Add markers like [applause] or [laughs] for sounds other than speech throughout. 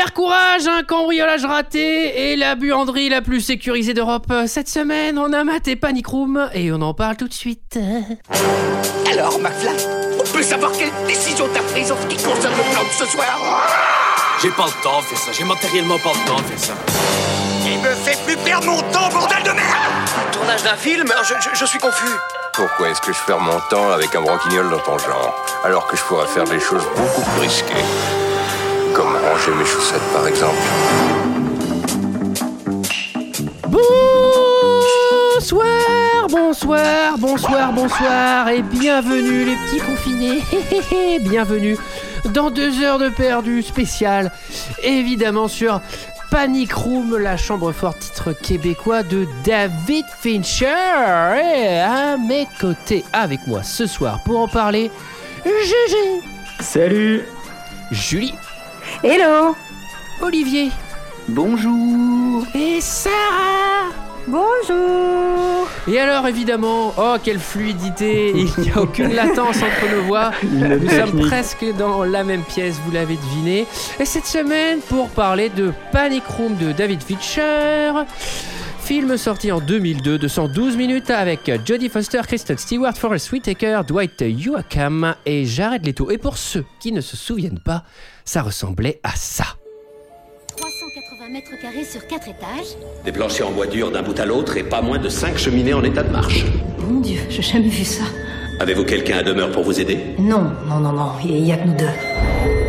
Colère, courage, un cambriolage raté et la buanderie la plus sécurisée d'Europe. Cette semaine, on a maté Panic Room et on en parle tout de suite. Alors, McFly, on peut savoir quelle décision t'as prise en ce qui concerne le plan de ce soir? J'ai pas le temps de faire ça, j'ai matériellement pas le temps de faire ça. Il me fait plus perdre mon temps, bordel de merde Tournage d'un film? Je, je- je suis confus. Pourquoi est-ce que je perds mon temps avec un broquignol dans ton genre, alors que je pourrais faire des choses beaucoup plus risquées? Comme ranger mes chaussettes, par exemple. Bonsoir, bonsoir, bonsoir, bonsoir et bienvenue les petits confinés. [laughs] bienvenue dans deux heures de perdu spécial, évidemment sur Panic Room, la chambre forte titre québécois de David Fincher. Et à mes côtés, avec moi ce soir pour en parler, GG, Salut Julie, Hello Olivier Bonjour et Sarah. Bonjour Et alors évidemment, oh quelle fluidité, il n'y a aucune latence entre nos voix. Nous sommes presque dans la même pièce, vous l'avez deviné. Et cette semaine, pour parler de Panic Room de David Fincher, film sorti en 2002 de 112 minutes avec Jodie Foster, Kristen Stewart, Forrest Whitaker, Dwight Yoakam et Jared Leto. Et pour ceux qui ne se souviennent pas, ça ressemblait à ça. 380 mètres carrés sur 4 étages. Des planchers en bois dur d'un bout à l'autre et pas moins de 5 cheminées en état de marche. Mon Dieu, j'ai jamais vu ça. Avez-vous quelqu'un à demeure pour vous aider? Non, non, non, non, il y a que nous deux.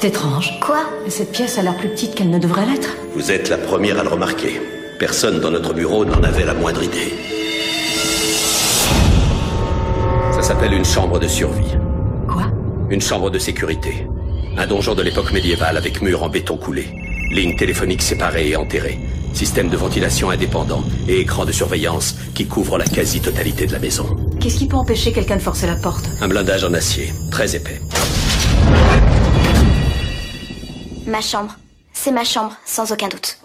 C'est étrange. Quoi Cette pièce a l'air plus petite qu'elle ne devrait l'être. Vous êtes la première à le remarquer. Personne dans notre bureau n'en avait la moindre idée. Ça s'appelle une chambre de survie. Quoi Une chambre de sécurité. Un donjon de l'époque médiévale avec murs en béton coulé. Lignes téléphoniques séparées et enterrées. Système de ventilation indépendant et écran de surveillance qui couvre la quasi-totalité de la maison. Qu'est-ce qui peut empêcher quelqu'un de forcer la porte Un blindage en acier, très épais. Ma chambre. C'est ma chambre, sans aucun doute.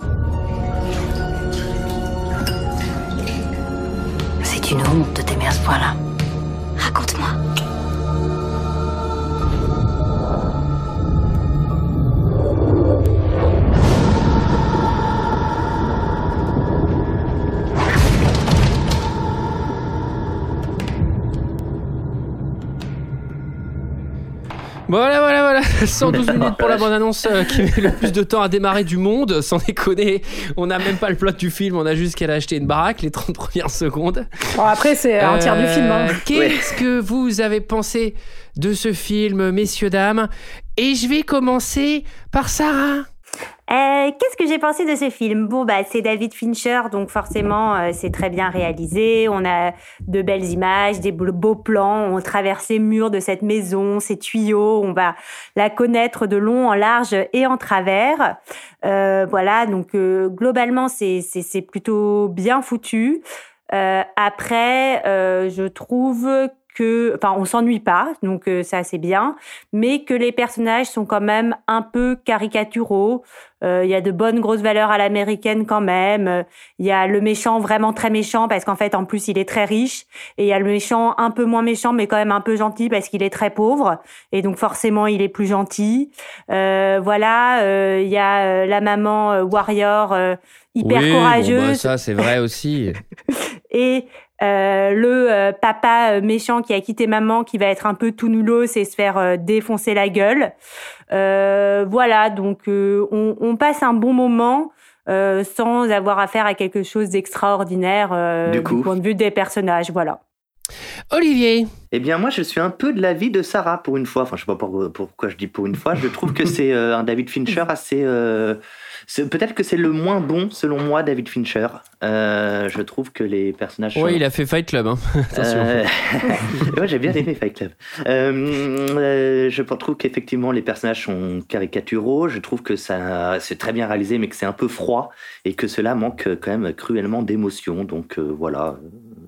C'est une honte de t'aimer à ce point-là. Raconte-moi. Voilà, voilà, voilà. [laughs] 112 [laughs] minutes pour la bande-annonce euh, qui met le plus de temps à démarrer du monde. Sans déconner, on n'a même pas le plot du film, on a juste qu'elle a acheté une baraque les 30 premières secondes. Bon, après, c'est un tiers du film. hein. Euh, Qu'est-ce que vous avez pensé de ce film, messieurs, dames? Et je vais commencer par Sarah. Euh, Qu'est-ce que j'ai pensé de ce film? Bon, bah, c'est David Fincher, donc forcément, euh, c'est très bien réalisé. On a de belles images, des beaux plans. On traverse les murs de cette maison, ces tuyaux. On va la connaître de long en large et en travers. Euh, voilà, donc euh, globalement, c'est plutôt bien foutu. Euh, après, euh, je trouve que, enfin, on s'ennuie pas, donc euh, ça c'est bien, mais que les personnages sont quand même un peu caricaturaux. Euh, Il y a de bonnes grosses valeurs à l'américaine quand même. Euh, Il y a le méchant vraiment très méchant parce qu'en fait en plus il est très riche, et il y a le méchant un peu moins méchant mais quand même un peu gentil parce qu'il est très pauvre, et donc forcément il est plus gentil. Euh, voilà, euh, il y a euh, la maman euh, warrior euh, hyper Oui, bon, courageuse bah, ça, c'est vrai aussi. [laughs] et euh, le euh, papa euh, méchant qui a quitté maman qui va être un peu tout noulos et se faire euh, défoncer la gueule. Euh, voilà, donc euh, on, on passe un bon moment euh, sans avoir affaire à quelque chose d'extraordinaire euh, Du point de vue des personnages. Voilà. Olivier. Eh bien, moi, je suis un peu de l'avis de Sarah pour une fois. Enfin, je sais pas pour- pourquoi je dis pour une fois. Je trouve que [laughs] c'est euh, un David Fincher assez. Peut-être que c'est le moins bon, selon moi, David Fincher. Euh, je trouve que les personnages. sont- Oui, il a fait Fight Club. hein. [laughs] Attention. Euh, [laughs] ouais, j'ai bien aimé Fight Club. Euh, euh, je trouve qu'effectivement les personnages sont caricaturaux. Je trouve que ça c'est très bien réalisé, mais que c'est un peu froid et que cela manque quand même cruellement d'émotion. Donc euh, voilà.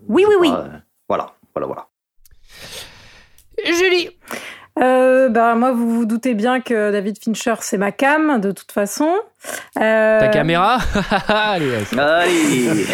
Oui, oui, oui. Euh, voilà, voilà, voilà. Julie. Euh, bah, moi, vous vous doutez bien que David Fincher, c'est ma cam, de toute façon. Euh, Ta caméra [laughs] Allez. Allez.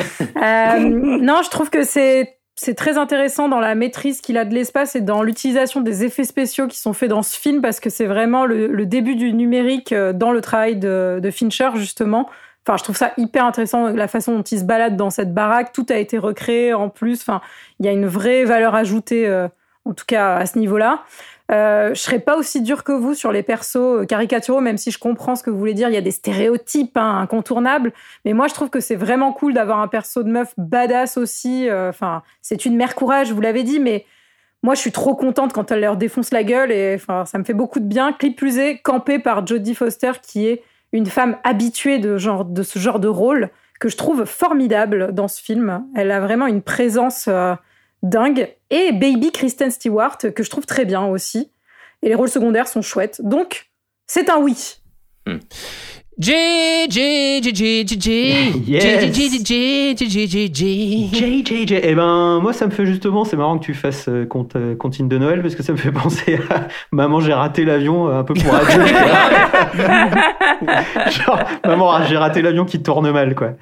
euh, non, je trouve que c'est c'est très intéressant dans la maîtrise qu'il a de l'espace et dans l'utilisation des effets spéciaux qui sont faits dans ce film parce que c'est vraiment le, début du numérique euh, dans le travail de, Fincher justement. Enfin, je trouve ça hyper intéressant la façon dont il se balade dans cette baraque. Tout a été recréé en plus. Enfin, il y a une vraie valeur ajoutée, euh, en tout cas à ce niveau-là. Euh, je serais pas aussi dur que vous sur les persos euh, caricaturaux, même si je comprends ce que vous voulez dire. Il y a des stéréotypes hein, incontournables, mais moi je trouve que c'est vraiment cool d'avoir un perso de meuf badass aussi. Euh, enfin, c'est une mère courage, vous l'avez dit, mais moi je suis trop contente quand elle leur défonce la gueule et enfin ça me fait beaucoup de bien. Clip plus est campé par Jodie Foster, qui est une femme habituée de ce genre de rôle que je trouve formidable dans ce film. Elle a vraiment une présence dingue. Et Baby Kristen Stewart, que je trouve très bien aussi. Et les rôles secondaires sont chouettes. Donc, c'est un oui. J J J J J J J J J J J J J Eh ben moi ça me fait justement c'est marrant que tu fasses comptine de Noël parce que ça me fait penser à maman j'ai raté l'avion un peu pour genre maman j'ai raté l'avion qui tourne mal quoi.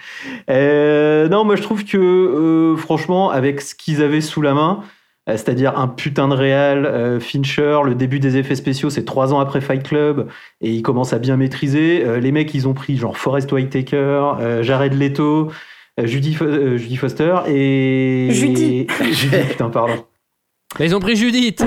non moi je trouve que franchement avec ce qu'ils avaient sous la main euh, c'est-à-dire un putain de réal, euh, Fincher, le début des effets spéciaux, c'est trois ans après Fight Club, et il commence à bien maîtriser. Euh, les mecs, ils ont pris genre Forrest Whitaker, Jared Leto, Judy, Judy, Foster et... Judy [laughs] Judy, putain, pardon. ils ont pris [laughs] [laughs] Judith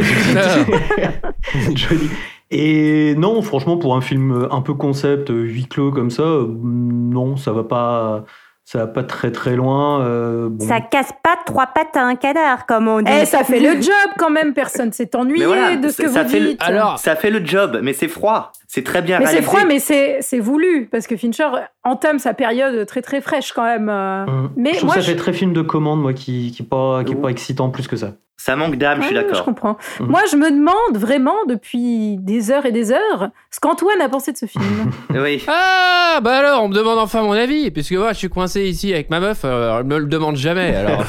Et non, franchement, pour un film un peu concept, huis clos comme ça, non, ça va pas ça va pas très très loin. Euh, Ça casse pas trois pattes à un canard, comme on dit. Eh, ça fait le job quand même, personne s'est ennuyé de ce que ça vous fait dites. Alors, ça fait le job, mais c'est froid. C'est très bien mais réalisé. c'est froid, mais c'est voulu, parce que Fincher entame sa période très très fraîche quand même. Euh. Mmh. Mais je trouve moi, ça fait très film de commande, moi, qui, qui, pas, qui est pas excitant plus que ça. Ça manque d'âme, je suis d'accord. Je comprends. Moi, je me demande vraiment depuis des heures et des heures ce qu'Antoine a pensé de ce film. [laughs] oui. Ah, bah alors, on me demande enfin mon avis, puisque moi, je suis coincé ici avec ma meuf, euh, elle me le demande jamais, alors.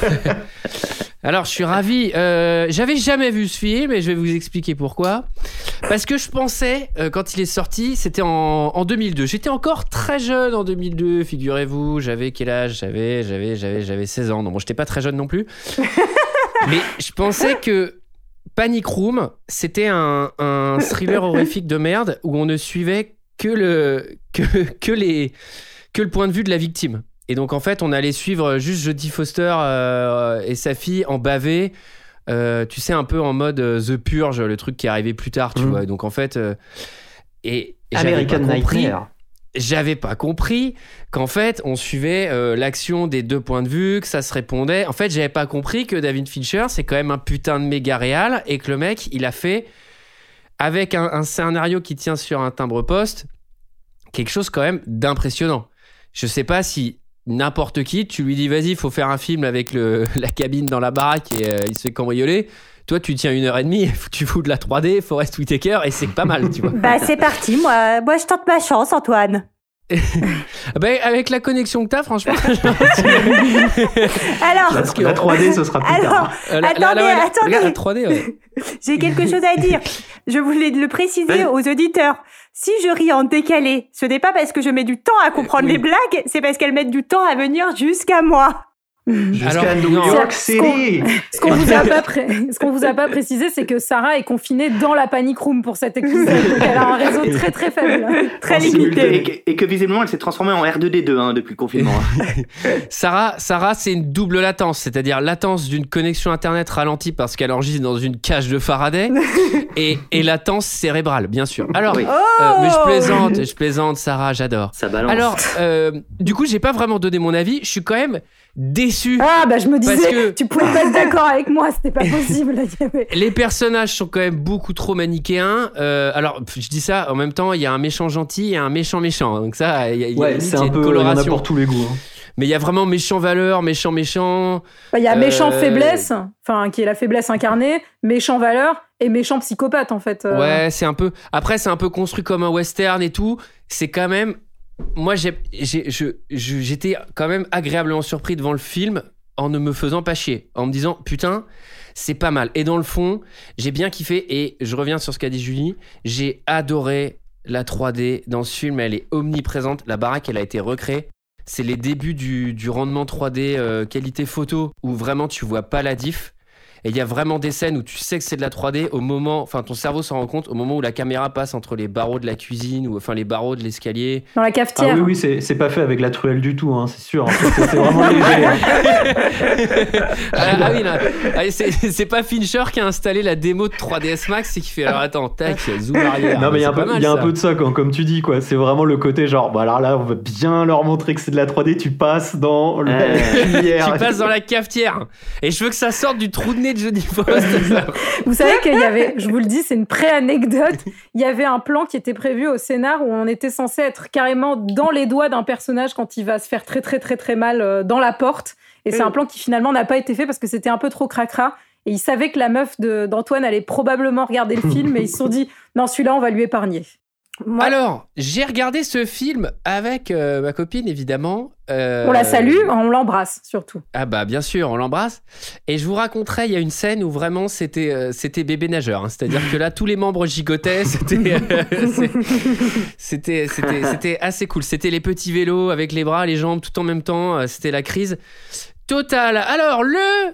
[laughs] alors, je suis ravi. Euh, J'avais jamais vu ce film et je vais vous expliquer pourquoi. Parce que je pensais, euh, quand il est sorti, c'était en, en 2002. J'étais encore très jeune en 2002, figurez-vous. J'avais quel âge? J'avais, j'avais, j'avais, j'avais 16 ans. Non, bon, j'étais pas très jeune non plus. [laughs] Mais je pensais que Panic Room, c'était un, un, thriller horrifique de merde où on ne suivait que le, que, que, les, que le point de vue de la victime. Et donc, en fait, on allait suivre juste Jodie Foster euh, et sa fille en bavé. Euh, tu sais, un peu en mode euh, The Purge, le truc qui est arrivé plus tard, tu Mhm. vois. Donc, en fait. euh, et j'avais American Nightmare. J'avais pas compris qu'en fait on suivait euh, l'action des deux points de vue, que ça se répondait. En fait, j'avais pas compris que David Fincher c'est quand même un putain de méga réal et que le mec il a fait avec un, scénario qui tient sur un timbre poste quelque chose quand même d'impressionnant. Je sais pas si n'importe qui tu lui dis vas-y il faut faire un film avec [laughs] la cabine dans la baraque et euh, il se fait cambrioler. Toi, tu tiens une heure et demie, [laughs] tu fous de la 3D, Forest Whitaker, et c'est pas mal, tu vois. Bah, c'est parti, moi. Moi, je tente ma chance, Antoine. [laughs] Ah ben, avec la connexion que t'as, franchement. [laughs] Alors, La, la 3D, ce sera plus alors, tard. Euh, la- attendez, la- la- attendez. regarde, la 3D, ouais. J'ai quelque chose à dire. Je voulais le préciser aux auditeurs. Si je ris en décalé, ce n'est pas parce que je mets du temps à comprendre oui. les blagues, c'est parce qu'elles mettent du temps à venir jusqu'à moi. Jusqu'à Alors, New non. York Ce qu'on- City. Ce qu'on vous a pas pré- ce qu'on vous a pas précisé, c'est que Sarah est confinée dans la panic room pour cet épisode. Donc elle a un réseau très très faible. Très En limité. Et que, et que visiblement, elle s'est transformée en R2D2 hein, depuis le confinement. hein. [laughs] Sarah, Sarah c'est une double latence, c'est-à-dire latence d'une connexion internet ralentie parce qu'elle enregistre dans une cage de Faraday [laughs] et, et latence cérébrale, bien sûr. Alors, Oui. euh, mais je plaisante, je plaisante, Sarah, j'adore. Ça balance. Alors, euh, du coup, j'ai pas vraiment donné mon avis. Je suis quand même déçu. Ah bah je me Parce disais, que- tu pouvais pas être d'accord avec moi, c'était pas [laughs] possible. Les personnages sont quand même beaucoup trop manichéens. Euh, alors, je dis ça en même temps, il y a un méchant gentil et un méchant méchant. Donc ça, il y a, il y a- Ouais, limite, c'est il y a un une peu. Il y en a coloration. pour tous les goûts. hein. Mais il y a vraiment méchant valeur, méchant méchant. Bah, Il y a méchant Euh, faiblesse, enfin qui est la faiblesse incarnée, méchant valeur et méchant psychopathe en fait. Euh, Ouais, c'est un peu. Après, c'est un peu construit comme un western et tout. C'est quand même. Moi, j'étais quand même agréablement surpris devant le film en ne me faisant pas chier, en me disant putain, c'est pas mal. Et dans le fond, j'ai bien kiffé. Et je reviens sur ce qu'a dit Julie. J'ai adoré la 3D dans ce film. Elle est omniprésente. La baraque, elle a été recréée. c'est les débuts du, du rendement 3D euh, qualité photo où vraiment tu vois pas la diff. Et il y a vraiment des scènes où tu sais que c'est de la 3D au moment, enfin ton cerveau s'en rend compte au moment où la caméra passe entre les barreaux de la cuisine ou enfin les barreaux de l'escalier. Dans la cafetière. Ah oui, oui, c'est, c'est pas fait avec la truelle du tout, hein, c'est sûr. C'est, c'est vraiment léger. hein. ah, ah oui. Ah, c'est, c'est pas Fincher qui a installé la démo de 3ds Max et qui fait alors attends, tac, zoom arrière. Non mais il y a, un peu, mal, il y a un peu de ça quand, comme tu dis quoi. C'est vraiment le côté genre bah alors là on va bien leur montrer que c'est de la 3D. Tu passes dans la Euh, cuillère. [laughs] Tu passes dans la cafetière et je veux que ça sorte du trou de nez de Jodie Foster. Vous savez qu'il y avait, je vous le dis, c'est une pré-anecdote. Il y avait un plan qui était prévu au scénar où on était censé être carrément dans les doigts d'un personnage quand il va se faire très très très très mal euh, dans la porte. Et c'est un plan qui finalement n'a pas été fait parce que c'était un peu trop cracra. Et ils savaient que la meuf de- d'Antoine allait probablement regarder le film et ils se sont dit non celui-là on va lui épargner. Alors, j'ai regardé ce film avec euh, ma copine évidemment. Euh, On la salue, on l'embrasse surtout. Ah bah bien sûr, on l'embrasse. Et je vous raconterai, il y a une scène où vraiment c'était euh, c'était bébé nageur. hein. C'est-à-dire que là, tous les membres gigotaient. C'était [laughs] c'était c'était assez cool. C'était les petits vélos avec les bras, les jambes tout en même temps. C'était la crise totale. Alors le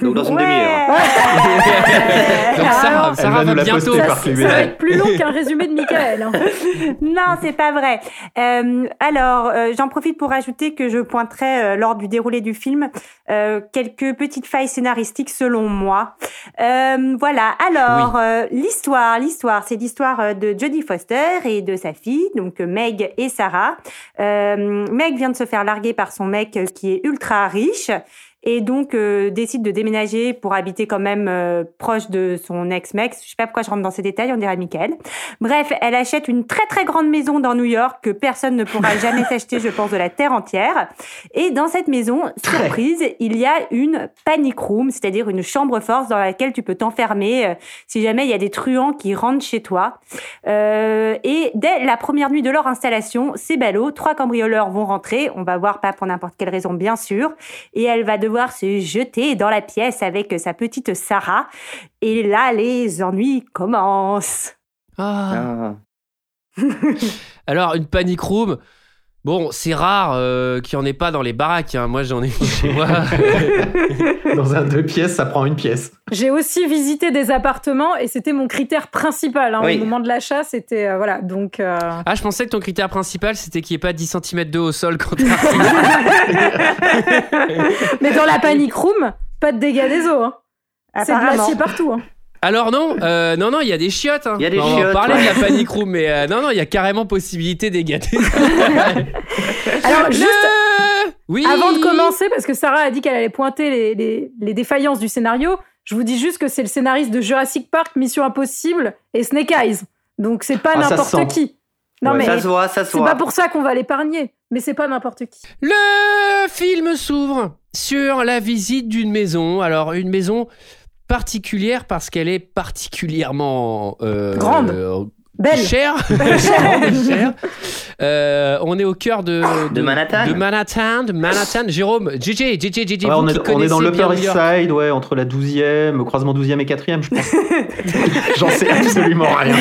Donc dans une demi-heure. [laughs] Donc Sarah, va nous bientôt. par Ça Clé va être plus long qu'un résumé de Michael. hein. [laughs] non, c'est pas vrai. Euh, alors, euh, j'en profite pour ajouter que je pointerai euh, lors du déroulé du film euh, quelques petites failles scénaristiques selon moi. Euh, voilà. Alors, euh, l'histoire, l'histoire, c'est l'histoire de Jodie Foster et de sa fille, donc Meg et Sarah. Euh, Meg vient de se faire larguer par son mec qui est ultra riche et donc euh, décide de déménager pour habiter quand même euh, proche de son ex-mec. Je sais pas pourquoi je rentre dans ces détails, on dirait Michael. Bref, elle achète une très très grande maison dans New York que personne ne pourra [laughs] jamais s'acheter, je pense, de la terre entière. Et dans cette maison, surprise, il y a une panic room, c'est-à-dire une chambre force dans laquelle tu peux t'enfermer euh, si jamais il y a des truands qui rentrent chez toi. Et dès la première nuit de leur installation, c'est ballot, trois cambrioleurs vont rentrer, on va voir pas pour n'importe quelle raison bien sûr, et elle va devoir se jeter dans la pièce avec sa petite Sarah. Et là, les ennuis commencent. Ah. [laughs] Alors, une panic room. Bon, c'est rare euh, qu'il n'y en ait pas dans les baraques. hein. Moi, j'en ai chez moi. [laughs] Dans un deux pièces, ça prend une pièce. J'ai aussi visité des appartements et c'était mon critère principal hein, Oui. au moment de l'achat. C'était euh, voilà donc. euh, Ah, je pensais que ton critère principal, c'était qu'il n'y ait pas 10 cm d'eau au sol quand. [laughs] Mais dans la panic room, pas de dégâts des eaux. Hein. C'est Apparemment. glacier partout. Hein. Alors non, euh, non, non, il y a des chiottes. hein. Il y a des on va chiottes, parler ouais. de la panic room, mais euh, non, non, il y a carrément possibilité d'égater. [laughs] Alors juste oui. avant de commencer, parce que Sarah a dit qu'elle allait pointer les, les- les défaillances du scénario, je vous dis juste que c'est le scénariste de Jurassic Park, Mission Impossible et Snake Eyes. Donc c'est pas Ah, n'importe qui. Non Ouais, mais ça se voit, ça se c'est voit. pas pour ça qu'on va l'épargner, mais c'est pas n'importe qui. Le film s'ouvre sur la visite d'une maison. Alors, une maison particulière parce qu'elle est particulièrement euh, Grande. euh, Belle. [laughs] Chère. Euh, on est au cœur de, De Manhattan. De Manhattan, de Manhattan. Jérôme, JJ, JJ, JJ, Ouais, vous on, qui est, on est dans connaissez l'Upper East. Side, ouais, entre la 12e, au croisement 12e et 4e, je pense. [laughs] J'en sais absolument rien.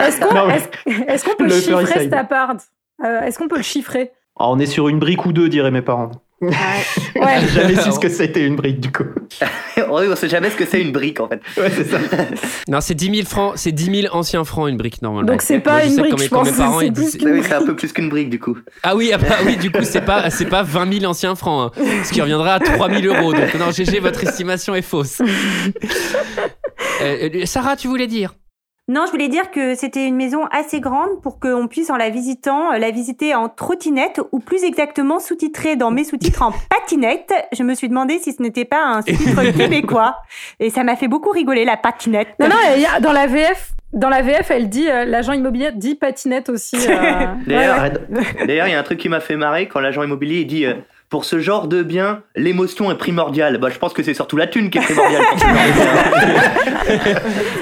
Est-ce qu'on peut Le chiffrer cet appart? Euh, Est-ce qu'on peut le chiffrer? Ah, on est sur une brique ou deux, diraient mes parents. Ouais. J'ai jamais su ce que [laughs] c'était une brique, du coup. Oui, on sait jamais ce que c'est une brique en fait. Ouais, c'est ça. [laughs] Non, c'est 10 000 francs, c'est 10 000 anciens francs une brique normalement. Donc c'est pas Moi, une brique, je pense. C'est disent- Ah oui, un peu plus qu'une brique du coup. Ah oui, ah bah oui, du coup, c'est pas, c'est pas 20 000 anciens francs, hein, ce qui reviendra à 3 000 euros. Donc, non, GG, votre estimation est fausse. [laughs] Euh, euh, Sarah, tu voulais dire? Non, je voulais dire que c'était une maison assez grande pour qu'on puisse, en la visitant, euh, la visiter en trottinette ou plus exactement sous-titrée dans mes sous-titres en [laughs] patinette. Je me suis demandé si ce n'était pas un sous-titre [laughs] québécois. Et ça m'a fait beaucoup rigoler, la patinette. Non, non, il y a- dans la VF, dans la VF, elle dit, euh, l'agent immobilier dit patinette aussi. euh, [laughs] D'ailleurs, ouais, ouais. D'ailleurs, il y a un truc qui m'a fait marrer quand l'agent immobilier il dit euh, pour ce genre de bien, l'émotion est primordiale. Bah, je pense que c'est surtout la thune qui est primordiale pour ce genre de bien.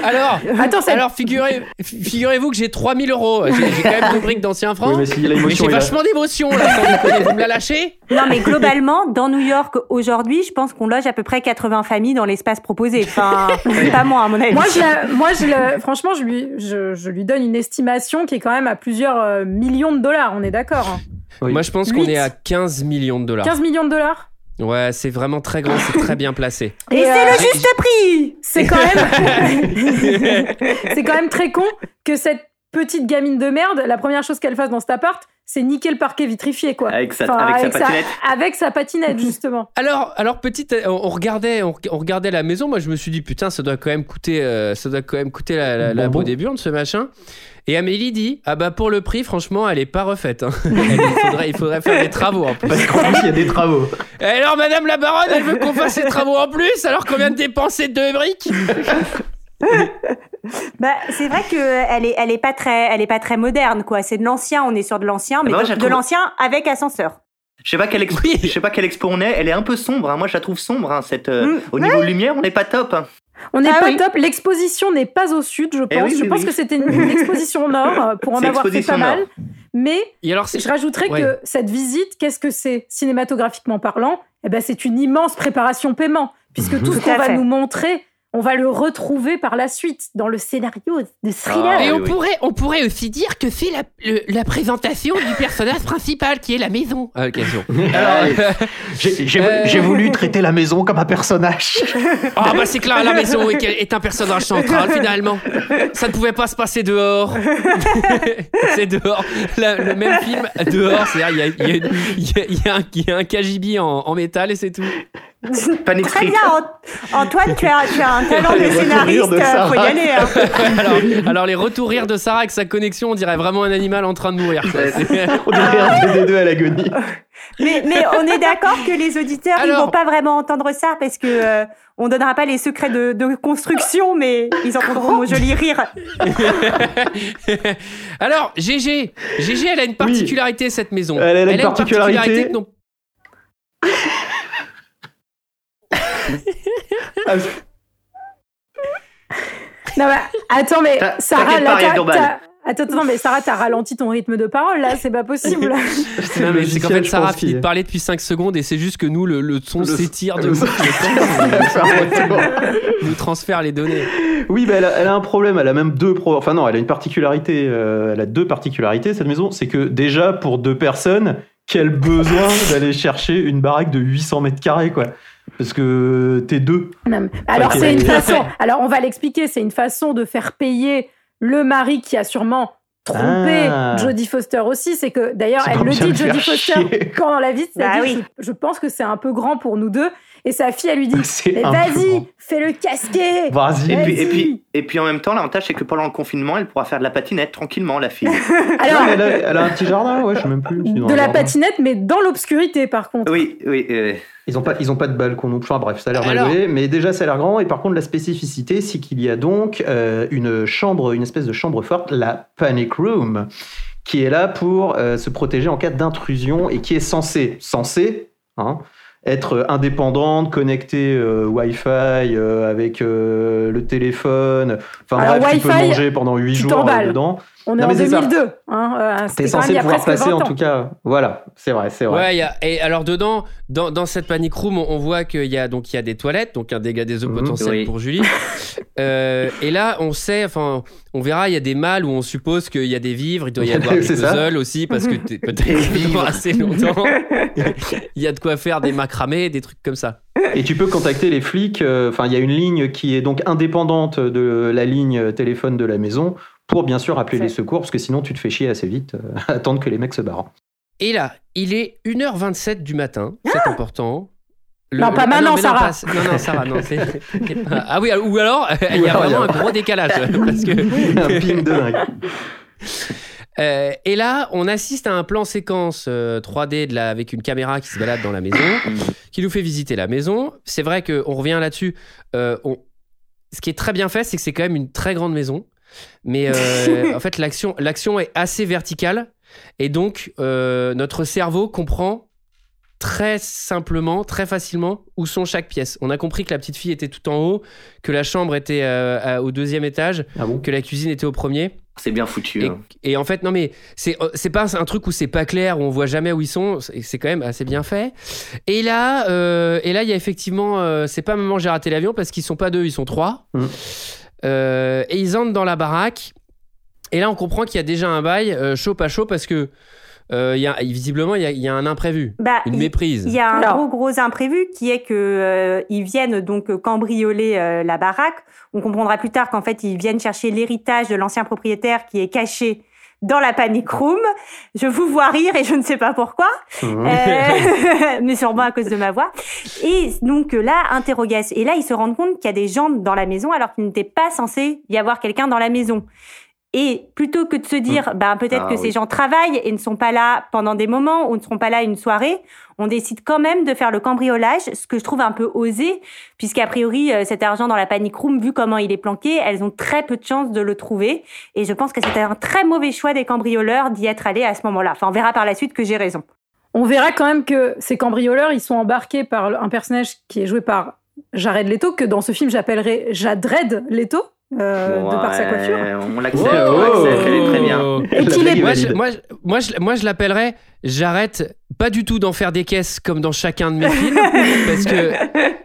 Alors, Attends, alors figurez, figurez-vous que j'ai 3000 euros. J'ai j'ai quand même deux briques d'anciens francs. Oui, mais si j'ai vachement d'émotion là. Vous me la lâchez Non, mais globalement, dans New York, aujourd'hui, je pense qu'on loge à peu près 80 familles dans l'espace proposé. Enfin, c'est [laughs] pas moi, à mon avis. Moi, je la- moi je la- franchement, je lui, je, je lui donne une estimation qui est quand même à plusieurs euh, millions de dollars, on est d'accord hein. Oui. Moi, je pense qu'on est à 15 millions de dollars. 15 millions de dollars Ouais, c'est vraiment très grand, c'est très bien placé. Et [laughs] Et, c'est euh, le juste prix C'est quand même, [laughs] c'est quand même très con que cette petite gamine de merde, la première chose qu'elle fasse dans cet appart, c'est niquer le parquet vitrifié, quoi. Avec sa- avec sa patinette. avec sa patinette, justement. [laughs] Alors, alors petite, on, on regardait, on, on regardait la maison. Moi, je me suis dit putain, ça doit quand même coûter, euh, ça doit quand même coûter la, la, la Bonbon. peau des burnes, ce machin. Et Amélie dit ah bah pour le prix, franchement, elle est pas refaite. hein. [laughs] Elle- il, faudrait, il faudrait faire des travaux en plus. Parce qu'en plus, il y a des travaux. Et alors, Madame la Baronne, elle veut qu'on fasse des travaux en plus. Alors qu'on vient de dépenser deux briques. [laughs] Bah, c'est vrai que elle est, elle est pas très, elle est pas très moderne, quoi. C'est de l'ancien, on est sur de l'ancien, mais bah, moi, de, l'ancien avec ascenseur. Je sais pas quelle expo, Oui. je sais pas quelle expo on est. Elle est un peu sombre. hein. Moi, je la trouve sombre. hein, cette, euh, Mm. Au niveau lumière, on n'est pas top. hein. On n'est Ah pas oui. top. L'exposition n'est pas au sud, je pense. Eh oui, je oui, pense oui. que c'était [laughs] une, une exposition au nord euh, pour en avoir fait pas mal. Mais Et alors, c'est je rajouterais Ouais. que cette visite, qu'est-ce que c'est cinématographiquement parlant? Eh ben, c'est une immense préparation paiement, puisque tout ce Tout à qu'on va fait. nous montrer, on va le retrouver par la suite dans le scénario de thriller. Ah, Et on, oui. pourrait, on pourrait aussi dire que c'est la, présentation du personnage [laughs] principal qui est la maison. Ah, [laughs] J'ai Euh. voulu traiter la maison comme un personnage. Ah bah c'est clair, la maison est, est un personnage central finalement. Ça ne pouvait pas se passer dehors. [laughs] c'est dehors. La- le même film dehors, c'est-à-dire il y a, il y a une- il y a- il y a un, il y a un KGB en, en métal et c'est tout. Panic Très bien, An- Antoine, tu as, tu as un talent de scénariste, de faut y aller. hein. [laughs] Alors, alors les retours rires de Sarah avec sa connexion, on dirait vraiment un animal en train de mourir. quoi. [laughs] On dirait un DD2 à l'agonie. Mais, mais on est d'accord que les auditeurs, ils Alors- vont pas vraiment entendre ça parce que euh, on donnera pas les secrets de, de construction, mais ils entendront mon joli rire. [laughs] Alors, GG, GG, elle a une particularité cette maison. Elle a une a particularité. que non- Ah, Non, mais attends, mais Sarah, là, t'as- Attends, attends, mais Sarah, t'as ralenti ton rythme de parole, là, c'est pas possible. [laughs] Non, mais c'est qu'en fait, Sarah a fini qui- de parler depuis 5 secondes et c'est juste que nous, le, le son Le- s'étire de [laughs] nous transfère les données. Oui, bah, elle, a, elle a un problème. Elle a même deux. Pro... Enfin non, elle a une particularité. euh, elle a deux particularités cette maison. C'est que déjà pour deux personnes, quel besoin d'aller chercher une baraque de 800 mètres carrés quoi. Parce que t'es deux. Non, Alors, c'est une façon. Alors, on va l'expliquer. C'est une façon de faire payer le mari qui a sûrement trompé Ah. Jodie Foster aussi. C'est que, d'ailleurs, elle le dit, Jodie Foster, chier. quand dans la visite, Bah oui. je, je pense que c'est un peu grand pour nous deux. Et sa fille, elle lui dit, [laughs] mais vas-y, grand. fais le casquet. [laughs] Vas-y. Et puis, et, puis, et puis en même temps, l'avantage, c'est que pendant le confinement, elle pourra faire de la patinette tranquillement, la fille. [laughs] Alors, Ouais, elle, a, elle a un petit jardin, ouais, je sais même plus. de la jardin. patinette, mais dans l'obscurité, par contre. oui, oui. euh, Ils ont pas, ils ont pas de balcon non plus. Enfin bref, ça a l'air Alors- malgré, mais déjà ça a l'air grand. Et par contre, la spécificité, c'est qu'il y a donc euh, une chambre, une espèce de chambre forte, la Panic Room, qui est là pour euh, se protéger en cas d'intrusion et qui est censée, censée, hein, être indépendante, connectée euh, Wi-Fi euh, avec euh, le téléphone. Enfin Alors, bref, tu peux manger pendant 8 tu jours euh, dedans. On est Non, en mais c'est ça. 2002. Hein, euh, T'es censé pouvoir passer 20 en tout cas. Voilà, c'est vrai, c'est vrai. Ouais, il y a, et alors dedans, dans, dans cette panic room, on, on voit qu'il y a donc il y a des toilettes, donc un dégât des eaux Mhm. potentiel Oui. pour Julie. [laughs] Euh, et là, on sait, enfin, on verra, il y a des mâles où on suppose qu'il y a des vivres, il doit y [laughs] avoir des puzzles aussi parce que peut-être assez longtemps. [laughs] il y a de quoi faire des macramés, des trucs comme ça. Et tu peux contacter les flics. euh, Enfin, il y a une ligne qui est donc indépendante de la ligne téléphone de la maison pour bien sûr appeler les secours, parce que sinon tu te fais chier assez vite euh, [laughs] à attendre que les mecs se barrent. Et là, il est 1h27 du matin, c'est important. Le- Non, pas ah maintenant, Sarah. pas- non, non, Sarah, non. c'est- [laughs] Ah oui, ou alors, [laughs] il y a alors, il y a- vraiment un gros décalage. Parce que... un ping de dingue. Euh, et là, on assiste à un plan séquence euh, 3D de la, avec une caméra qui se balade dans la maison, [coughs] qui nous fait visiter la maison. C'est vrai qu'on revient là-dessus. euh, on- Ce qui est très bien fait, c'est que c'est quand même une très grande maison. Mais euh, [laughs] en fait, l'action, l'action est assez verticale. Et donc, euh, notre cerveau comprend très simplement, très facilement où sont chaque pièce. On a compris que la petite fille était tout en haut, que la chambre était euh, à- au deuxième étage, Ah bon? que la cuisine était au premier. C'est bien foutu. Et, hein. et en fait, non, mais c'est c'est pas un truc où c'est pas clair, où on voit jamais où ils sont. C'est quand même assez bien fait. Et là, euh, et là, il y a effectivement, euh, c'est pas maman j'ai raté l'avion parce qu'ils sont pas deux, ils sont trois. Mhm. Euh, et ils entrent dans la baraque. Et là, on comprend qu'il y a déjà un bail euh, chaud pas chaud parce que euh, il y a, visiblement il y a, il y a un imprévu, Bah, une il- méprise. Il y a un Alors. gros gros imprévu qui est que euh, ils viennent donc cambrioler euh, la baraque. On comprendra plus tard qu'en fait ils viennent chercher l'héritage de l'ancien propriétaire qui est caché dans la panic room. Je vous vois rire et je ne sais pas pourquoi, Mhm. Euh, [laughs] mais sûrement à cause de ma voix. Et donc euh, là, interrogation. Et là, ils se rendent compte qu'il y a des gens dans la maison alors qu'il n'était pas censé y avoir quelqu'un dans la maison. Et plutôt que de se dire, ben peut-être Ah, que oui. ces gens travaillent et ne sont pas là pendant des moments ou ne seront pas là une soirée, on décide quand même de faire le cambriolage, ce que je trouve un peu osé, puisqu'a priori euh, cet argent dans la panic room, vu comment il est planqué, elles ont très peu de chances de le trouver. Et je pense que c'était un très mauvais choix des cambrioleurs d'y être allés à ce moment-là. Enfin, on verra par la suite que j'ai raison. On verra quand même que ces cambrioleurs, ils sont embarqués par un personnage qui est joué par Jared Leto, que dans ce film j'appellerais Jadred Leto, euh, de par sa coiffure. On l'accepte, Oh. on l'accepte, elle est très bien. Et qu'il est- Moi, je, moi, moi, je, moi, je l'appellerais. J'arrête pas du tout d'en faire des caisses comme dans chacun de mes films. [laughs] parce que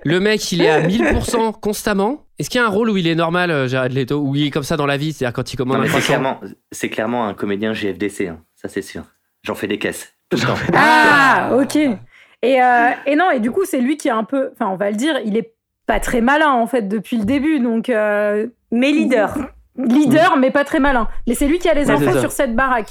le mec, il est à 1000% constamment. Est-ce qu'il y a un rôle où il est normal, euh, Jared Leto Où il est comme ça dans la vie C'est-à-dire quand il commande Non, mais un c'est clairement, c'est clairement un comédien GFDC, hein, ça c'est sûr. J'en fais des caisses. Tout le temps. Ah, ok. Et, euh, et non, et du coup, c'est lui qui est un peu, enfin, on va le dire, il est pas très malin en fait depuis le début, donc euh, Mais leader. leader, mais pas très malin. Mais c'est lui qui a les Ouais, infos sur cette baraque.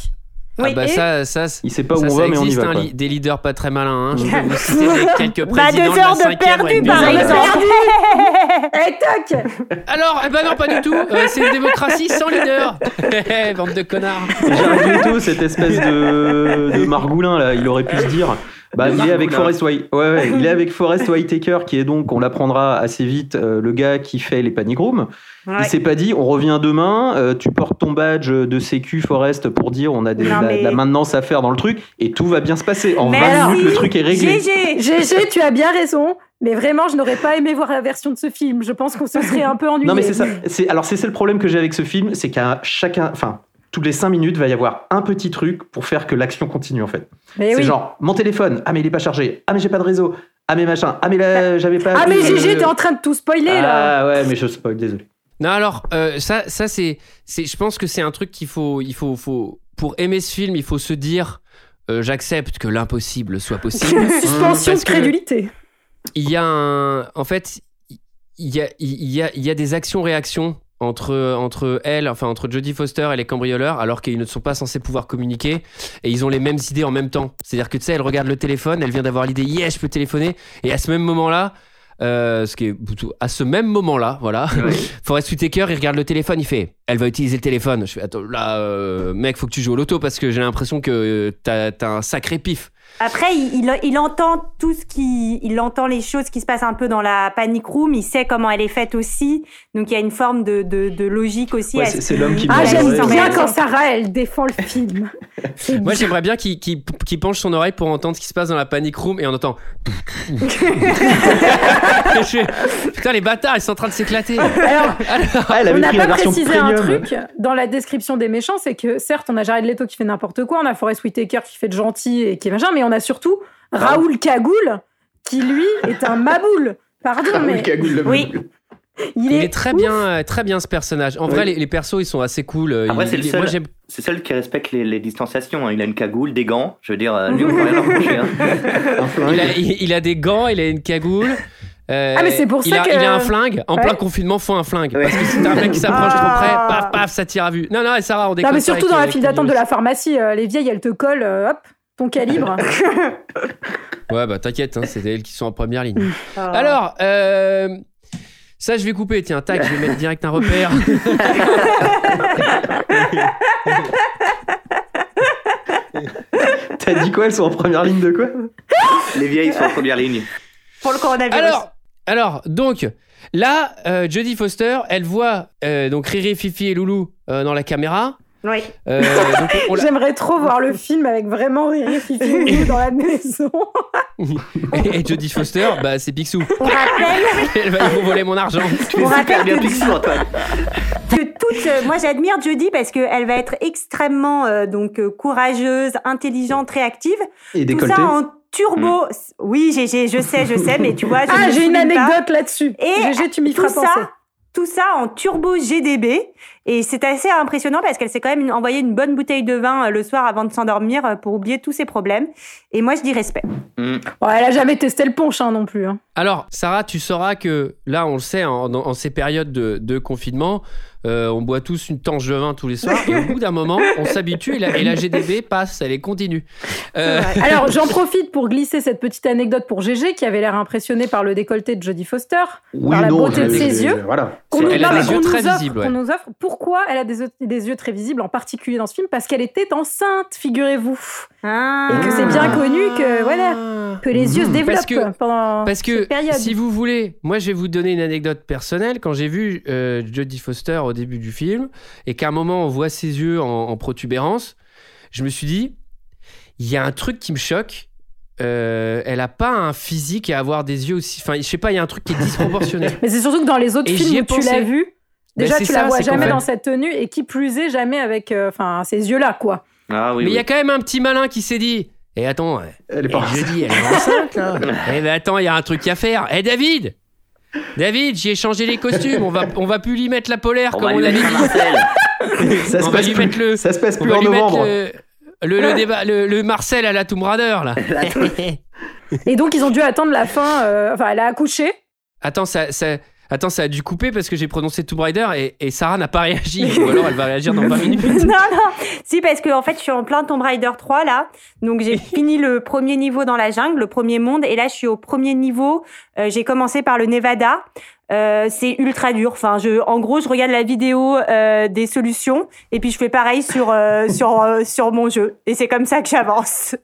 Ah Oui, bah ça, ça, c'est- Il sait pas où ça, on ça va, mais on y existe, va. hein, quoi. des leaders pas très malins. hein. Je peux vous [laughs] citer des- quelques Bah, présidents deux de la heures de 5e perdu, par exemple. [laughs] Eh toc Alors, eh ben non, pas du tout. Euh, c'est une démocratie sans leader. [laughs] Bande de connards. Jared Leto, cette espèce de, de margoulin là, il aurait pu se dire. Bah, il est avec. Forrest White. Ouais, ouais, il est avec Forrest Whitaker, qui est donc, on l'apprendra assez vite, euh, le gars qui fait les panic rooms. Ouais. Il s'est pas dit, on revient demain, euh, tu portes ton badge de sécu Forrest pour dire on a des, Non, la, mais- la maintenance à faire dans le truc et tout va bien se passer. En 20 Merci. minutes, le truc est réglé. GG. GG, tu as bien raison, mais vraiment, je n'aurais pas aimé voir la version de ce film. Je pense qu'on se serait un peu ennuyé. Non mais c'est ça. Alors c'est ça le problème que j'ai avec ce film, c'est qu'à chacun, enfin toutes les 5 minutes, va y avoir un petit truc pour faire que l'action continue en fait. C'est oui. genre mon téléphone, ah mais il est pas chargé, ah mais j'ai pas de réseau, ah mais machin, ah mais là j'avais pas. Ah mais euh, t'es en train de tout spoiler là. Ah ouais mais je spoil, désolé. Non, alors, euh, ça, ça c'est, je pense que c'est un truc qu'il faut, il faut, faut, pour aimer ce film, il faut se dire, euh, j'accepte que l'impossible soit possible. [laughs] Suspension de crédulité. il y a un, en fait, il y a, il y a, il y a des actions-réactions entre, entre elle, enfin entre Jodie Foster et les cambrioleurs, alors qu'ils ne sont pas censés pouvoir communiquer et ils ont les mêmes idées en même temps. C'est-à-dire que tu sais, elle regarde le téléphone, elle vient d'avoir l'idée, yeah, je peux téléphoner, et à ce même moment-là. Euh, ce qui est à ce même moment-là, voilà. [laughs] Forrest Whitaker, il regarde le téléphone, il fait, elle va utiliser le téléphone. Je fais, attends, là, euh, mec, faut que tu joues au loto parce que j'ai l'impression que euh, t'as as un sacré pif. Après, il, il, il entend tout ce qui, il entend les choses qui se passent un peu dans la panic room. Il sait comment elle est faite aussi. Donc il y a une forme de, de, de logique aussi. Ouais, c'est- ce c'est l'homme qui Ah, j'aime bien ouais. quand Sarah, elle défend le film. [laughs] Moi, j'aimerais bien qu'il penche son oreille pour entendre ce qui se passe dans la panic room et on entend. [laughs] [laughs] Je Putain, les bâtards, ils sont en train de s'éclater. Alors, Ah, elle on n'a pas précisé un premium. truc dans la description des méchants, c'est que certes, on a Jared Leto qui fait n'importe quoi, on a Forrest Whitaker qui fait de gentil et qui est machin, mais on a surtout Raoul Cagoule qui lui est un maboule. Pardon, Ah oui, mais cagoule, le Oui. mec. il, Il est très bien, euh, très bien ce personnage. En vrai, les, les persos, ils sont assez cool. euh, Après, c'est le seul. Moi. C'est qui respecte les, les distanciations. hein. Il a une cagoule, des gants. Je veux dire, euh, lui, on peut [laughs] rien reprocher. hein. Un flingue. Il a, il- il a des gants, il a une cagoule. euh, Ah, mais c'est pour il ça a, que- Il a un flingue. En Ouais. plein confinement, faut un flingue. Ouais. Parce que si t'as un mec qui s'approche trop près, Ah. paf, paf, ça tire à vue. Non, non, et Sarah, on Non, déconne mais pas surtout dans la file d'attente de la pharmacie, euh, les vieilles, elles te collent, euh, hop, ton calibre. [laughs] Ouais, bah t'inquiète, hein, c'est elles qui sont en première ligne. Ah. Alors, euh, ça, je vais couper. Tiens, tac, je vais mettre direct un repère. T'as dit quoi Elles sont en première ligne de quoi? Les vieilles sont en première ligne. pour le coronavirus. Alors, alors, donc, là, euh, Jodie Foster, elle voit euh, donc Riri, Fifi et Loulou euh, dans la caméra. Oui. Euh, J'aimerais trop voir le film avec vraiment Riri Fifi dans la maison. et, [laughs] et Jodie Foster, bah, c'est Picsou. On rappelle Elle va vous voler mon argent. On rappelle bien que- Picsou, Antoine. que toute, euh, moi j'admire Jodie parce qu'elle va être extrêmement euh, donc euh, courageuse, intelligente, réactive. Et Tout décolleté. ça en turbo. Oui, j'ai, j'ai- je sais, je sais, mais tu vois, je Ah, j'ai une anecdote là-dessus. Et GG, tu m'y tout feras penser. ça, tout ça en turbo GDB. Et c'est assez impressionnant parce qu'elle s'est quand même envoyé une bonne bouteille de vin euh, le soir avant de s'endormir euh, pour oublier tous ses problèmes. Et moi, je dis respect. Mm. Bon, elle a jamais testé le punch hein, non plus. hein. Alors, Sarah, tu sauras que là, on le sait, en, en ces périodes de, de confinement, euh, on boit tous une tanche de vin tous les soirs. [laughs] et au bout d'un moment, on s'habitue et la, et la GDB passe, elle est continue. Euh, Alors, j'en [laughs] profite pour glisser cette petite anecdote pour GG qui avait l'air impressionné par le décolleté de Jodie Foster, Oui, par la non, beauté de ses yeux. Voilà. Qu'on nous, Elle a non, des mais qu'on yeux nous très offre, visibles, ouais. qu'on nous offre. Pourquoi elle a des, des yeux très visibles, en particulier dans ce film Parce qu'elle était enceinte, figurez-vous. Ah. Et que c'est bien connu que, voilà, que les yeux se développent Parce que- pendant Parce que cette période. si vous voulez, moi je vais vous donner une anecdote personnelle. Quand j'ai vu euh, Jodie Foster au début du film et qu'à un moment on voit ses yeux en, en protubérance, je me suis dit, il y a un truc qui me choque. Euh, elle a pas un physique à avoir des yeux aussi. Enfin, je sais pas, il y a un truc qui est disproportionné. [laughs] Mais c'est surtout que dans les autres Et films où tu l'as vu, déjà c'est tu ça, la vois jamais dans cette tenue et qui plus est jamais avec euh, enfin ces yeux-là quoi. Ah oui, Mais il y a quand même un petit malin qui s'est dit. Et attends, Elle est et pas jeudi, elle est enceinte là. [laughs] Eh ben attends, il y a un truc à faire. Eh David David, j'ai changé les costumes. On va, on va plus lui mettre la polaire On comme on avait dit. Ça se passe lui plus. mettre le- Ça se passe On plus va en lui novembre. mettre le, le, le débat, le, le Marcel à la Tomb Raider là. [laughs] [laughs] Et donc ils ont dû attendre la fin. euh, enfin, elle a accouché? Attends, ça, ça, attends, ça a dû couper parce que j'ai prononcé Tomb Raider et, et Sarah n'a pas réagi. Ou alors elle va réagir dans 20 minutes. [laughs] non, non. Si, parce que en fait, je suis en plein Tomb Raider 3 là. Donc, j'ai [laughs] fini le premier niveau dans la jungle, le premier monde. Et là, je suis au premier niveau. Euh, j'ai commencé par le Nevada. Euh, c'est ultra dur. Enfin, je, en gros, je regarde la vidéo euh, des solutions et puis je fais pareil sur euh, sur euh, sur mon jeu. Et c'est comme ça que j'avance.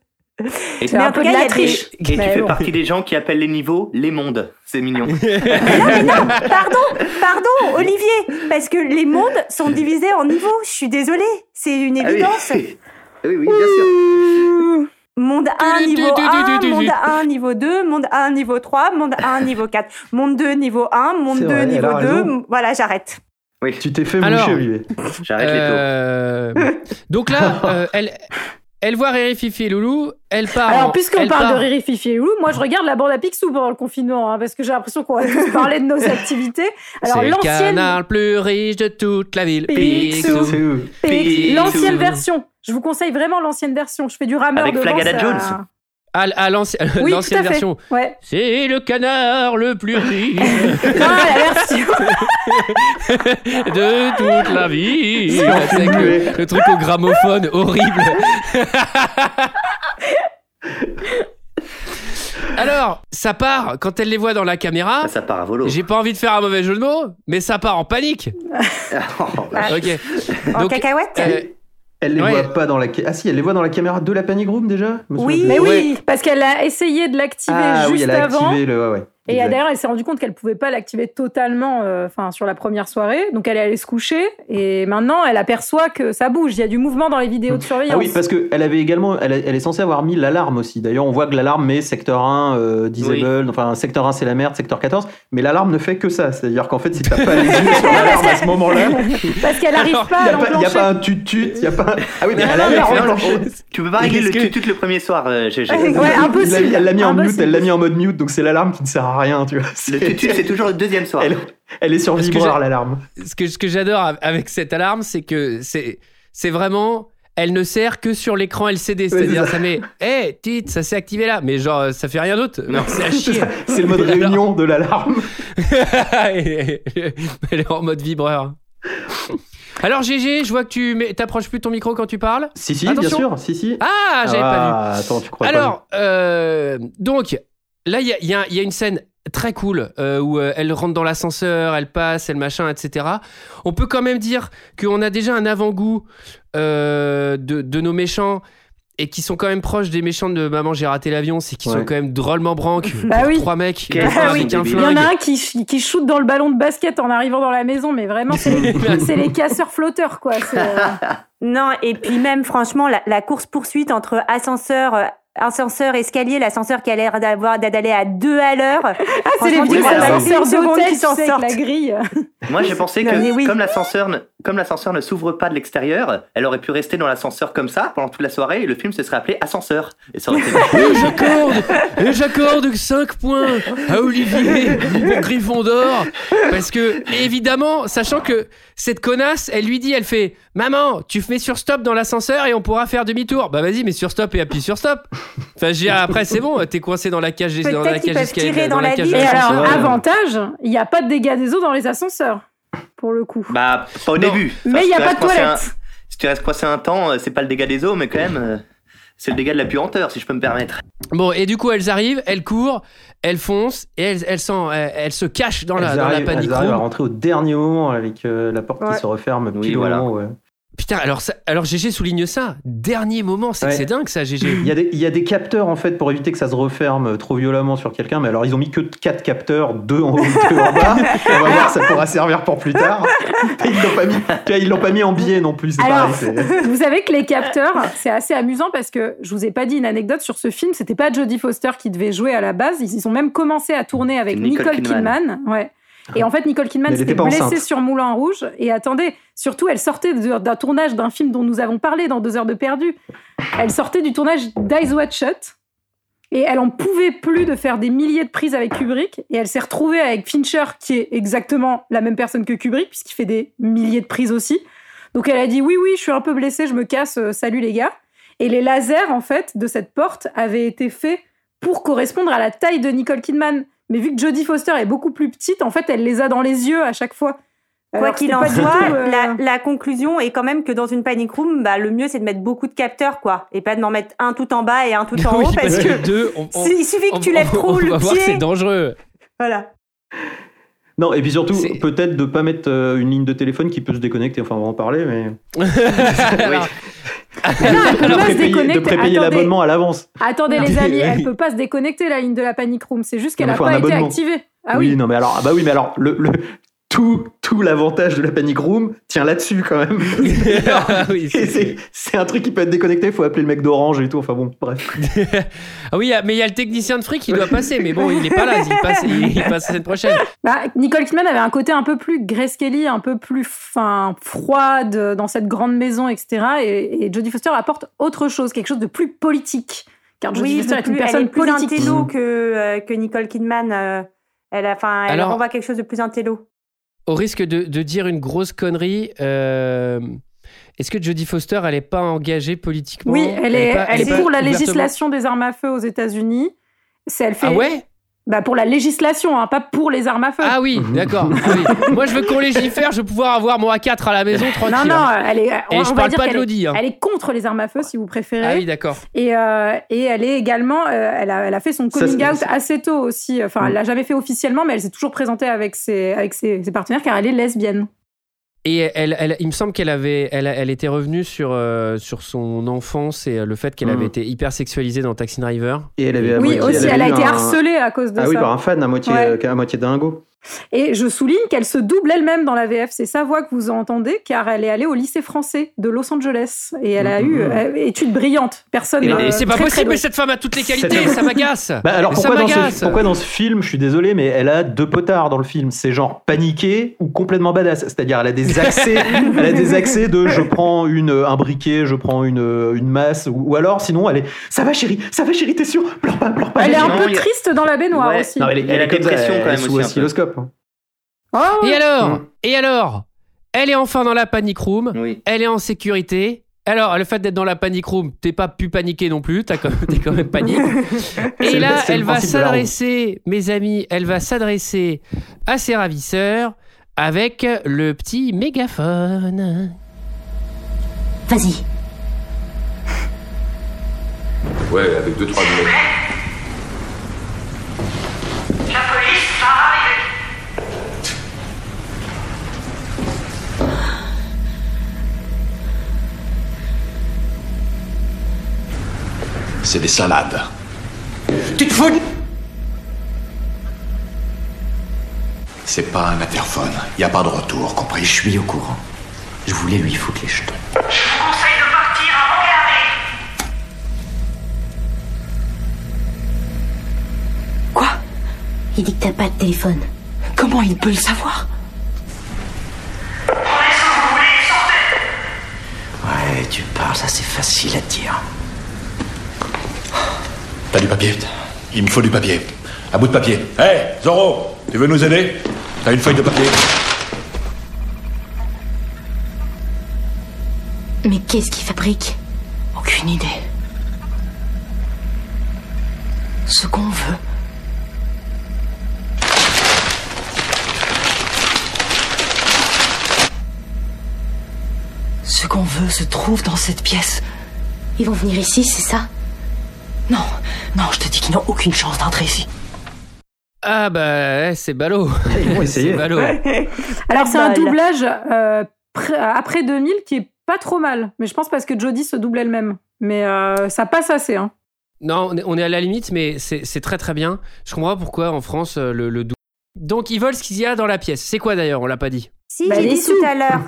Et, Mais en tout cas, il y la a triche. et tu Mais fais bon. partie des gens qui appellent les niveaux les mondes. C'est mignon. [laughs] Non, mais non, pardon, pardon, Olivier, parce que les mondes sont divisés en niveaux. Je suis désolée, c'est une Ah oui. évidence. [laughs] oui, oui, bien sûr. Monde 1, niveau 1, monde 1, niveau 2, monde 1, niveau 3, monde 1, niveau 4, monde 2, niveau 1, monde C'est 2, vrai, niveau a 2. raison. Voilà, j'arrête. Tu t'es fait Alors- moucher, Olivier. J'arrête les taux. Euh, [laughs] donc là, euh, elle, elle voit Riri Fifi et Loulou. Elle part. Alors puisqu'on parle part- de Riri Fifi et Loulou, moi je regarde la bande à Picsou pendant le confinement hein, parce que j'ai l'impression qu'on va tous parler de nos [laughs] activités. Alors C'est le l'ancienne canard le plus riche de toute la ville. Picsou. Picsou, l'ancienne version. Je vous conseille vraiment l'ancienne version. Je fais du rameur Avec devant, Flagada ça- Jones. À, [laughs] à l'ancienne version. Ouais. C'est le canard le plus riche [laughs] Non, la version. [laughs] de toute la vie. Avec le, truc au gramophone horrible. Alors, ça part quand elle les voit dans la caméra. Ah, ça part à volo. J'ai pas envie de faire un mauvais jeu de mots, mais ça part en panique. Oh, Ok. En Donc, cacahuète euh, Elle les Ouais. voit pas dans la. Ah si, elle les voit dans la caméra de la Panic Room déjà? Oui. Mais oui, parce qu'elle a essayé de l'activer Ah oui, juste elle a avant. activé le. Ouais, ouais. Et d'ailleurs, elle s'est rendue compte qu'elle pouvait pas l'activer totalement, euh, enfin sur la première soirée. Donc elle est allée se coucher et maintenant elle aperçoit que ça bouge. Il y a du mouvement dans les vidéos de surveillance. Ah oui, parce qu'elle avait également, elle, elle est censée avoir mis l'alarme aussi. D'ailleurs, on voit que l'alarme met secteur 1, euh, disabled, enfin secteur 1 c'est la merde, secteur 14, mais l'alarme ne fait que ça. C'est-à-dire qu'en fait, si t'as pas les yeux sur [laughs] l'alarme à ce moment-là, [laughs] Parce qu'elle n'arrive Alors, pas il à n'y a, pas- y a l'enclencher. pas un tut-tut, il n'y a pas. Ah oui, mais elle a enclencher. Tu peux pas régler le que- tutut le premier soir, euh, GG. Ouais, Il impossible. Elle l'a mis en mute, elle l'a mis en mode mute, donc c'est l'alarme qui ne sert à rien, tu vois. Le tutut, c'est toujours le deuxième soir. Elle, elle est sur vibreur, l'alarme. ce que, ce que j'adore av- avec cette alarme, c'est que c'est, c'est vraiment. Elle ne sert que sur l'écran LCD. c'est C'est-à-dire, ça. ça met. [laughs] Hé, titre, ça s'est activé là. Mais genre, ça fait rien d'autre. Non, [laughs] c'est à chier. c'est le mode [laughs] réunion de l'alarme. Elle est en mode vibreur. Alors, GG, je vois que tu t'approches plus ton micro quand tu parles. Si, si, Attention. bien sûr, si, si. Ah, j'avais pas vu. Ah, Attends, tu crois pas Alors, euh, donc, là, il y a, il y a- il y a une scène très cool euh, où euh, elle rentre dans l'ascenseur, elle passe, elle machin, etc. On peut quand même dire qu'on a déjà un avant-goût euh, de, de nos méchants et qui sont quand même proches des méchants de Maman, j'ai raté l'avion, c'est qu'ils Ouais. sont quand même drôlement branques. [laughs] Bah oui. Trois mecs oui. Il y en a un qui, qui shoot dans le ballon de basket en arrivant dans la maison, mais vraiment, c'est les, [laughs] casseurs flotteurs, quoi. [laughs] Non, et puis même franchement, la, la course poursuite entre ascenseur, ascenseur escalier, l'ascenseur qui a l'air d'avoir d'aller à deux à l'heure. Ah, c'est les une ascenseurs d'hôtel qui s'en sortent. la grille. [laughs] Moi, j'ai pensé que oui. comme l'ascenseur ne, comme l'ascenseur ne s'ouvre pas de l'extérieur, elle aurait pu rester dans l'ascenseur comme ça pendant toute la soirée et le film se serait appelé Ascenseur. Et ça aurait été [laughs] Et j'accorde, et j'accorde 5 points à Olivier [laughs] pour Gryffondor. Parce que, évidemment, sachant que cette connasse, elle lui dit, elle fait Maman, tu mets sur stop dans l'ascenseur et on pourra faire demi-tour. Bah vas-y, mets sur stop et appuie sur stop. Enfin, dire, après, c'est bon, t'es coincé dans la cage des dans la cage tirer dans la cage. Et alors, avantage, il n'y a pas de dégâts des eaux dans les ascenseurs, pour le coup. Bah, pas au Non. début. Mais si il n'y a tu pas restes de un- toilette. si tu restes coincé un temps, euh, c'est pas le dégât des eaux, mais quand même, euh, c'est le dégât de la puanteur, si je peux me permettre. Bon, et du coup, elles arrivent, elles courent, elles foncent et elles, elles, s'en- elles- elles se cachent dans la, dans la panic elles arrivent à rentrer au dernier moment avec euh, la porte Ouais. qui se referme Oui, pile voilà. moment euh, Putain, alors, ça- alors GG souligne ça. Dernier moment, c'est Ouais. c'est dingue ça, GG. Il y, a des, il y a des capteurs en fait pour éviter que ça se referme trop violemment sur quelqu'un, mais alors ils ont mis que 4 capteurs, deux en haut, deux en bas. On va voir, ça pourra servir pour plus tard. Et ils l'ont pas mis, tu vois, ils l'ont pas mis en biais non plus. Alors, pareil, vous savez que les capteurs, c'est assez amusant parce que je vous ai pas dit une anecdote sur ce film. C'était pas Jodie Foster qui devait jouer à la base. Ils ont même commencé à tourner avec Nicole, Kidman. Kidman. Ouais. Et en fait, Nicole Kidman s'était blessée enceinte. sur Moulin Rouge. Et attendez, surtout, elle sortait d'un tournage d'un film dont nous avons parlé dans Deux heures de perdu. Elle sortait du tournage d'Eyes Wide Shut. Et elle en pouvait plus de faire des milliers de prises avec Kubrick. Et elle s'est retrouvée avec Fincher, qui est exactement la même personne que Kubrick, puisqu'il fait des milliers de prises aussi. Donc elle a dit oui, oui, je suis un peu blessée, je me casse, euh, salut les gars. Et les lasers, en fait, de cette porte avaient été faits pour correspondre à la taille de Nicole Kidman. Mais vu que Jodie Foster est beaucoup plus petite, en fait, elle les a dans les yeux à chaque fois. Quoi qu'il en soit, euh, la, la conclusion est quand même que dans une panic room, bah, le mieux c'est de mettre beaucoup de capteurs, quoi, et pas de m'en mettre un tout en bas et un tout [laughs] en Oui, haut, parce que deux, on, on- il suffit que on- tu lèves on- trop on le va voir que c'est pied. dangereux. Voilà. Non, et puis surtout, C'est- peut-être de pas mettre euh, une ligne de téléphone qui peut se déconnecter. Enfin, on va en parler, mais. [laughs] Alors, Non, elle peut de pas se prépayer, de déconnecter. prépayer Attendez. l'abonnement à l'avance. Attendez Non. les [laughs] amis, elle peut pas se déconnecter la ligne de la panic room. C'est juste qu'elle n'a pas été activée. Ah oui, oui. non, mais alors, ah bah oui, mais alors, le, le- tout, tout l'avantage de la panic room tient là-dessus quand même. [laughs] Oui, [laughs] c'est- un truc qui peut être déconnecté, il faut appeler le mec d'Orange et tout. Enfin bon, bref. [laughs] Ah oui, mais il y a le technicien de fric qui doit passer, mais bon, il est pas là, il passe, il, il passe la semaine prochaine. Bah, Nicole Kidman avait un côté un peu plus Grace Kelly, un peu plus fin, froide dans cette grande maison, etc. Et, et Jodie Foster apporte autre chose, quelque chose de plus politique. Car Jodie Oui, Foster est une plus- personne elle est plus politique. intello que, euh, que Nicole Kidman. euh, elle, a, enfin, elle Alors- renvoie quelque chose de plus intello. Au risque de, de dire une grosse connerie, euh, est-ce que Jodie Foster, elle est pas engagée politiquement? Oui, elle est, pas- elle est pas pour la législation des armes à feu aux États-Unis. Elle fait. Ah ouais? Bah pour la législation, hein, pas pour les armes à feu. Ah oui, d'accord. Ah oui. Moi, je veux qu'on légifère, je veux pouvoir avoir mon A4 à la maison tranquille. non, non, hein. elle est. Et on, je on va parle dire pas de l'Audi. hein. Elle est contre les armes à feu, si vous préférez. Ah oui, d'accord. Et, euh, et elle est également, euh, elle, a, elle a fait son coming out assez tôt aussi. Enfin, elle l'a jamais fait officiellement, mais elle s'est toujours présentée avec ses, avec ses, ses partenaires car elle est lesbienne. Et elle, elle- il me semble qu'elle avait, elle, elle était revenue sur, euh, sur son enfance et euh, le fait qu'elle Mhm. avait été hyper sexualisée dans Taxi Driver. Et elle avait oui, moitié- aussi, avait elle a été un- harcelée à cause de Ah ça. oui, par un fan à moitié, Ouais. euh, à moitié dingo. Et je souligne qu'elle se double elle-même dans la VF. C'est sa voix que vous entendez, car elle est allée au lycée français de Los Angeles. Et elle a eu euh, études brillantes. Personne. Et, euh, et c'est pas possible, mais cette femme a toutes les qualités, ça m'agace. Bah alors ça pourquoi dans, ce, m'agace. pourquoi dans ce film, je suis désolé, mais elle a deux potards dans le film. C'est genre paniqué ou complètement badass. C'est-à-dire elle a des accès, [laughs] elle a des accès de je prends une, un briquet, je prends une, une masse, ou, ou alors sinon elle est ça va chérie, ça va chérie, t'es sûr Pleure pas, pleure pas. Elle est un peu triste dans la baignoire Ouais. aussi. Non, elle est, a dépression elle quand même sous aussi, un peu. Hein. Oh, Et alors Mm. Et alors Elle est enfin dans la panic room, Oui. elle est en sécurité. Alors, le fait d'être dans la panic room, t'es pas pu paniquer non plus, t'as quand même- t'es quand même panique. [laughs] Et là, le elle va s'adresser, mes amis, elle va s'adresser à ses ravisseurs avec le petit mégaphone. Vas-y. Ouais, avec deux, trois minutes. c'est des salades. Tu te fous de... C'est pas un interphone. Il a pas de retour, compris? Je suis au courant. Je voulais lui foutre les jetons. Je vous conseille de partir avant qu'elle Quoi? Il dit que t'as pas de téléphone. Comment il peut le savoir? Prenez ce que vous voulez, sortez Ouais, tu parles, ça c'est facile à dire. T'as du papier? Il me faut du papier. Un bout de papier. Hé, Zoro, tu veux nous aider? T'as une feuille de papier Mais qu'est-ce qu'il fabrique? Aucune idée. Ce qu'on veut. Ce qu'on veut se trouve dans cette pièce. Ils vont venir ici, c'est ça? Non, non, je te dis qu'ils n'ont aucune chance d'entrer ici. Ah bah ouais, c'est ballot. Ils vont [laughs] essayer. Ballot. [laughs] Alors c'est un doublage euh, pré- après 2000 qui est pas trop mal, mais je pense parce que Jodie se double elle-même. Mais euh, ça passe assez. Hein. Non, on est, à la limite, mais c'est c'est très très bien. Je comprends pas pourquoi en France euh, le, le dou- Donc ils volent ce qu'il y a dans la pièce. C'est quoi d'ailleurs On l'a pas dit. Si, Bah, j'ai dit sous. tout à l'heure.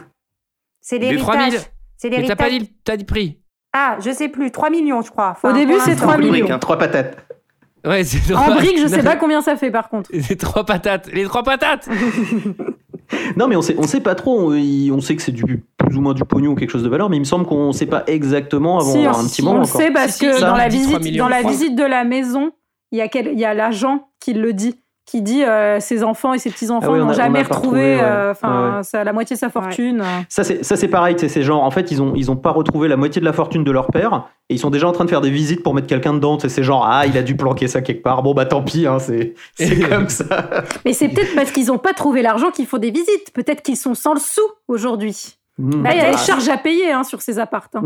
C'est Les l'héritage. 3000. C'est Mais t'as pas dit, t'as dit prix. Ah, je sais plus, 3 millions, je crois. Enfin, Au début, c'est l'instant. 3 En briques, millions. hein. Trois patates. Ouais, c'est En trois- briques, je sais pas combien ça fait par contre. [laughs] Les trois patates. Les trois patates. [laughs] Non, mais on sait, on sait pas trop. On, on sait que c'est du plus ou moins du pognon ou quelque chose de valeur, mais il me semble qu'on sait pas exactement avant Si, un on, petit on moment le encore. sait parce Si, que ça, dans on la 3 visite, millions, dans la je crois. visite de la maison, il y a, quel- il y a l'agent qui le dit, qui dit euh, ses enfants et ses petits enfants Ah oui, n'ont jamais retrouvé, euh, enfin, Ouais, ouais. ça- la moitié de sa fortune. Ça c'est ça c'est pareil, c'est genre en fait ils ont ils ont pas retrouvé la moitié de la fortune de leur père et ils sont déjà en train de faire des visites pour mettre quelqu'un dedans. C'est genre ah il a dû planquer ça quelque part. Bon bah tant pis, hein, c'est [laughs] c'est comme ça. Mais c'est peut-être parce qu'ils n'ont pas trouvé l'argent qu'il faut des visites. Peut-être qu'ils sont sans le sou aujourd'hui. Là, il y a des charges à payer hein, sur ces apparts. hein.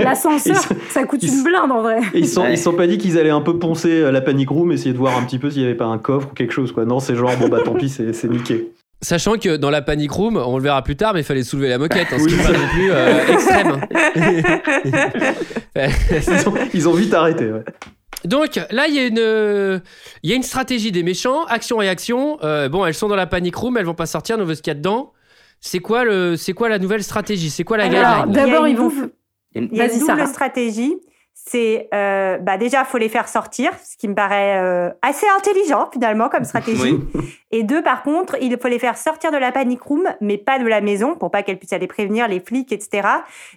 L'ascenseur, ça coûte une blinde en vrai. Ils sont ils sont pas dit qu'ils allaient un peu poncer euh, la panic room, essayer de voir un petit peu s'il y avait pas un coffre ou quelque chose quoi. Non c'est genre bon bah tant pis c'est c'est niqué. Sachant que dans la panic room, on le verra plus tard, mais il fallait soulever la moquette, hein, ce Oui, qui n'est pas non plus euh, [laughs] extrême. Ils ont, ils ont vite arrêté. ouais. Donc là, il y a une, il y a une stratégie des méchants, action-réaction. Euh, bon, elles sont dans la panic room, elles vont pas sortir, nous veut ce qu'il y a dedans. C'est quoi le, c'est quoi la nouvelle stratégie? C'est quoi la Alors, D'abord, ils vont. double- Il y a une- double stratégie. C'est euh, bah déjà faut les faire sortir, ce qui me paraît euh, assez intelligent finalement comme stratégie. Et deux, par contre, il faut les faire sortir de la panic room, mais pas de la maison, pour pas qu'elles puissent aller prévenir les flics, etc.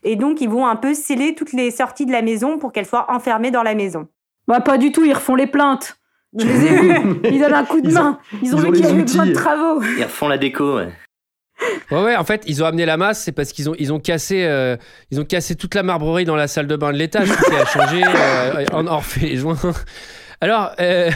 Et donc ils vont un peu sceller toutes les sorties de la maison pour qu'elles soient enfermées dans la maison. Bah, pas du tout, ils refont les plaintes. Je les ai [laughs] vus. Ils donnent un coup de Ils ont- main. Ils ont vu qu'il y avait besoin de travaux. Ils refont la déco. ouais. Ouais, ouais. En fait, ils ont amené la masse, c'est parce qu'ils ont, ils ont cassé, euh, ont cassé toute la marbrerie dans la salle de bain de l'étage. Tout a changé, euh, a refait les joints. Alors, euh,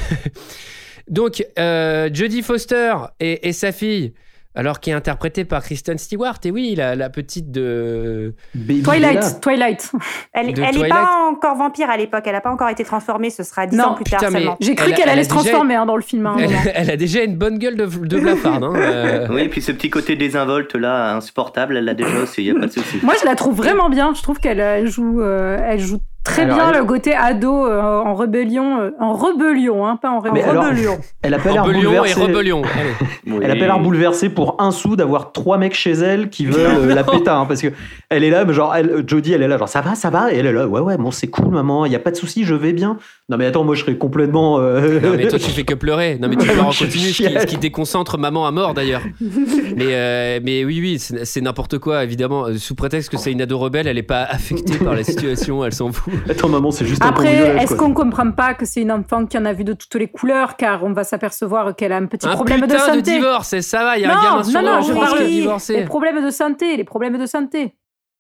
[laughs] donc, Jodie Foster et sa fille. Alors, qui est interprétée par Kristen Stewart, et oui, la, la petite de. Baby Bella. Twilight, Twilight. Elle, De elle est Twilight. pas encore vampire à l'époque, elle a pas encore été transformée, ce sera dix ans plus tard putain, seulement. J'ai cru qu'elle allait se transformer hein, dans le film. un Elle, a déjà une bonne gueule de, de blafarde. Hein, euh. Oui, et puis ce petit côté désinvolte là, insupportable, elle l'a déjà aussi, il n'y a pas de souci. Moi, je la trouve vraiment bien. Je trouve qu'elle elle joue, euh, elle joue très Alors, bien elle- le côté ado euh, en rébellion, euh, en rébellion, hein, pas en rébellion. alors. Elle a pas l'air bouleversée. Allez. [laughs] Elle a pas l'air bouleversée pour un sou d'avoir trois mecs chez elle qui veulent euh, la péta, hein, parce que elle est là, mais genre, elle, Jodie, elle est là, genre ça va, ça va, et elle est là, ouais, ouais, bon, c'est cool, maman, il y a pas de souci, je vais bien. Non, mais attends, moi, je serais complètement. euh, Non mais toi [laughs] tu fais que pleurer. Non mais tu pleures en continu, ce qui, chiale. ce qui déconcentre maman à mort d'ailleurs. [laughs] mais euh, mais oui oui, c'est n'importe quoi évidemment. Sous prétexte que c'est une ado rebelle, elle est pas affectée par la situation, elle s'en fout. [laughs] Attends, maman, c'est juste un Après, est-ce qu'on comprend pas que c'est une enfant qui en a vu de toutes les couleurs, car on va s'apercevoir qu'elle a un petit Un problème de putain de, santé. divorce, et ça va, il y a non, un gamin sur non, non, je parle qui est des divorcé. problèmes de santé, les problèmes de santé.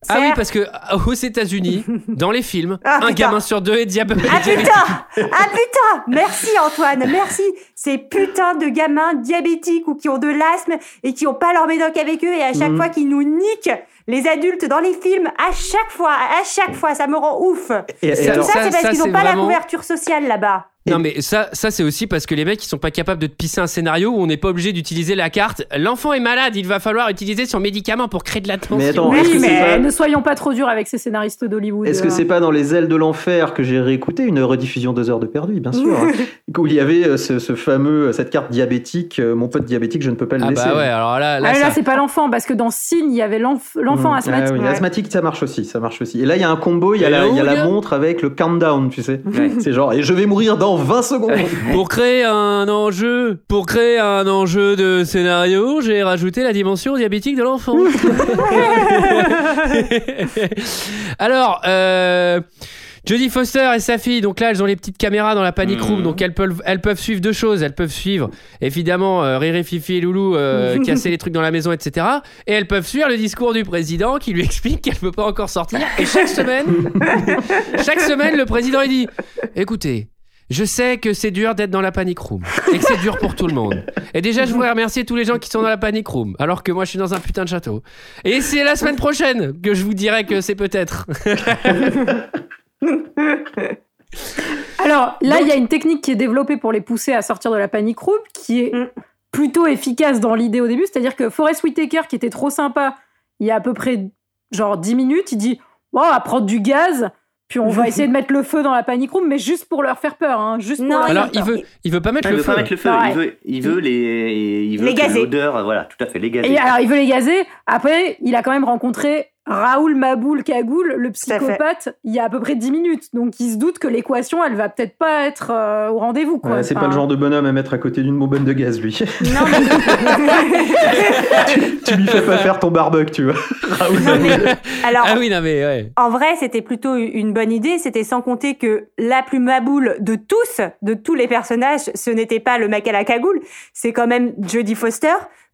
Ah oui, parce que euh, aux États-Unis, [laughs] dans les films, Ah, un putain. gamin sur deux est diabétique. Ah putain Ah putain Merci Antoine, merci Ces putains de gamins diabétiques ou qui ont de l'asthme et qui ont pas leur médoc avec eux et à chaque Mhm. fois qu'ils nous niquent les adultes dans les films, à chaque fois, à chaque fois, ça me rend ouf Et- tout alors- ça, ça- c'est parce qu'ils c'est ont pas la couverture sociale là-bas. Non mais ça, ça c'est aussi parce que les mecs ils sont pas capables de te pisser un scénario où on n'est pas obligé d'utiliser la carte. L'enfant est malade, il va falloir utiliser son médicament pour créer de l'attention. Mais attends, oui, mais pas- ne soyons pas trop durs avec ces scénaristes d'Hollywood. Est-ce que c'est pas dans les ailes de l'enfer que j'ai réécouté une rediffusion deux heures de perdu, bien sûr, hein, [laughs] où il y avait euh, ce, ce fameux cette carte diabétique, euh, mon pote diabétique, je ne peux pas le Ah laisser. bah ouais, alors là, là, Ah, là, c'est pas l'enfant, parce que dans Signe, il y avait l'enfant Mm. asthmatique. Ah oui, Ouais. asthmatique, ça marche aussi, ça marche aussi. Et là, il y a un combo, il y a, la, il y a la montre avec le countdown, tu sais. [laughs] C'est genre, et je vais mourir dans 20 secondes. [laughs] Pour créer un enjeu, pour créer un enjeu de scénario, j'ai rajouté la dimension diabétique de l'enfant. [laughs] Alors, euh, Jodie Foster et sa fille, donc là, elles ont les petites caméras dans la panic room, donc elles peuvent, elles peuvent suivre deux choses. Elles peuvent suivre, évidemment, euh, Riri, Fifi et Loulou euh, [laughs] casser les trucs dans la maison, etc. Et elles peuvent suivre le discours du président qui lui explique qu'elle peut pas encore sortir. Et chaque semaine, chaque semaine, le président il dit, écoutez. Je sais que c'est dur d'être dans la panic room et que c'est dur pour tout le monde. Et déjà, je voudrais remercier tous les gens qui sont dans la panic room, alors que moi, je suis dans un putain de château. Et c'est la semaine prochaine que je vous dirai que c'est peut-être. [laughs] Alors là, il y a une technique qui est développée pour les pousser à sortir de la panic room qui est plutôt efficace dans l'idée au début. C'est-à-dire que Forrest Whitaker, qui était trop sympa, il y a à peu près genre 10 minutes, il dit on va prendre du gaz, puis on va [laughs] essayer de mettre le feu dans la panic room, mais juste pour leur faire peur. Hein, juste pour leur Alors, faire il peur. veut, il veut pas mettre il le veut feu. pas mettre le feu, Ouais. il veut, il veut les, il veut Les gazer. l'odeur, voilà, tout à fait, les gazer. Et alors, il veut les gazer. Après, il a quand même rencontré Raoul Maboul Cagoul, le psychopathe, il y a à peu près 10 minutes. Donc, il se doute que l'équation, elle va peut-être pas être euh, au rendez-vous. quoi. Ouais, c'est Enfin, pas le genre de bonhomme à mettre à côté d'une bonbonne de gaz, lui. Non, mais... [laughs] tu lui fais pas faire ton barbecue, tu vois. Raoul Alors, Ah oui, non mais ouais. En vrai, c'était plutôt une bonne idée. C'était sans compter que la plus maboule de tous, de tous les personnages, ce n'était pas le mec à la cagoule, c'est quand même Jodie Foster.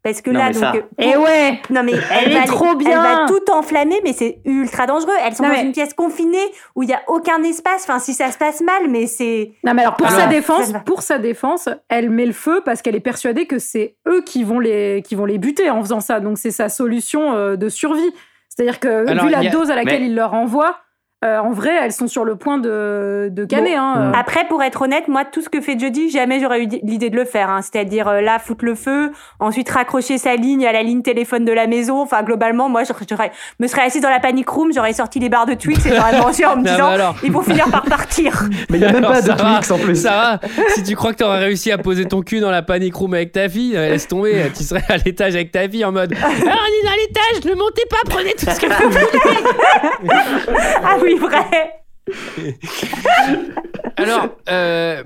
Parce que Non, là, mais donc. ça. euh, Eh ouais Non, mais Elle est va- trop bien. Elle va tout enflammer, mais c'est ultra dangereux. Elles sont Non, dans mais- une pièce confinée où il y a aucun espace. Enfin, si ça se passe mal, mais c'est. Non, mais alors pour Alors, sa défense, pour sa défense, elle met le feu parce qu'elle est persuadée que c'est eux qui vont les qui vont les buter en faisant ça. Donc c'est sa solution euh, de survie. C'est-à-dire que Alors, vu la a- dose à laquelle mais- il leur envoie, euh, en vrai, elles sont sur le point de de canner. Bon. hein, euh. Après, pour être honnête, moi, tout ce que fait Jodie, jamais j'aurais eu l'idée de le faire. hein. C'est-à-dire euh, là, foutre le feu, ensuite raccrocher sa ligne à la ligne téléphone de la maison. Enfin, globalement, moi, j'aurais me serais assise dans la panic room, j'aurais sorti les barres de Twix et j'aurais mangé en me [laughs] Non, disant, alors. ils vont finir par partir. [laughs] Mais il y a même Alors, pas de va, Twix en plus. Ça va, si tu crois que t'aurais réussi à poser ton cul dans la panic room avec ta fille, laisse tomber, tu serais à l'étage avec ta fille en mode [laughs] Ah, on est dans l'étage, ne montez pas, prenez tout ce que vous voulez. ah oui, vrai. [laughs] Alors, euh,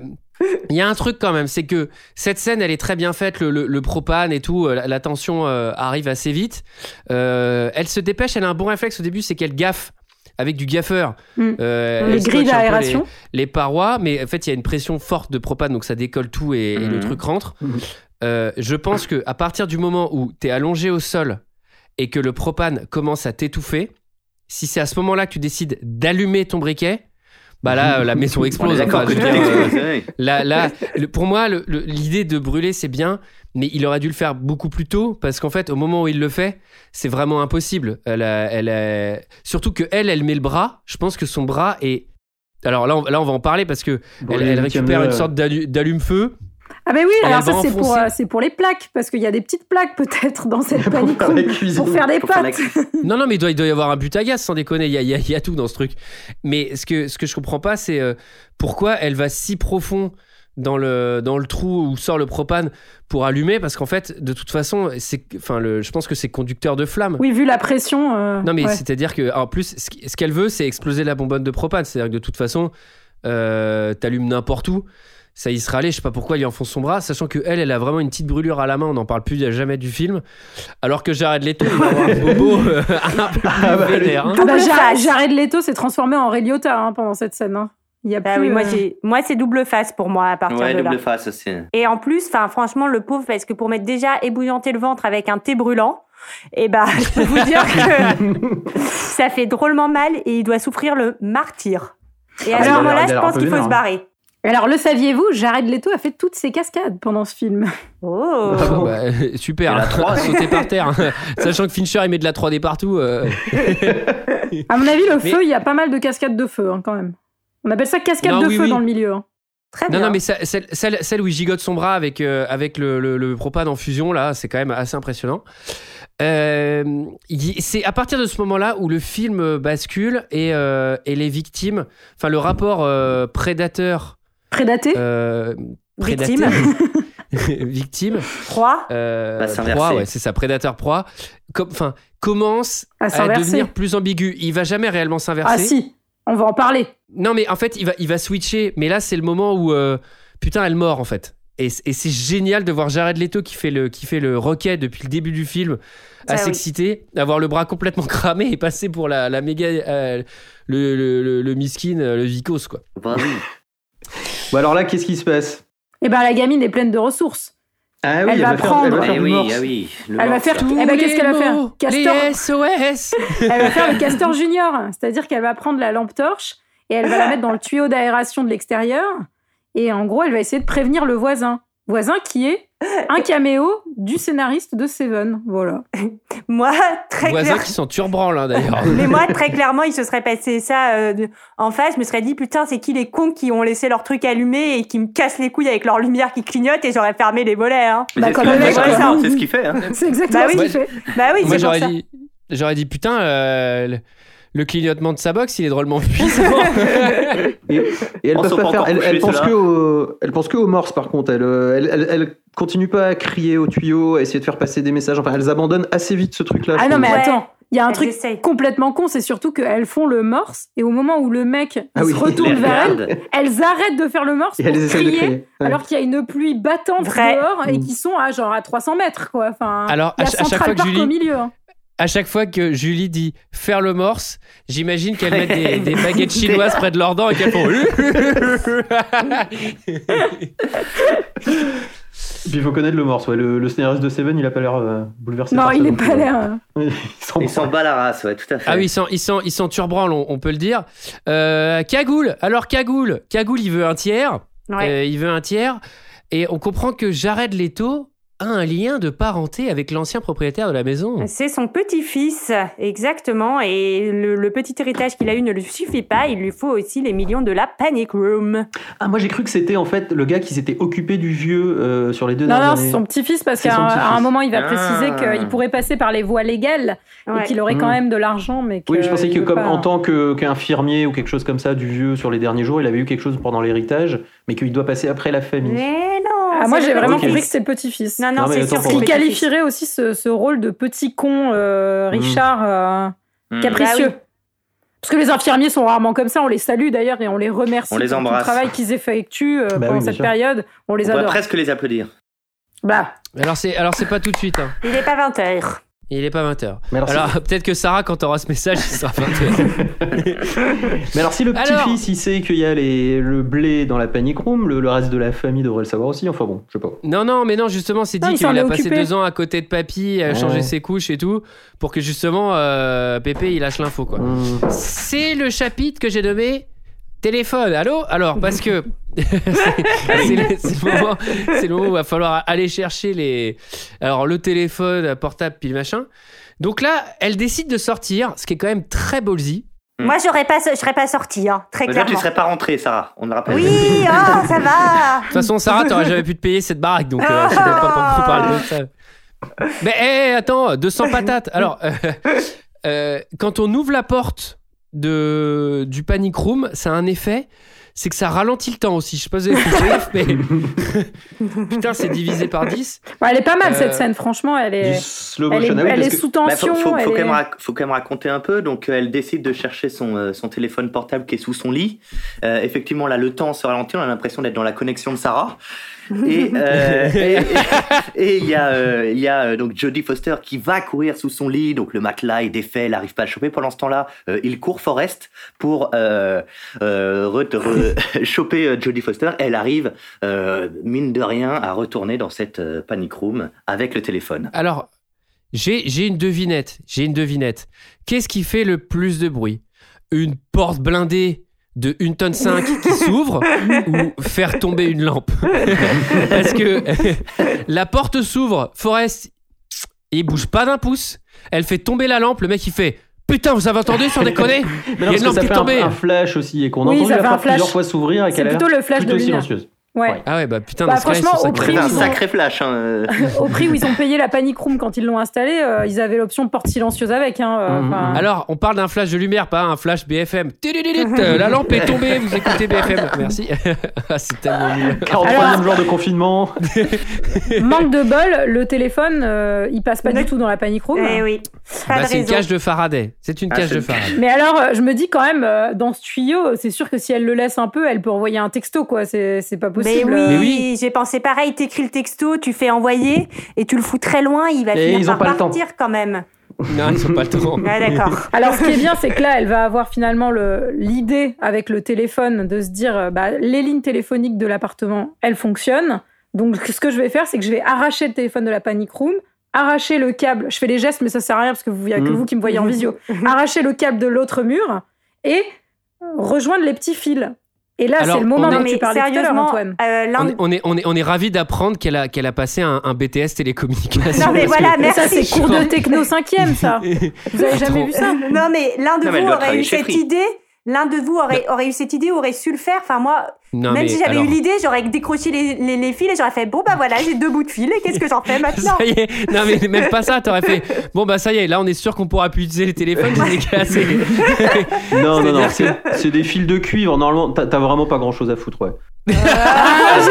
il y a un truc quand même, c'est que cette scène, elle est très bien faite, le, le- le propane et tout, euh, la, la tension euh, arrive assez vite. Euh, elle se dépêche, elle a un bon réflexe au début, c'est qu'elle gaffe avec du gaffeur. Mm. Euh, Les grilles d'aération. Les, les parois, mais en fait, il y a une pression forte de propane, donc ça décolle tout et, et le Mhm. truc rentre. Euh, je pense que à partir du moment où tu es allongé au sol et que le propane commence à t'étouffer, si c'est à ce moment-là que tu décides d'allumer ton briquet, bah là, la maison explose. Enfin, que euh, là, là, le- pour moi, l'idée de brûler, c'est bien, mais il aurait dû le faire beaucoup plus tôt, parce qu'en fait, au moment où il le fait, c'est vraiment impossible. Elle a- elle a- Surtout que elle, elle met le bras. Je pense que son bras est. Alors là, on, là, on va en parler parce que Bon, elle, récupère une sorte d'allu- d'allume-feu. Ah ben oui, Et alors ça c'est pour euh, c'est pour les plaques parce qu'il y a des petites plaques peut-être dans cette [laughs] faire cuisine. pour faire des Pour faire la pâtes. [laughs] Non, non, mais il doit, il doit y avoir un but à gaz, sans déconner. Il y a, il y a- il y a tout dans ce truc. Mais ce que, ce que je comprends pas, c'est euh, pourquoi elle va si profond dans le, dans le trou où sort le propane pour allumer, parce qu'en fait, de toute façon, c'est, enfin, le, je pense que c'est conducteur de flamme. Oui, vu la pression. euh, Non, mais ouais. c'est-à-dire que, en plus, ce qu'elle veut, c'est exploser la bonbonne de propane. C'est-à-dire que de toute façon, euh, t'allumes n'importe où. Ça y sera allé, je sais pas pourquoi il enfonce son bras, sachant que elle, elle a vraiment une petite brûlure à la main, on n'en parle plus jamais du film. Alors que Jared Leto, il va avoir un bobo euh, [laughs] un peu plus vénère, hein. Ah bah, Double Jar- face. Jared Leto s'est transformé en Ray Liotta hein, pendant cette scène. hein. Il y a Bah plus, oui, moi, euh, j'ai, moi, c'est double face pour moi à partir Ouais, de là. double face aussi. Et en plus, enfin, franchement, le pauvre, parce que pour mettre déjà ébouillanter le ventre avec un thé brûlant, et bah, je peux vous dire que [laughs] ça fait drôlement mal et il doit souffrir le martyr. Et à Ah, ce moment-là, je pense qu'il faut se hein. barrer. Alors le saviez-vous, Jared Leto a fait toutes ses cascades pendant ce film. Oh. Ah bah, [laughs] super, la 3. [laughs] sauter par terre. hein. Sachant que Fincher il met de la 3D partout. euh. À mon avis, le Mais- feu, il y a pas mal de cascades de feu hein, quand même. On appelle ça cascade Non, de oui, feu oui. dans le milieu. hein. Très Non, bien. non, mais ça- celle, celle, celle où il gigote son bras avec, euh, avec le, le, le propane en fusion, là, c'est quand même assez impressionnant. Euh, c'est à partir de ce moment-là où le film bascule et, euh, et les victimes, enfin le rapport euh, prédateur. Prédaté euh, prédaté. Victime. [laughs] victime. Proie. Euh, Va s'inverser. proie, ouais, c'est ça, prédateur proie. Com- Enfin, commence À devenir plus ambigu. Il va jamais réellement s'inverser. Ah si, on va en parler. Non, mais en fait, il va, il va switcher. Mais là, c'est le moment où euh, putain, elle mord en fait. Et, c'est génial de voir Jared Leto qui fait le qui fait le roquet depuis le début du film à Ça, oui. s'exciter, avoir le bras complètement [laughs] cramé et passer pour la, la méga euh, le, le, le, le miskin, le vicos quoi. Bah oui. Bon, alors là, qu'est-ce qui se passe? Et ben la gamine est pleine de ressources. Ah oui, Elle elle, va va, faire, prendre- elle va faire Eh oui, ah oui. le Elle va faire. Eh ben, qu'est-ce qu'elle va faire? Castor. Les SOS [laughs] Elle va faire le castor junior, c'est-à-dire qu'elle va prendre la lampe torche et elle va la mettre dans le tuyau d'aération de l'extérieur. Et en gros, elle va essayer de prévenir le voisin. Voisin qui est un caméo du scénariste de Seven. Voilà. [laughs] Moi, très Voisins clairement. qui sont turbranles hein, d'ailleurs. [laughs] Mais moi, très clairement, il se serait passé ça euh, en face. Je me serais dit, putain, c'est qui les cons qui ont laissé leur truc allumé et qui me cassent les couilles avec leur lumière qui clignote et j'aurais fermé les volets. Hein. Mais Bah, c'est comme ce le qu'il fait, quoi. ça, C'est ce qu'il fait. hein. C'est exactement Bah oui. ce qu'il fait. Bah oui, Moi c'est j'aurais ça. dit j'aurais dit putain euh, le, le clignotement de sa box il est drôlement [laughs] puissant. Et, et elle, On peut sont pas faire, encore elle, elle couchés, pense ceux-là. que au, elle pense que au morse par contre. Elle, euh, elle, elle, elle continue pas à crier au tuyau, à essayer de faire passer des messages. Enfin, elles abandonnent assez vite ce truc-là. Ah non, mais. Ouais. attends. Il y a un Elles truc essayent. complètement con, c'est surtout qu'elles font le morse et au moment où le mec Ah oui, se retourne [laughs] vers elles, elles arrêtent de faire le morse Et pour elles essaient de crier, crier. Ouais. alors qu'il y a une pluie battante Vrai. dehors et Mm. qui sont à genre à 300 mètres quoi. Enfin, Alors, à à chaque fois que Julie- au milieu. hein. À chaque fois que Julie dit faire le morse, j'imagine qu'elle met des, des baguettes chinoises près de leurs dents et qu'elles font. [laughs] Puis il faut connaître le morse. Ouais. Le, le scénariste de Seven, il a pas l'air euh, bouleversé. Non, il est non pas plus. l'air. [laughs] Il s'en Il s'en bat la race, ouais, tout à fait. ah oui, ils sont turbranles, on, on peut le dire. Euh, Cagoule, alors Cagoule, Cagoule, il veut un tiers. Ouais. Euh, il veut un tiers. Et on comprend que Jared Leto a un lien de parenté avec l'ancien propriétaire de la maison. C'est son petit-fils, exactement. Et le, le petit héritage qu'il a eu ne lui suffit pas. Il lui faut aussi les millions de la Panic Room. Ah, moi j'ai cru que c'était en fait le gars qui s'était occupé du vieux euh, sur les deux Non, dernières non, c'est années. son petit-fils parce qu'à un, moment, il va Ah. préciser qu'il pourrait passer par les voies légales Ouais. et qu'il aurait quand Mm. même de l'argent, mais que Oui, je pensais que comme pas- en tant que- qu'infirmier ou quelque chose comme ça du vieux sur les derniers jours, il avait eu quelque chose pendant l'héritage, mais qu'il doit passer après la famille. Mais non. Ah, moi, c'est j'ai vraiment compris que le petit-fils. Non, non, c'est sûr. c'est Ce qui qualifierait aussi ce, ce rôle de petit con euh, Richard euh, Hmm. capricieux. Bah Parce que les infirmiers sont rarement comme ça, on les salue d'ailleurs et on les remercie On les pour tout le embrasse. travail qu'ils effectuent euh, Bah pendant oui, cette sûr. période. On les On adore. presque les applaudir. Bah, Alors c'est, alors c'est pas tout de suite. hein. Il est pas 20 heures. Il est pas 20h. Mais alors, Alors [laughs] peut-être que Sarah, quand t'auras ce message, il sera 20h. [laughs] Mais alors, si le Alors- petit-fils, il sait qu'il y a les, le blé dans la panic room, le, le reste de la famille devrait le savoir aussi. Enfin bon, je sais pas. Non, non, mais non, justement, c'est dit qu'il a passé occupé. deux ans à côté de papy, à Ouais. changer ses couches et tout, pour que justement euh, Pépé il lâche l'info quoi. Hum. C'est le chapitre que j'ai nommé téléphone. Allô? Alors parce que [laughs] c'est le, moment, c'est le moment où il va falloir aller chercher les, alors le téléphone portable puis le machin. Donc là, elle décide de sortir, ce qui est quand même très ballsy. Hmm. Moi, j'aurais pas, je serais pas sortie, hein, très Mais tu clairement. serais pas rentré, Sarah. On le rappelle. Oui, [laughs] oh, ça va. De toute façon, Sarah, t'aurais jamais pu te payer cette baraque, donc euh, je sais même pas pourquoi on parle de ça. Mais hé, attends, 200 patates. Alors, euh, euh, quand on ouvre la porte de, du panic room, ça a un effet, c'est que ça ralentit le temps aussi. Je sais pas si vous avez [laughs] mais [laughs] putain, c'est divisé par 10. bah, elle est pas mal Euh, cette scène, franchement. Elle est, slow elle est, motion. ah oui, elle parce est que- sous Bah, tension. faut, faut, elle faut quand même faut quand même raconter un peu. Donc, euh, elle décide de chercher son, euh, son téléphone portable qui est sous son lit. Euh, effectivement, là, le temps se ralentit. On a l'impression d'être dans la connexion de Sarah. Et [laughs] euh, et- il y a, euh, il y a euh, donc Jodie Foster qui va courir sous son lit. Donc le matelas est défait, elle n'arrive pas à le choper. Pendant ce temps-là, euh, il court Forrest pour euh, euh, re- re- [laughs] choper euh, Jodie Foster. Elle arrive, euh, mine de rien, à retourner dans cette euh, panic room avec le téléphone. Alors, j'ai j'ai une devinette. J'ai une devinette. Qu'est-ce qui fait le plus de bruit? Une porte blindée de 1 tonne 5 qui s'ouvre [laughs] ou faire tomber une lampe Parce que [laughs] la porte s'ouvre, Forrest, il bouge pas d'un pouce. Elle fait tomber la lampe. Le mec, il fait Putain, vous avez entendu sans déconner? Il y a une lampe qui est fait un, tombée. un flash aussi et qu'on Oui, entend ça la fait un porte flash. plusieurs fois s'ouvrir et C'est qu'elle a plutôt le flash de plutôt lumière. silencieuse. Ouais. Ah ouais, bah putain, Bah, franchement, au prix, un sacré flash. hein, euh. [laughs] Au prix où ils ont payé la panic room quand ils l'ont installé, euh, ils avaient l'option porte silencieuse avec. Hein, euh, Mhm. Alors, on parle d'un flash de lumière, pas un flash BFM. Tidididit, La lampe est tombée, vous écoutez BFM. Merci. [laughs] Ah, c'est tellement nul. 43e jour de confinement. [laughs] Manque de bol, le téléphone, euh, il passe pas du tout dans la panic room. Eh oui. Bah, c'est une cage de Faraday. C'est une Ah, cage de Faraday. Mais alors, euh, je me dis quand même, euh, dans ce tuyau, c'est sûr que si elle le laisse un peu, elle peut envoyer un texto, quoi. C'est c'est pas Mais possible. oui, Mais oui. j'ai pensé pareil, t'écris le texto, tu fais envoyer et tu le fous très loin, il va Et finir ils ont par pas le temps. partir quand même. Non, ils ont pas le temps. [laughs] Ouais, d'accord. [laughs] Alors, ce qui est bien, c'est que là, elle va avoir finalement le- l'idée avec le téléphone de se dire, euh, bah, les lignes téléphoniques de l'appartement, elles fonctionnent. Donc, ce que je vais faire, c'est que je vais arracher le téléphone de la panic room, arracher le câble. Je fais les gestes, mais ça sert à rien parce que vous, y a que Mhm. vous qui me voyez en [laughs] visio. arracher le câble de l'autre mur et rejoindre les petits fils. Et là, Alors, c'est le moment on dont est- tu mais parlais tout à l'heure, Antoine. euh, On est, on est, on est, on est ravis d'apprendre qu'elle a, qu'elle a passé un, un BTS télécommunication. Non, mais voilà, que- Mais ça, c'est Merci. cours de techno cinquième, ça. [laughs] Vous avez jamais vu ça Non, mais l'un de Non, vous aurait eu cette idée. L'un de vous aurait, aurait eu cette idée, aurait su le faire. Enfin, moi, Non, même si j'avais alors- eu l'idée, j'aurais décroché les, les, les fils et j'aurais fait bon, bah voilà, j'ai deux bouts de fil et qu'est-ce que j'en fais [laughs] maintenant Ça y est, non mais même pas ça, t'aurais fait. Bon bah ça y est, là on est sûr qu'on pourra plus utiliser les téléphones, je les ai cassés. [laughs] Non, non, non, c'est c'est des fils de cuivre. Normalement, t'as t'as vraiment pas grand chose à foutre, ouais. Ah, GG,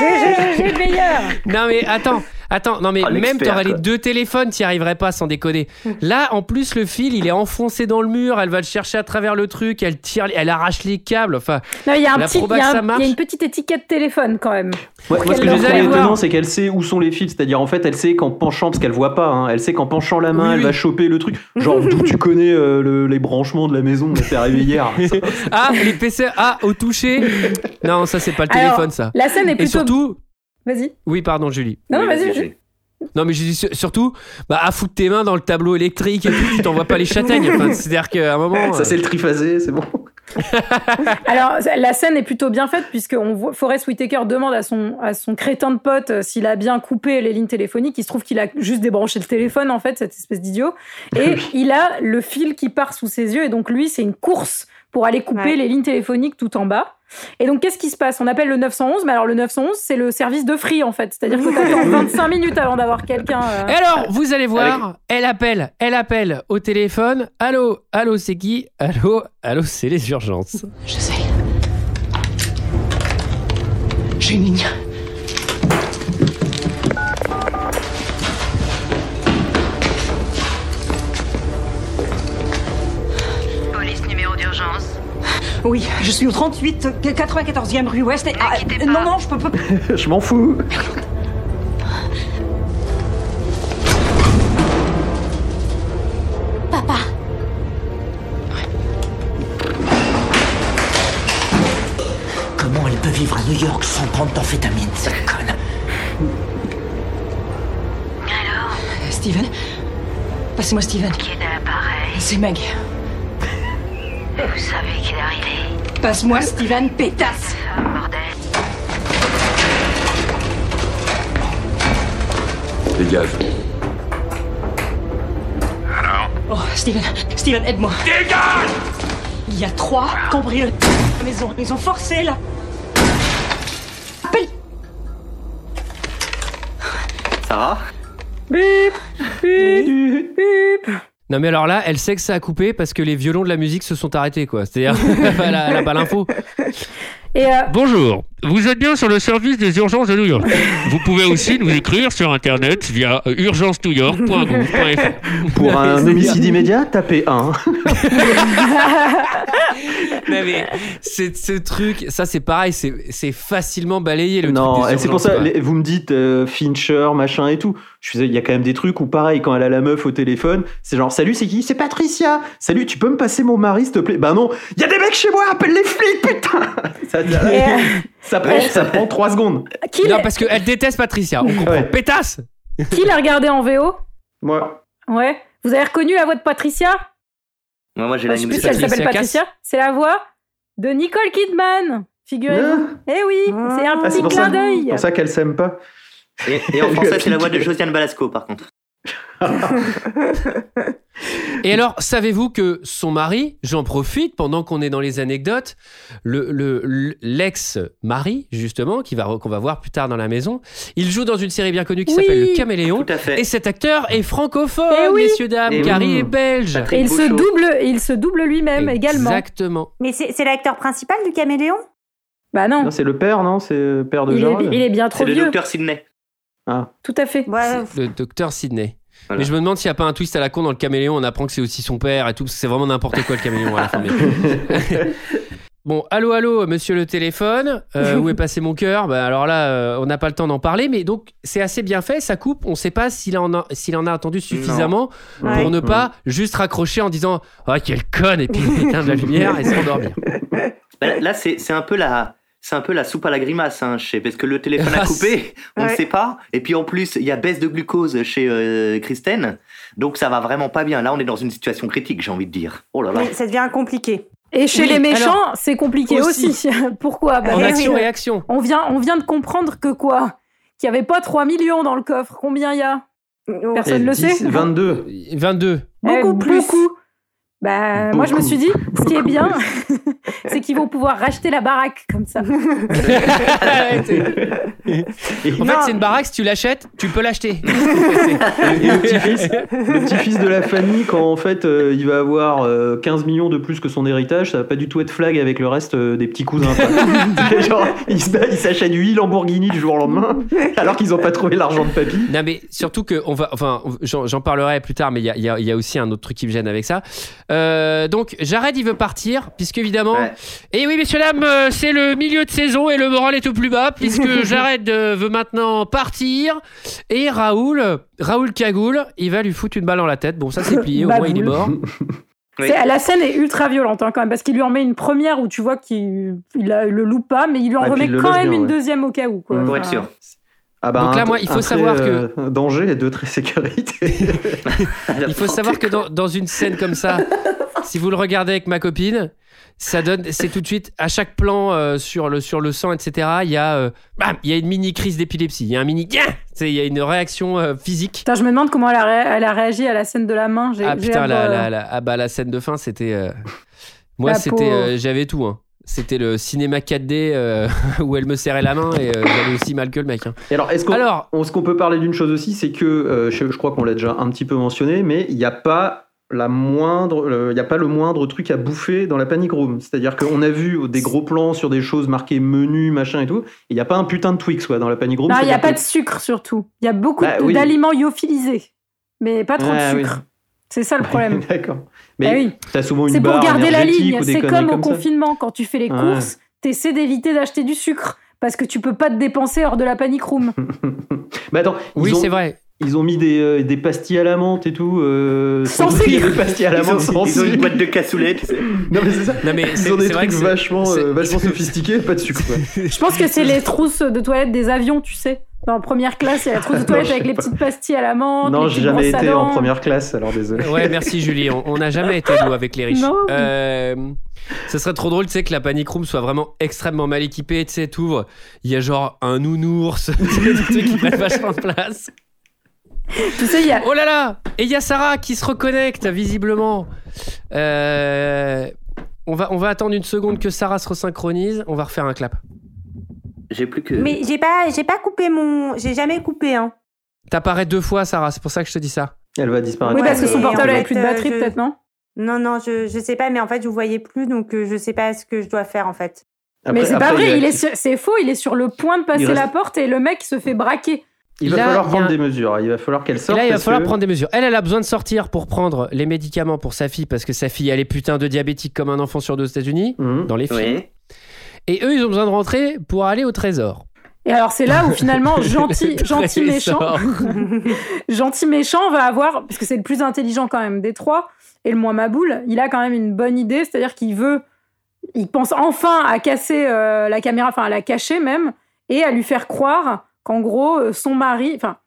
GG, GG, le meilleur. Non mais attends, attends, non mais Oh, même t'aurais les deux téléphones, t'y arriverais pas sans déconner. Là en plus le fil il est enfoncé dans le mur, elle va le chercher à travers le truc, elle tire, elle arrache les câbles, enfin. Non, il y a un La petit, il proba y y a une petite étiquette téléphone quand même. Ouais, moi, ce que j'ai trouvé étonnant, c'est qu'elle sait où sont les fils. C'est-à-dire, en fait, elle sait qu'en penchant, parce qu'elle voit pas, hein, elle sait qu'en penchant la main, Oui, elle oui. va choper le truc. Genre, d'où tu connais euh, le- les branchements de la maison, on t'est arrivé hier. [laughs] Ah les PC, ah au toucher. Non ça c'est pas le Alors, téléphone ça. La scène est Et plutôt. surtout, Vas-y. oui pardon Julie. Non, non, Oui, vas-y, vas-y, vas-y. Non mais j'ai dit sur- surtout, bah à foutre tes mains dans le tableau électrique et tout, tu t'envoies pas les châtaignes. Enfin, c'est-à-dire qu'à un moment. Ça, c'est le triphasé, c'est bon. [laughs] Alors, la scène est plutôt bien faite puisque on voit, Forrest Whitaker demande à son, à son crétin de pote euh, s'il a bien coupé les lignes téléphoniques. Il se trouve qu'il a juste débranché le téléphone, en fait, cette espèce d'idiot. Et il a le fil qui part sous ses yeux. Et donc, lui, c'est une course pour aller couper Ouais. les lignes téléphoniques tout en bas. Et donc, qu'est-ce qui se passe? On appelle le 911, mais alors le 911, c'est le service de free, en fait. C'est-à-dire que t'attends [laughs] 25 minutes avant d'avoir quelqu'un. euh, Et alors, vous allez voir, elle appelle, elle appelle au téléphone. Allô, allô, c'est qui? Allô, allô, c'est les urgences. Je sais. J'ai une ligne. Oui, je suis au 38 94e rue Ouest. Et, ah, pas. non, non, je peux pas. [laughs] Je m'en fous. Papa, Comment elle peut vivre à New York sans prendre d'amphétamine, cette conne? Alors, Steven? Passez-moi Steven. qui est à l'appareil? C'est Meg. Vous savez qu'il est arrivé. Passe-moi Steven, pétasse Ah, bordel. Dégage. Oh, Steven, Steven, aide-moi. Dégage Il y a trois cambrioleurs à la maison. Ils ont forcé la. Appelle Sarah Bip, bip, bip. Non mais alors là, elle sait que ça a coupé parce que les violons de la musique se sont arrêtés quoi. C'est-à-dire, [laughs] elle, a, pas l'info. [laughs] Et euh, Bonjour, vous êtes bien sur le service des urgences de New York. [laughs] Vous pouvez aussi nous écrire sur internet via urgence-new-york.gouv.fr. Pour un [laughs] homicide immédiat, tapez 1. [laughs] Non mais c'est ce truc, ça c'est pareil, c'est c'est facilement balayé le Non, truc. des c'est pour ça, les- vous me dites euh, Fincher, machin et tout. Je il y a quand même des trucs où pareil, quand elle a la meuf au téléphone, c'est genre, salut, c'est qui? C'est Patricia. Salut, tu peux me passer mon mari, s'il te plaît? Bah non, il y a des mecs chez moi, appelle les flics, putain ça, ça- Et, euh, [laughs] ça prend, ça prend 3 secondes. qui Non parce qu'elle déteste Patricia, on comprend. Ouais. Pétasse qui l'a regardé en VO Moi, Ouais. Vous avez reconnu la voix de Patricia? Moi, moi j'ai la Je sais numéro plus si elle s'appelle Patricia. C'est la voix de Nicole Kidman. Figurez-vous. Eh oui, c'est un Ah, c'est petit pour clin ça, d'œil. pour ça qu'elle s'aime pas. Et, et en [laughs] français, c'est la voix de Josiane Balasco, par contre. [laughs] Et alors, savez-vous que son mari, j'en profite pendant qu'on est dans les anecdotes, le, le- l'ex-mari, justement, qui va, qu'on va voir plus tard dans la maison, il joue dans une série bien connue qui Oui. s'appelle Le Caméléon. Tout à fait. Et cet acteur est francophone, Eh oui. messieurs, dames, Eh car oui. il est belge. Patrick Et il se double, il se double lui-même également. Exactement. Mais c'est c'est l'acteur principal du caméléon? Bah non, Non, c'est le père, non? C'est le père de il est, Gérald il est bien trop C'est le vieux. docteur Sidney. Ah. Tout à fait. Ouais, Le docteur Sidney. Voilà. Mais je me demande s'il n'y a pas un twist à la con dans le caméléon, on apprend que c'est aussi son père et tout, parce que c'est vraiment n'importe quoi le caméléon à la fin. mais- [laughs] Bon, allô, allô, monsieur le téléphone, euh, où est passé mon cœur? Bah, Alors là, euh, on n'a pas le temps d'en parler, mais donc c'est assez bien fait, ça coupe, on ne sait pas s'il en, a- s'il en a attendu suffisamment pour ne pas juste raccrocher en disant « Ah, quelle conne !» et puis éteindre la lumière et s'endormir. [laughs] Bah, Là, c'est c'est un peu la. C'est un peu la soupe à la grimace, hein, chez, parce que le téléphone a [laughs] Ah, coupé, on ne Ouais. sait pas. Et puis en plus, il y a baisse de glucose chez euh, Kristen, donc ça va vraiment pas bien. Là, on est dans une situation critique, j'ai envie de dire. Oh là là. mais ça devient compliqué. Et chez Oui, les méchants, c'est compliqué aussi. aussi. [laughs] Pourquoi? Bah, En oui. action-réaction. on, vient, on vient de comprendre que quoi? Qu'il n'y avait pas 3 millions dans le coffre. Combien il y a? Personne Et le 10, sait 22. 22. Beaucoup Eh, plus. Beaucoup. Bah, moi, je me suis dit, ce qui est bien, [laughs] c'est qu'ils vont pouvoir racheter la baraque comme ça. [laughs] En fait, c'est une baraque, si tu l'achètes, tu peux l'acheter. [laughs] Et le petit-fils, de la famille, quand en fait euh, il va avoir euh, 15 millions de plus que son héritage, ça va pas du tout être flag avec le reste euh, des petits cousins. Genre, il se- il s'achète 8 Lamborghini du jour au lendemain, alors qu'ils ont pas trouvé l'argent de papy. Non mais surtout que on va, enfin, j'en parlerai plus tard, mais il y a, il y a- il y a aussi un autre truc qui me gêne avec ça. Euh, donc Jared il veut partir, puisque évidemment, Ouais. et oui messieurs dames, euh, c'est le milieu de saison et le moral est au plus bas, puisque [laughs] Jared euh, veut maintenant partir et Raoul, Raoul Cagoule, il va lui foutre une balle dans la tête. Bon ça c'est [laughs] plié, au moins il est mort. Oui. La scène est ultra violente hein, quand même, parce qu'il lui en met une première où tu vois qu'il il le loupe pas, mais il lui en remet quand même bien, une ouais. deuxième au cas où. Quoi. Pour être sûr. Ah bah, Donc là, moi, il faut savoir que- euh, danger et deux traits sécurité. [laughs] Il faut savoir que dans, dans une scène comme ça, si vous le regardez avec ma copine, ça donne, c'est tout de suite à chaque plan euh, sur le sur le sang, etc. Il y a, euh, bam, il y a une mini crise d'épilepsie, il y a un mini, il y a une réaction euh, physique. Putain, je me demande comment elle a, ré- elle a réagi à la scène de la main. Ah putain, la, de- la, la- ah bah, la scène de fin, c'était, euh, moi c'était, euh, j'avais tout. Hein. C'était le cinéma 4D euh, [laughs] où elle me serrait la main et euh, j'avais aussi mal que le mec. hein. Et alors, est-ce qu'on Alors- on- ce qu'on peut parler d'une chose aussi, c'est que euh, je, je crois qu'on l'a déjà un petit peu mentionné, mais il n'y a pas la moindre, le- il y a pas le moindre truc à bouffer dans la panic room. C'est-à-dire qu'on a vu des gros plans sur des choses marquées menu, machin et tout. et Il n'y a pas un putain de Twix quoi dans la panic room. Il n'y a pas que- de sucre surtout. Il y a beaucoup Bah, oui. d'aliments lyophilisés, mais pas trop Ah, de oui. sucre. C'est ça le problème. [laughs] D'accord. Ah Mais oui. t'as souvent une C'est pour garder la ligne. C'est comme au ça. confinement. Quand tu fais les Ouais. courses, t'essaies d'éviter d'acheter du sucre parce que tu peux pas te dépenser hors de la panic room. [laughs] Mais attends, Oui, ils ont- c'est vrai. Ils ont mis des, euh, des pastilles à la menthe et tout. Euh, Sans sucre. Des pastilles à la Ils ont, menthe sans ils ont une boîte de cassoulet, tu sais. [laughs] Non mais c'est ça. Non mais c'est Ils ont des trucs vachement, euh, vachement sophistiqués, pas de sucre. Je pense que c'est les trousses de toilette des avions, tu sais. La première classe, il y a la trousse de [laughs] toilette je avec les pas. petites pastilles à la menthe. non, les j'ai jamais été en première classe, alors désolé. Ouais, merci [laughs] Julie. On n'a jamais été nous avec les riches. Non. Euh, ce serait trop drôle, tu sais, que la panic room soit vraiment extrêmement mal équipée. Tu sais, t'ouvres, il y a genre un nounours, [laughs] des trucs qui prennent vachement de place. Tu sais, il y a. Oh là là Et il y a Sarah qui se reconnecte, visiblement. Euh, on, va, on va attendre une seconde que Sarah se resynchronise. On va refaire un clap. J'ai plus que. Mais j'ai pas, j'ai pas coupé mon, j'ai jamais coupé hein. T'apparais deux fois, Sarah, c'est pour ça que je te dis ça. Elle va disparaître. Oui, parce que son mais portable en avait fait, plus de euh, batterie, je- peut-être, non? Non, non, je, je sais pas, mais en fait, je vous voyais plus, donc euh, je sais pas ce que je dois faire en fait. Mais Après- c'est pas vrai, il, est sur- c'est faux, il est sur le point de passer reste- la porte et le mec se fait braquer. il va Là, falloir a prendre des mesures. Il va falloir qu'elle Et sorte. là, il va falloir que- prendre des mesures. Elle, elle a besoin de sortir pour prendre les médicaments pour sa fille parce que sa fille, elle est putain de diabétique comme un enfant sur deux aux États-Unis, Mhm. dans les films. Oui. Et eux, ils ont besoin de rentrer pour aller au trésor. Et alors c'est là où finalement [laughs] gentil, gentil méchant, [laughs] gentil méchant va avoir, parce que c'est le plus intelligent quand même des trois, et le moins maboule, il a quand même une bonne idée, c'est-à-dire qu'il veut, il pense enfin à casser euh, la caméra, enfin à la cacher même, et à lui faire croire qu'en gros euh, son mari, enfin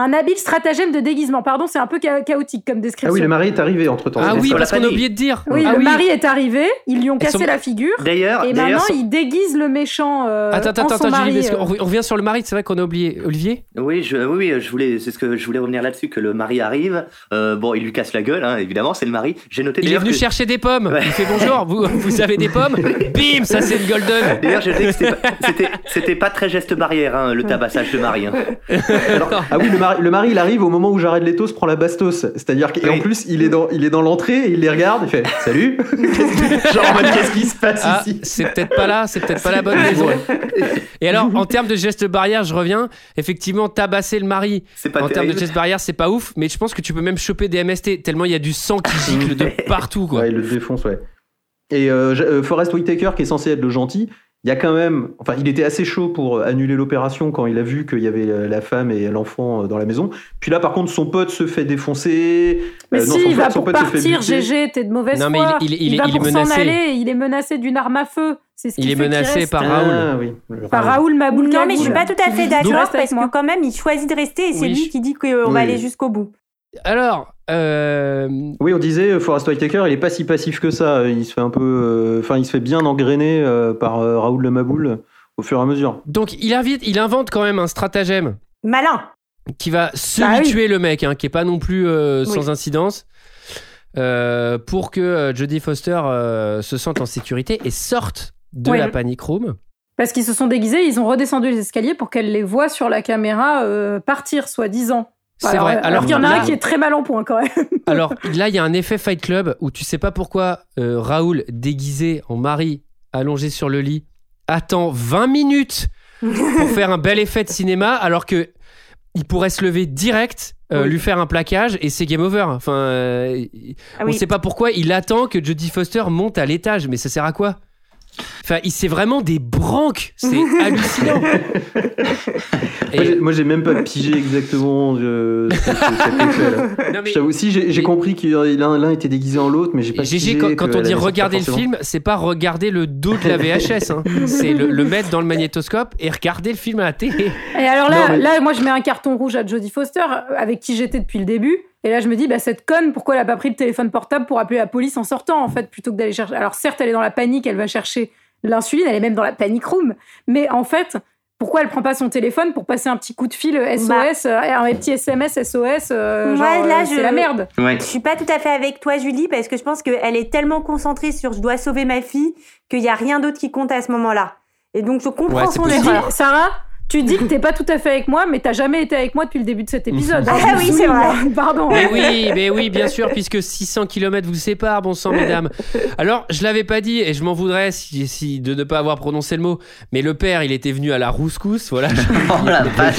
un habile stratagème de déguisement. Pardon, c'est un peu cha- chaotique comme description. Ah oui, le mari est arrivé entre temps. Ah oui, parce qu'on a oublié de dire. Oui, ah le oui. mari est arrivé, ils lui ont cassé son- la figure. D'ailleurs, Et maintenant, son- il déguise le méchant. euh, Attends, attends, en son attends, Julie, mari, euh. on revient sur le mari, c'est vrai qu'on a oublié. Olivier? Oui, je, oui, je voulais, c'est ce que je voulais revenir là-dessus, que le mari arrive. Euh, bon, il lui casse la gueule, hein, évidemment, c'est le mari. J'ai noté Il est venu que- chercher des pommes. Il fait bonjour, vous, vous avez des pommes [laughs] Bim, ça c'est une golden. D'ailleurs, j'ai noté que c'était pas- très geste barrière, hein, le tabassage de Marie. hein. [laughs] Ah oui, le mari, le mari, il arrive au moment où Jared Leto se prend la bastos. C'est-à-dire qu'en Oui. plus, il est dans, il est dans l'entrée, et il les regarde, il fait Salut [laughs] Genre qu'est-ce qui se passe Ah, ici? c'est peut-être pas là, c'est peut-être pas la bonne maison. Et alors, en termes de gestes barrières, je reviens. Effectivement, tabasser le mari, pas en termes de gestes barrières, c'est pas ouf, mais je pense que tu peux même choper des MST tellement il y a du sang qui gicle de [laughs] partout, quoi. Ouais, il le défonce, ouais. Et euh, euh, Forrest Whitaker, qui est censé être le gentil, il y a quand même. Enfin, il était assez chaud pour annuler l'opération quand il a vu qu'il y avait euh, la femme et l'enfant euh, dans la maison. Puis là, par contre, son pote se fait défoncer. Mais Euh, non, si, son il pote- va son pour pote se fait partir. GG, t'es de mauvaise Non, mais il- il- il- va il est pour s'en menacé. aller, il est menacé d'une arme à feu. C'est ce qui Il est fait menacé reste. par Ah, Raoul. oui. le Par Raoul. Maboul Non, mais je suis pas tout à fait d'accord parce que quand même, il choisit de rester et c'est Oui, lui je- qui dit qu'on va aller jusqu'au bout. Alors, euh, Oui, on disait euh, Forrest Whitaker, il est pas si passif que ça. Il se fait un peu, euh, enfin, il se fait bien engrainer euh, par euh, Raoul le Maboul au fur et à mesure. donc il invite, il invente quand même un stratagème Malin. qui va Bah semi-tuer le mec, hein, qui est pas non plus euh, Oui. sans incidence, euh, pour que euh, Jodie Foster euh, se sente en sécurité et sorte de Ouais. la panic room. Parce qu'ils se sont déguisés, ils ont redescendu les escaliers pour qu'elle les voie sur la caméra euh, partir, soi-disant. C'est vrai. Alors, Alors qu'il y en a là- un qui est très mal en point quand même. [laughs] Alors là, il y a un effet Fight Club où tu sais pas pourquoi euh, Raoul, déguisé en mari, allongé sur le lit, attend 20 minutes pour faire un bel effet de cinéma, alors que il pourrait se lever direct, euh, Oui. lui faire un plaquage et c'est game over. Enfin, euh, Ah on oui. sait pas pourquoi il attend que Jodie Foster monte à l'étage, mais ça sert à quoi? Enfin, il c'est vraiment des branques, c'est [laughs] hallucinant. Moi, j'ai- Moi, j'ai même pas pigé exactement euh, Je t'avoue, si j'ai compris que l'un l'un était déguisé en l'autre, mais j'ai pas GG, pigé quand, quand on dit regarder le film, c'est pas regarder le dos de la [laughs] VHS. hein. C'est le, le mettre dans le magnétoscope et regarder le film à la télé. Et alors là, Non, mais- là, moi, je mets un carton rouge à Jodie Foster, avec qui j'étais depuis le début. Et là, je me dis, bah, cette conne, pourquoi elle a pas pris le téléphone portable pour appeler la police en sortant, en fait, plutôt que d'aller chercher? Alors, certes, elle est dans la panique, elle va chercher l'insuline, elle est même dans la panic room. Mais en fait, pourquoi elle prend pas son téléphone pour passer un petit coup de fil SOS, euh, un petit SMS SOS, euh, Moi, genre, là, euh, je- c'est la merde. Ouais. Je suis pas tout à fait avec toi, Julie, parce que je pense qu'elle est tellement concentrée sur je dois sauver ma fille qu'il y a rien d'autre qui compte à ce moment-là. Et donc, je comprends Ouais, son possible. erreur. Sarah, tu dis que t'es pas tout à fait avec moi, mais t'as jamais été avec moi depuis le début de cet [laughs] épisode. Ah oui, c'est vrai. Pardon. Mais oui, mais oui, bien sûr, puisque 600 km vous séparent, bon sang, mesdames. Alors, je l'avais pas dit et je m'en voudrais si, si- de ne pas avoir prononcé le mot, mais le père, il était venu à la rouscousse, voilà. [laughs] Oh la vache.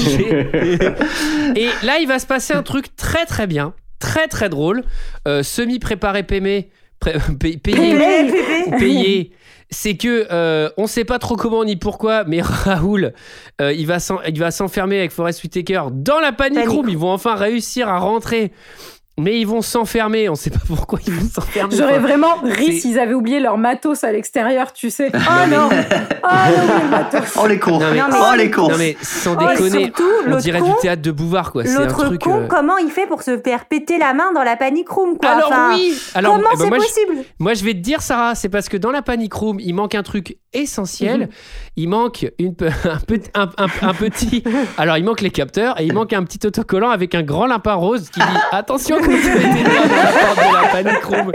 Et là, il va se passer un truc très très bien, très très drôle, euh, semi-préparé [laughs] payé, pré- payé, pépé. payé. C'est que euh, on sait pas trop comment ni pourquoi, mais [laughs] Raoul, euh, il va s'en- il va s'enfermer avec Forest Whitaker dans la panic Panic room. Ils vont enfin réussir à rentrer, mais ils vont s'enfermer. On sait pas pourquoi ils vont s'enfermer. J'aurais vraiment ri s'ils avaient oublié leur matos à l'extérieur, tu sais. [laughs] Oh non Oh non, le matos Oh les cons. Non, mais- Oh les cons. Non mais sans Oh, déconner, surtout, on dirait con- du théâtre de Bouvard quoi. L'autre truc. con, euh, comment il fait pour se faire péter la main dans la panic room, quoi? Alors Enfin, oui. Alors comment eh ben, c'est je- possible? Moi, je vais te dire, Sarah, c'est parce que dans la panic room, il manque un truc essentiel. Il manque une, pe- [laughs] un, petit, un, un- un petit. [laughs] Alors, il manque les capteurs et il manque un petit autocollant avec un grand lapin rose qui dit Attention de la room.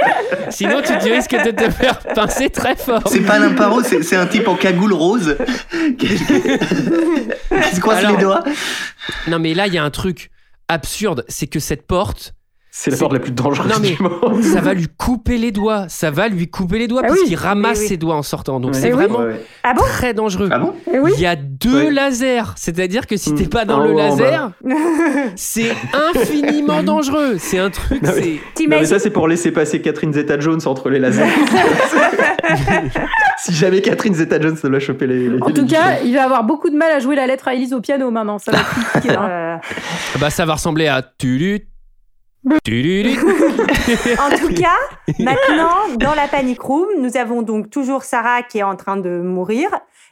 Sinon, tu, tu risques de te faire pincer très fort. C'est pas un paro, c'est un type en cagoule rose [laughs] qui se croise Alors- les doigts. Non, mais là, il y a un truc absurde c'est que cette porte. C'est la porte la plus dangereuse Non, mais du monde. ça va lui couper les doigts. Ça va lui couper les doigts Ah parce oui. qu'il ramasse oui. ses doigts en sortant. Donc, c'est Eh oui. vraiment. Ah bon très dangereux. Ah bon Eh oui Il y a deux lasers, c'est-à-dire que si t'es Mm. pas dans le en laser, [laughs] c'est infiniment dangereux. C'est un truc, Non, mais- c'est. Non, mais ça, c'est pour laisser passer Catherine Zeta-Jones entre les lasers. [laughs] si jamais Catherine Zeta-Jones doit choper les. les En les tout cas, il va avoir beaucoup de mal à jouer la lettre à Elise au piano maintenant. Ça va être compliqué. hein. Euh, Bah, ça va ressembler à. Tulut. [laughs] En tout cas, maintenant, dans la panic room, nous avons donc toujours Sarah qui est en train de mourir,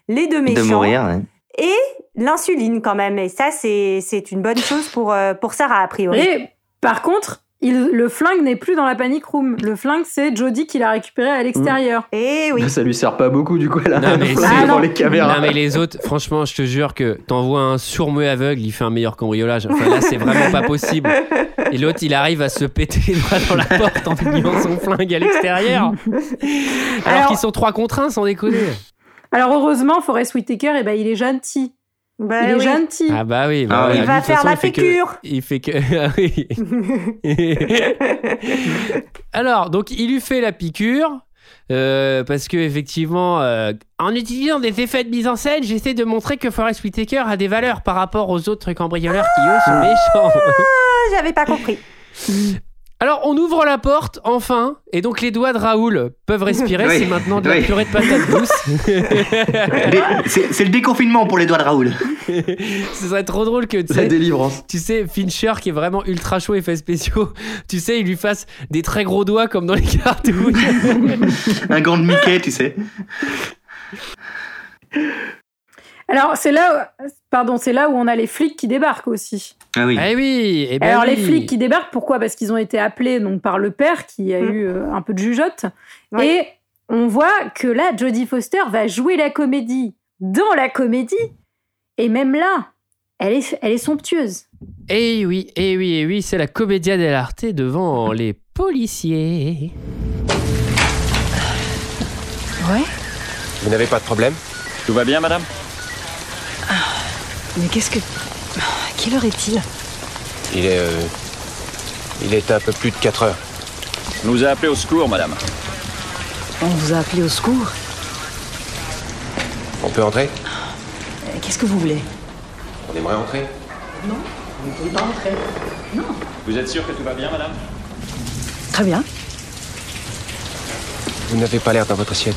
les deux méchants De mourir. ouais. et l'insuline quand même. Et ça, c'est c'est une bonne chose pour, euh, pour Sarah, a priori. Et par contre, il, le flingue n'est plus dans la panic room. Le flingue, c'est Jodie qui l'a récupéré à l'extérieur. Et Bah, Ça lui sert pas beaucoup du coup elle a Non, mais, flingue c'est- devant les caméras. non, mais les autres, franchement, je te jure que t'envoies un sourd-muet aveugle, il fait un meilleur cambriolage. Enfin là, c'est vraiment pas possible. Et l'autre, il arrive à se péter dans la porte en oubliant son flingue à l'extérieur. Alors, Alors- qu'ils sont trois contre un, sans déconner. Alors heureusement, Forrest Whitaker, eh ben, il est gentil. Bah il est oui. gentil. Ah bah oui. Ah bah, lui, Il va faire façon, la il fait que- piqûre. Il fait que. [laughs] Ah oui. [laughs] Alors, donc, il lui fait la piqûre. euh, parce que effectivement, euh, en utilisant des effets de mise en scène, j'essaie de montrer que Forrest Whitaker a des valeurs par rapport aux autres cambrioleurs qui eux sont méchants. Ah, J'avais pas compris. [laughs] Alors, on ouvre la porte, enfin, et donc les doigts de Raoul peuvent respirer. Oui. C'est maintenant de la Oui. purée de patates douces. C'est le déconfinement pour les doigts de Raoul. [laughs] Ce serait trop drôle que tu La sais, délivrance. tu sais, Fincher qui est vraiment ultra chaud effets spéciaux, [laughs] tu sais, il lui fasse des très gros doigts comme dans les cartoons. [laughs] Un gant de Mickey, tu sais. Alors c'est là, pardon, c'est là où on a les flics qui débarquent aussi. Ah oui. Eh oui, eh ben Alors les flics qui débarquent, pourquoi? Parce qu'ils ont été appelés donc par le père qui a Mm. eu euh, un peu de jugeote. Ouais. Et on voit que là, Jodie Foster va jouer la comédie dans la comédie. Et même là, elle est, elle est somptueuse. Eh oui, eh oui, eh oui, c'est la commedia dell'arte devant les policiers. Ouais Vous n'avez pas de problème? Tout va bien, madame? Mais qu'est-ce que. Quelle heure est-il? Il est. euh, il est un peu plus de 4 heures. On nous a appelé au secours, madame. On vous a appelé au secours? On peut entrer? Qu'est-ce que vous voulez? On aimerait entrer Non, vous ne pouvez pas entrer. Non. Vous êtes sûr que tout va bien, madame? Très bien. Vous n'avez pas l'air dans votre assiette.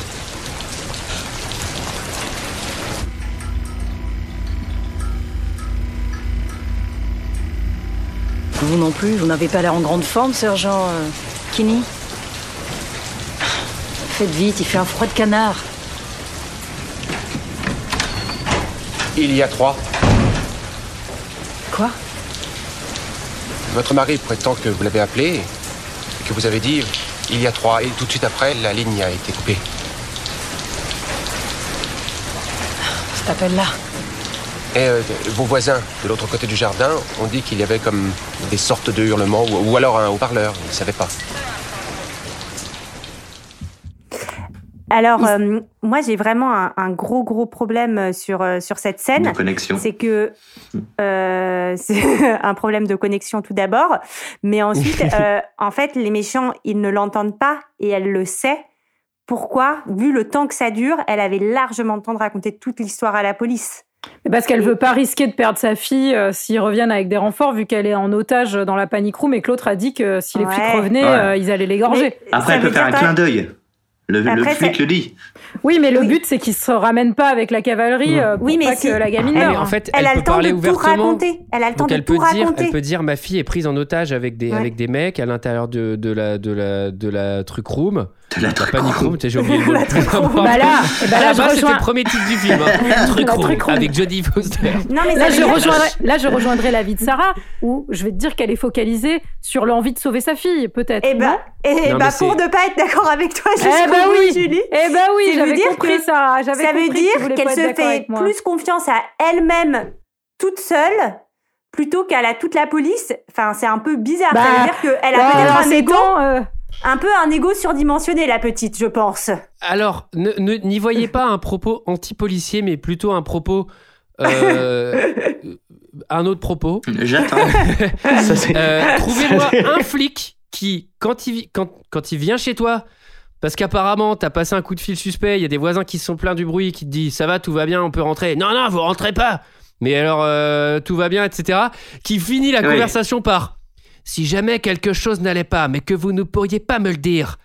Vous non plus, vous n'avez pas l'air en grande forme, sergent euh, Kinney. Faites vite, il fait un froid de canard. Il y a trois. Quoi? Votre mari prétend que vous l'avez appelé et que vous avez dit il y a trois. Et tout de suite après, la ligne a été coupée. Cet appel-là. Et euh, vos voisins de l'autre côté du jardin ont dit qu'il y avait comme des sortes de hurlements ou, ou alors un haut-parleur. Ils ne savaient pas. Alors, euh, moi, j'ai vraiment un, un gros, gros problème euh, sur, sur cette scène. De connexion. C'est que euh, [laughs] c'est un problème de connexion tout d'abord, mais ensuite, [laughs] euh, en fait, les méchants, ils ne l'entendent pas et elle le sait. Pourquoi? Vu le temps que ça dure, elle avait largement le temps de raconter toute l'histoire à la police. Mais Parce qu'elle veut pas risquer de perdre sa fille euh, s'ils reviennent avec des renforts, vu qu'elle est en otage dans la panic room et que l'autre a dit que si les Ouais. flics revenaient, Ouais. euh, ils allaient l'égorger. Après, elle peut faire un clin d'œil. Le, le flic le dit. Oui, mais le but, c'est qu'ils se ramènent pas avec la cavalerie euh, pour Oui, mais pas si- que la gamine elle- meure. En fait, Elle elle, a peut le temps parler de tout ouvertement. raconter. Elle a le temps Donc de elle tout peut dire, raconter. elle peut dire, ma fille est prise en otage avec des Ouais. avec des mecs à l'intérieur de, de la de la de la truc room. De la room, t'as j'ai oublié le [laughs] mot. La truc. Bah là, eh ben là, À la je base, rejoins- c'était le premier titre du film. hein. [laughs] truc La truc avec Jodie Foster. Non, mais Là ça je, rejoindrai, là, je rejoindrai l'avis de Sarah, où je vais te dire qu'elle est focalisée sur l'envie de sauver sa fille, peut-être. Eh ben, eh Non, ben, mais pour ne pas être d'accord avec toi, Eh jusqu'au ben bout, oui, Julie. eh ben oui, Ça veut j'avais dire compris que- ça. Veut dire qu'elle pas se fait plus confiance à elle-même toute seule plutôt qu'à la, toute la police. Enfin, c'est un peu bizarre. Bah, ça veut dire qu'elle a bah, peut-être un euh, un peu un ego surdimensionné, la petite, je pense. Alors, ne- ne- n'y voyez pas un propos anti-policier, mais plutôt un propos. euh, un autre propos. J'attends. [laughs] C'est- Euh, Trouvez-moi un flic qui, quand il, vi- quand, quand il vient chez toi, parce qu'apparemment, t'as passé un coup de fil suspect, il y a des voisins qui se sont plaints du bruit, qui te disent ça va, tout va bien, on peut rentrer. Non, non, vous rentrez pas. Mais alors, euh, tout va bien, etc. Qui finit la Oui. conversation par si jamais quelque chose n'allait pas, mais que vous ne pourriez pas me le dire,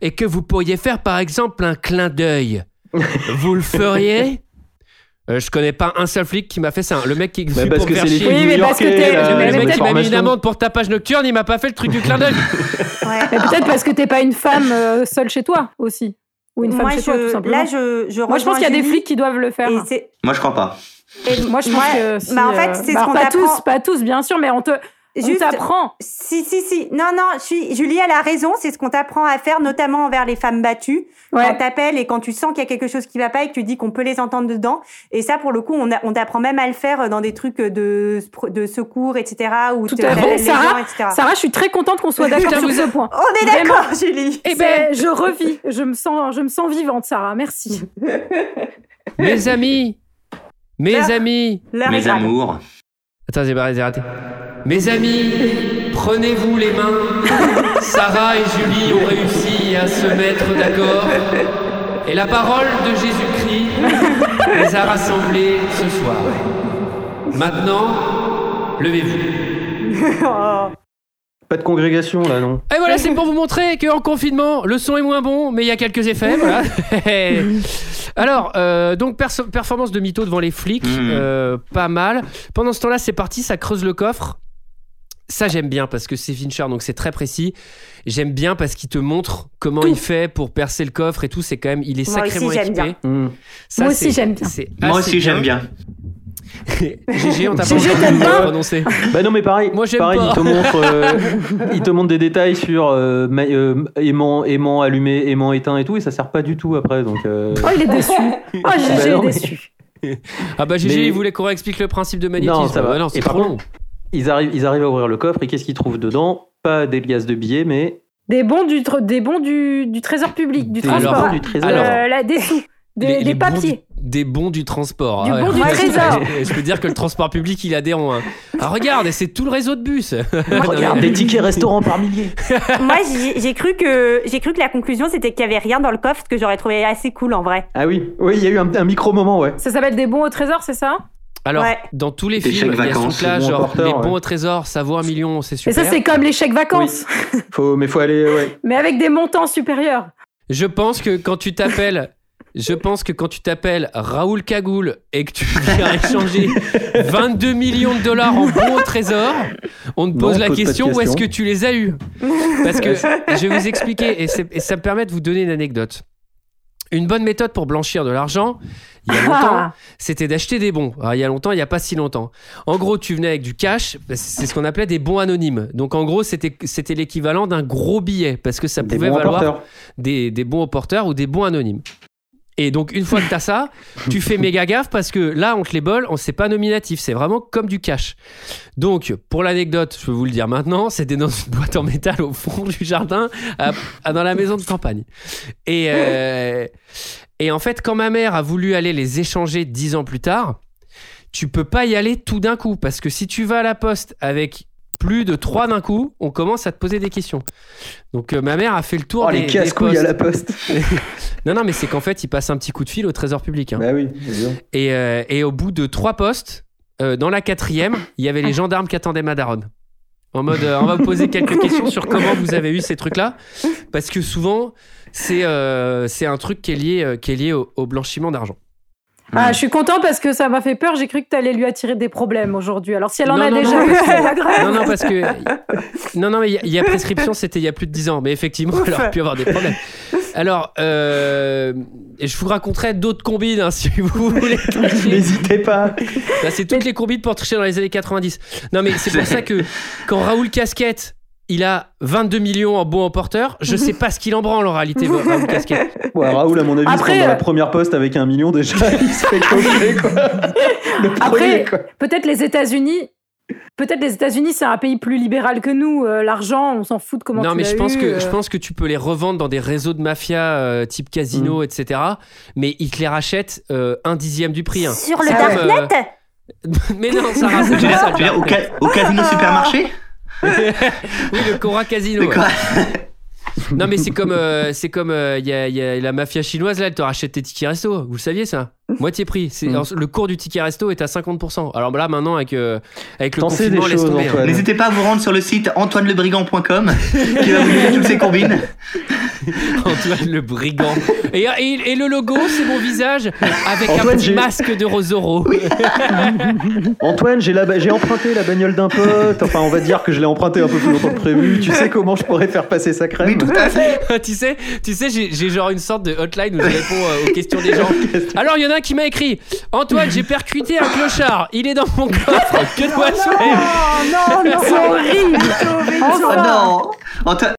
et que vous pourriez faire par exemple un clin d'œil, [laughs] vous le feriez? Euh, je connais pas un seul flic qui m'a fait ça. Le mec qui Bah, suit parce pour que c'est les Oui, mais parce que t'es- mais le mec qui m'a mis une amende pour tapage nocturne, il m'a pas fait le truc du clin d'œil. [laughs] Mais peut-être parce que t'es pas une femme euh, seule chez toi aussi. Ou une femme Moi, chez je, toi, tout simplement. là, je, je Moi, je pense qu'il y a des flics qui doivent le faire. Moi, je crois pas. Et moi, je pense que si, bah, en fait, euh, c'est bah, ce qu'on pas tous, pas tous, bien sûr, mais on te, on t'apprend. Si, si, si. Non, non, je suis, Julie, elle a raison. C'est ce qu'on t'apprend à faire, notamment envers les femmes battues. Quand t'appelles et quand tu sens qu'il y a quelque chose qui va pas et que tu dis qu'on peut les entendre dedans. Et ça, pour le coup, on, a- on t'apprend même à le faire dans des trucs de, de secours, etc. Où Tout à fait. les Sarah, gens, etc. Sarah, je suis très contente qu'on soit d'accord sur ce point. On est d'accord, Julie. Eh ben, je revis. Je me sens, je me sens vivante, Sarah. Merci. Mes amis Mes amis Mes amours. Mes amis, prenez-vous les mains. Sarah et Julie ont réussi à se mettre d'accord. Et la parole de Jésus-Christ les a rassemblés ce soir. Maintenant, levez-vous. [laughs] Pas de congrégation là, non Et voilà, c'est [laughs] pour vous montrer qu'en confinement, le son est moins bon, mais il y a quelques effets. Voilà. [laughs] Alors, euh, donc performance de mytho devant les flics, euh, pas mal. Pendant ce temps-là, c'est parti, ça creuse le coffre. Ça, j'aime bien parce que c'est Fincher, donc c'est très précis. J'aime bien parce qu'il te montre comment il fait pour percer le coffre et tout. C'est quand même, il est Moi aussi, sacrément j'aime équipé. bien. Ça, Moi aussi, j'aime bien. Moi aussi, j'aime bien. [laughs] GG, on t'a pas pas prononcer. Bah non mais pareil, Moi, j'aime pareil pas. il te montre euh, [laughs] il te montre des détails sur euh, ma- euh, aimant aimant allumé, aimant éteint et tout et ça sert pas du tout après donc euh, Oh, il est déçu. [laughs] Oh, Bah GG non, est mais- déçu. Ah bah GG, Mais- il voulait qu'on réexplique le principe de magnétisme. Non, ça va. Ah non, c'est et par trop long. contre, ils arrivent ils arrivent à ouvrir le coffre et qu'est-ce qu'ils trouvent dedans? Pas des liasses de billets mais Des bons du, tr- des bons du, du trésor public, du Des transport. bons du trésor. Euh, là, des sous, des, Les- des les bons papiers. du- des bons du transport. Du Ah bon du ouais. trésor. Je peux dire que le transport public, il adhère. hein. Ah regarde, et c'est tout le réseau de bus. regarde des tickets restaurants par milliers. [laughs] Moi, j'ai cru que j'ai cru que la conclusion c'était qu'il y avait rien dans le coffre, ce que j'aurais trouvé assez cool en vrai. Ah oui, oui, il y a eu un, un micro moment ouais. Ça s'appelle des bons au trésor, c'est ça? Alors, Ouais. dans tous les Des films, il y a ce bons genre porteurs, les ouais. bons au trésor, ça vaut un million, c'est Et super. ça, c'est comme les chèques vacances, Faut mais faut aller ouais. [laughs] mais avec des montants supérieurs. Je pense que quand tu t'appelles. Je pense que quand tu t'appelles Raoul Cagoule et que tu viens [laughs] échanger 22 millions de dollars en bons au trésor, on te pose la pose question où est-ce que tu les as eus? Parce que je vais vous expliquer et, ça me permet de vous donner une anecdote. Une bonne méthode pour blanchir de l'argent, il y a longtemps, c'était d'acheter des bons. Alors, il y a longtemps, il n'y a pas si longtemps. En gros, tu venais avec du cash, c'est ce qu'on appelait des bons anonymes. Donc en gros, c'était l'équivalent d'un gros billet parce que ça pouvait valoir des, des bons au porteurs ou des bons anonymes. Et donc, une fois que tu as ça, [laughs] tu fais méga gaffe parce que là, on te les bol, on sait pas nominatif. C'est vraiment comme du cash. Donc, pour l'anecdote, je peux vous le dire maintenant, c'était dans une boîte en métal au fond du jardin, à- à- dans la maison de campagne. Et, euh, et en fait, quand ma mère a voulu aller les échanger dix ans plus tard, tu peux pas y aller tout d'un coup parce que si tu vas à la poste avec plus de trois d'un coup, on commence à te poser des questions. Donc euh, ma mère a fait le tour Oh des, les casse-couilles à la poste. [laughs] non non mais c'est qu'en fait il passe un petit coup de fil au trésor public. hein. bah oui, bien sûr. Et, euh, et au bout de trois postes, euh, dans la quatrième, il y avait les gendarmes qui attendaient Madaron. En mode, on va vous poser quelques [laughs] questions sur comment vous avez eu ces trucs-là, parce que souvent c'est c'est un truc qui est lié qui est lié au, au blanchiment d'argent. Ah, je suis content parce que ça m'a fait peur. J'ai cru que tu allais lui attirer des problèmes aujourd'hui. Alors si elle en Non, a non, déjà, non. grave. Non, non, parce que. [laughs] Non, non, mais il y a- il y, a prescription, c'était il y a plus de 10 ans. Mais effectivement, elle aurait pu avoir des problèmes. Alors, euh, je vous raconterai d'autres combines hein, [laughs] si vous voulez. N'hésitez pas. Là, c'est toutes les combines pour tricher dans les années 90. Non, mais c'est pour ça que quand Raoul Casquette. Il a 22 millions en bons en porteur. Je sais pas ce qu'il en branle en réalité, Raoul Casquette. Ouais, Raoul, à mon avis, il se Après, dans la euh, première poste avec un million déjà. [laughs] Il se fait quoi. Le Après, quoi. peut-être les États-Unis. Peut-être les États-Unis, c'est un pays plus libéral que nous. Euh, L'argent, on s'en fout de comment non, tu mais je pense, eu, que, euh. je pense que tu peux les revendre dans des réseaux de mafia euh, type Mm. casino, etc. Mais ils te les rachètent euh, un dixième du prix. hein. Sur le darknet euh, [laughs] Mais non, [laughs] ça. Tu veux dire, tu veux dire au, ca- au casino supermarché? [laughs] oui, le Cora Casino. Le ouais. Cora- non, mais c'est comme, euh, c'est comme, il y, a, y a la mafia chinoise là, elle te rachète tes tickets resto. Vous le saviez ça? Moitié prix. C'est alors, le cours du ticket resto est à 50%. Alors là, maintenant avec euh, avec le T'en confinement, des laisse choses, tomber. hein. Antoine. N'hésitez pas à vous rendre sur le site antoinelebrigand.com [laughs] qui va vous donner toutes ces combines. [laughs] Antoine le brigand. Et, et- et le logo, c'est mon visage avec Antoine, un petit j'ai- masque de Rosoro. [laughs] Antoine, j'ai la- j'ai emprunté la bagnole d'un pote. Enfin, on va dire que je l'ai emprunté un peu plus longtemps que prévu. Tu sais comment je pourrais faire passer sa crème tu sais, tu sais j'ai j'ai genre une sorte de hotline où je réponds euh, aux questions des gens. Alors, il y en a qui m'a écrit Antoine, j'ai percuté un clochard. Il est dans mon coffre. [laughs] Que dois-je faire non, non, C'est horrible. Oh non Antoine-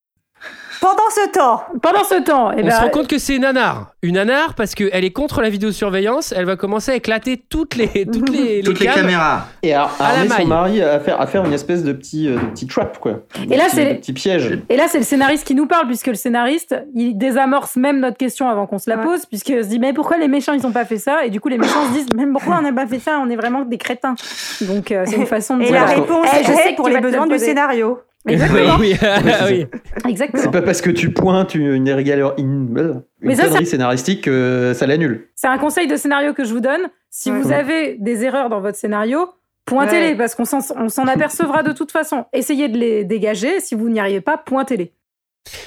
Pendant ce temps, Pendant ce temps, eh On ben, se rend compte que c'est une nanar. Une nanar parce qu'elle est contre la vidéosurveillance. Elle va commencer à éclater toutes les, [laughs] toutes les, Toutes les caméras. Et à, à À la amener son mari à faire, à faire une espèce de petit, euh, de petit trap, quoi. Et là, c'est- de petit piège. Et là, c'est le scénariste qui nous parle, puisque le scénariste, il désamorce même notre question avant qu'on se la pose, puisqu'il se dit, mais pourquoi les méchants, ils ont pas fait ça? Et du coup, les méchants se disent, mais pourquoi on n'a pas fait ça? On est vraiment des crétins. Donc, euh, c'est une [laughs] façon de et dire. la réponse Eh, je sais est pour que tu les besoins du scénario. [laughs] Exactement. Oui, [laughs] oui. Exactement. C'est pas parce que tu pointes une, irrégular- une, ça, scénaristique que ça l'annule. C'est un conseil de scénario que je vous donne. Si vous avez des erreurs dans votre scénario, pointez-les, Ouais. parce qu'on s'en on s'en apercevra de toute façon. Essayez de les dégager. Si vous n'y arrivez pas, pointez-les.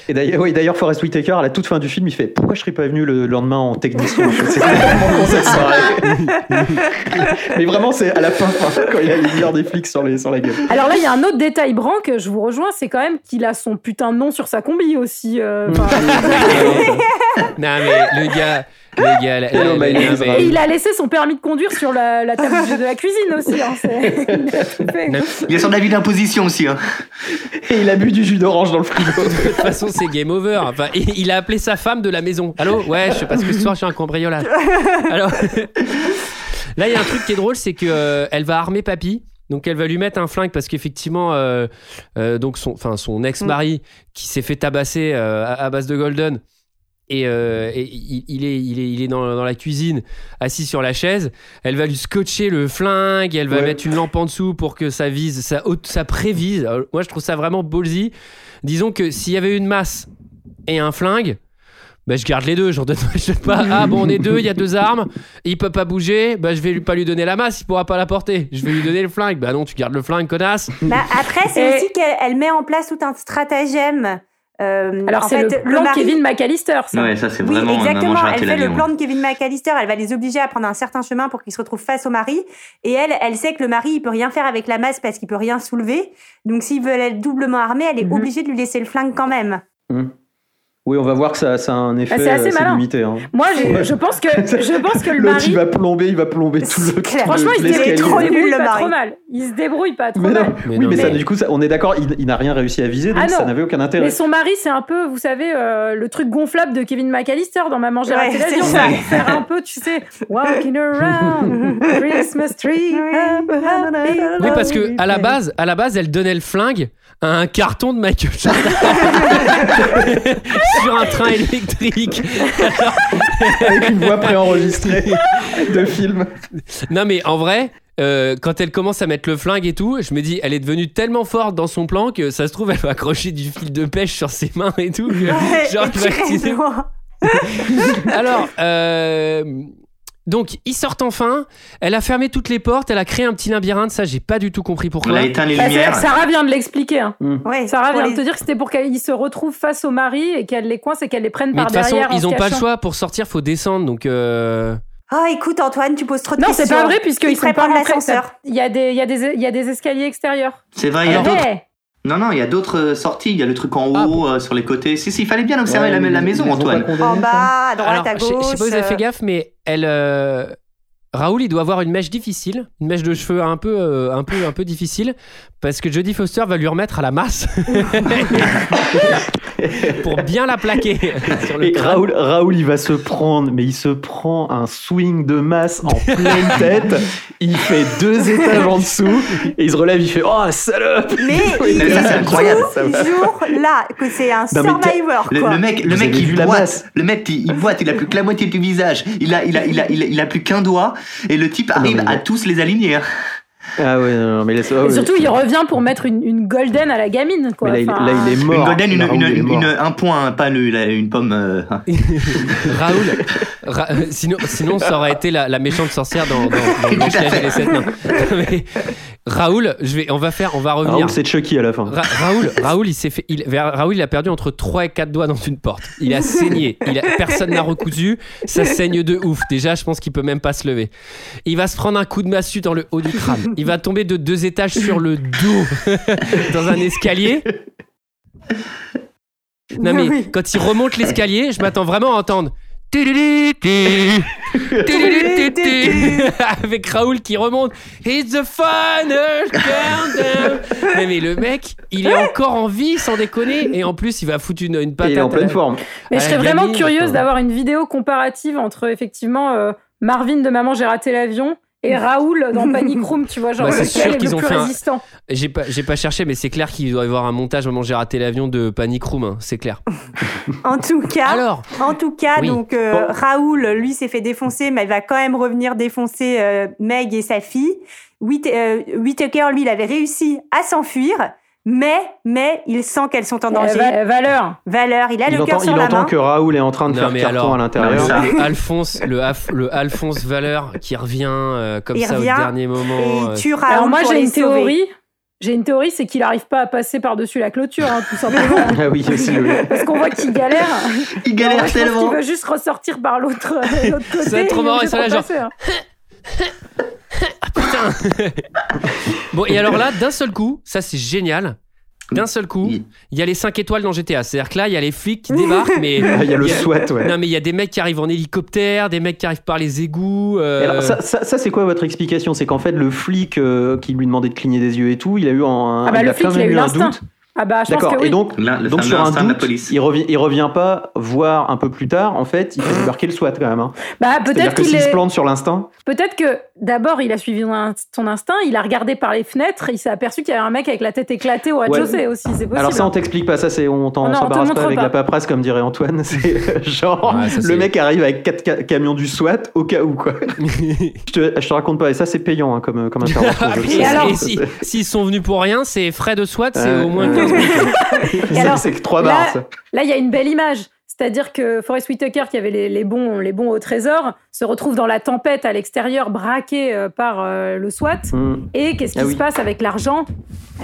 Et d'ailleurs, oui, d'ailleurs, Forrest Whitaker, à la toute fin du film, il fait Pourquoi je serais pas venu le lendemain en technicien [laughs] C'est cette soirée. [laughs] Mais vraiment, c'est à la fin, fin, quand il a les des flics sur, les, sur la gueule. Alors là, il y a un autre détail branc que je vous rejoins, c'est quand même qu'il a son putain de nom sur sa combi aussi. euh, [laughs] Non, mais le gars. Gars. la- la- la-. Et il a laissé son permis de conduire sur la, la table de la cuisine aussi. hein, il a son avis d'imposition aussi. Hein. Et il a bu du jus d'orange dans le frigo. De toute façon, c'est game over. Enfin, il a appelé sa femme de la maison. Allô? Ouais, je sais parce que ce soir, je suis un cambriolage. Alors, là, il y a un truc qui est drôle, c'est que euh, elle va armer papy. Donc elle va lui mettre un flingue parce qu'effectivement, euh, euh, donc son, ex-mari qui s'est fait tabasser euh, à, à base de golden et, euh, et il, il est, il est, il est dans, dans la cuisine assis sur la chaise. Elle va lui scotcher le flingue, elle va Ouais. mettre une lampe en dessous pour que ça vise, ça, haute- ça prévise. Alors, moi, je trouve ça vraiment ballsy. Disons que s'il y avait une masse et un flingue, bah, je garde les deux. J'en donne, [laughs] je donne pas. Ah bon, on est deux, il y a deux armes, il peut pas bouger. Bah, je vais lui, pas lui donner la masse, il pourra pas la porter. Je vais lui donner le flingue. Bah non, tu gardes le flingue, connasse. Bah, après, c'est Et- aussi qu'elle elle met en place tout un stratagème. Euh, Alors c'est le plan mari- Kevin McAllister. Ça. Ouais, ça c'est Oui, exactement. Elle fait le plan de Kevin McAllister. Elle va les obliger à prendre un certain chemin pour qu'ils se retrouvent face au mari. Et elle, elle sait que le mari, il peut rien faire avec la masse parce qu'il peut rien soulever. Donc, s'ils veulent être doublement armés, elle est Mhm. obligée de lui laisser le flingue quand même. Oui, on va voir que ça, ça a un effet Ah, c'est assez assez malin. limité. hein. Moi, je pense que [laughs] je pense que le L'autre, mari. il va plomber, il va plomber tout le. tout le- Franchement, il se débrouille, il se débrouille le mari. trop mal. Il se débrouille pas trop Mais non, mal. Mais oui, non, mais ça, mais- du coup, ça- on est d'accord, il, il n'a rien réussi à viser, donc Ah non. ça n'avait aucun intérêt. Mais son mari, c'est un peu, vous savez, euh, le truc gonflable de Kevin McAllister dans Maman j'ai raté c'est l'avion. faire un peu, tu sais, walking around Christmas tree. Oui, parce que à la base, à la base, elle donnait le flingue à un carton de Michael Jordan [laughs] sur un train électrique. [laughs] Avec une voix préenregistrée de film. Non, mais en vrai. euh, quand elle commence à mettre le flingue et tout, je me dis, elle est devenue tellement forte dans son plan que ça se trouve, elle va accrocher du fil de pêche sur ses mains et tout. genre, Et. [laughs] Alors, euh, donc, ils sortent enfin. Elle a fermé toutes les portes. Elle a créé un petit labyrinthe. Ça, j'ai pas du tout compris pourquoi. On a éteint les Bah, lumières. Sarah vient de l'expliquer. hein. Ouais, Sarah vient les- de te dire que c'était pour qu'ils se retrouvent face au mari et qu'elle les coince et qu'elle les prenne Mais par de toute façon, derrière. ils se ont pas le choix. Pour sortir, faut descendre. Donc, euh, Ah, écoute, Antoine, tu poses trop de Non, questions. c'est pas vrai puisqu'ils Il sont pas l'ascenseur. Il y a des, il y a des, il y a des escaliers extérieurs. C'est vrai, il y a Alors- d'autres. Non, non, il y a d'autres euh, sorties. Il y a le truc en haut, Ah, bon. euh, sur les côtés. Si, si, il fallait bien observer Ouais, la, maison, Antoine. En bas, à droite, Alors, à je sais- gauche. je sais pas si vous avez fait euh, gaffe, mais elle. euh, Raoul, il doit avoir une mèche difficile, une mèche de cheveux un peu, euh, un peu, un peu difficile, parce que Jodie Foster va lui remettre à la masse [laughs] [laughs] [laughs] pour bien la plaquer [laughs] sur le Et. Raoul, Raoul, il va se prendre, mais il se prend un swing de masse en [laughs] pleine tête. Il fait deux étages en dessous et il se relève, il fait Oh salope Mais il ça, c'est est incroyable, toujours là, que c'est un Non, survivor, Le, quoi. le mec, le Vous mec, il boite. masse Le mec, il, il boite. Il a plus que la moitié du visage. Il a, il a, il a, il a, il a plus qu'un doigt. Et le type non, arrive mais- à tous les aligner. Hein. Ah ouais, non, non, mais laisse- ah Et ouais. surtout, il revient pour mettre une, une golden à la gamine, quoi. Là, il- Enfin, là, il est mort. Une golden, une, Raoul, une- il est mort. une- un point, pas une, la- une pomme. euh, Raoul, Ra- euh, sinon, sinon ça aurait été la, la méchante sorcière dans, dans, dans Blanche-Neige et les sept nains. Mais Raoul, je vais, on va faire, on va revenir. Raoul, c'est Chucky à la fin. Ra- Raoul, Raoul, il s'est fait, il, Raoul, il a perdu entre 3 et 4 doigts dans une porte. Il a saigné. Il a, personne n'a recousu. Ça saigne de ouf. Déjà, je pense qu'il peut même pas se lever. Il va se prendre un coup de massue dans le haut du crâne. Il va tomber de deux étages sur le dos [laughs] dans un escalier. Non mais Oui. quand il remonte l'escalier, je m'attends vraiment à entendre. [laughs] Avec Raoul qui remonte. It's the final countdown. mais, mais le mec, il est encore en vie sans déconner. Et en plus, il va foutre une, une patate. Il est en pleine la- forme. Mais je serais vraiment curieuse d'avoir une vidéo comparative entre effectivement euh, Marvin de Maman, j'ai raté l'avion et Raoul dans Panic Room, tu vois, genre Bah, c'est lequel sûr est qu'ils le ont plus fait un- résistant. J'ai pas, j'ai pas cherché, mais c'est clair qu'il doit y avoir un montage. Moment, j'ai raté l'avion de Panic Room. hein, c'est clair. [laughs] En tout cas, Alors en tout cas, Oui. donc euh, Raoul, lui, s'est fait défoncer, mais il va quand même revenir défoncer euh, Meg et sa fille. Whit- euh, Whittaker, lui, il avait réussi à s'enfuir, mais mais il sent qu'elles sont en Euh, danger. va- valeur. Valeur, il a Il le cœur entend, sur il la entend main. que Raoul est en train de Non, faire mais carton alors, à l'intérieur. ça- le [laughs] Alphonse, le, Af- le Alphonse Valeur qui revient euh, comme Il ça revient au dernier moment. et euh, il tue Raoul Alors moi j'ai une sauver. théorie. J'ai une théorie, c'est qu'il n'arrive pas à passer par-dessus la clôture, hein, tout simplement. [laughs] Ah oui, aussi le- Parce qu'on voit qu'il galère. Il galère tellement. qu'il veut juste ressortir par l'autre côté. Ça va être trop il marrant, sont de là, genre- repasser, hein. Bon, et alors là, d'un seul coup, ça c'est génial. D'un seul coup, il y a les 5 étoiles dans GTA. C'est-à-dire que là, il y a les flics qui débarquent, mais. [laughs] Ah, il y a le SWAT, ouais. Non, mais il y a des mecs qui arrivent en hélicoptère, des mecs qui arrivent par les égouts. euh, alors, ça, ça, ça, c'est quoi votre explication? C'est qu'en fait, le flic euh, qui lui demandait de cligner des yeux et tout, il a eu un, Ah bah il le a flic, quand il a eu eu un doute. Ah bah je pense D'accord. oui. Et donc, donc sur un doute, police. il revient, il revient pas voir un peu plus tard. En fait, il fait débarquer le SWAT quand même. hein. Bah peut-être que qu'il s'il se plante sur l'instinct, Peut-être que d'abord il a suivi son in- son instinct, il a regardé par les fenêtres, il s'est aperçu qu'il y avait un mec avec la tête éclatée au rez-de-chaussée aussi, c'est possible. Alors ça, on t'explique pas. Ça, c'est on t'en s'embarrasse pas avec pas. la paperasse, comme dirait Antoine. [laughs] C'est euh, genre Ouais, ça, c'est- le mec arrive avec quatre ca- camions du SWAT au cas où quoi. [laughs] je, te, je te raconte pas. Et ça, c'est payant hein, comme comme intervention. [laughs] et sais. et alors si- s'ils sont venus pour rien, c'est frais de SWAT, c'est Euh, au moins 15 minutes. Et alors, c'est que trois là- barres. ça. Là, il y a une belle image. C'est-à-dire que Forrest Whitaker, qui avait les, les bons, les bons au trésor, se retrouve dans la tempête à l'extérieur, braqué euh, par euh, le SWAT. Hmm. Et qu'est-ce qui Ah se oui. passe avec l'argent? Eh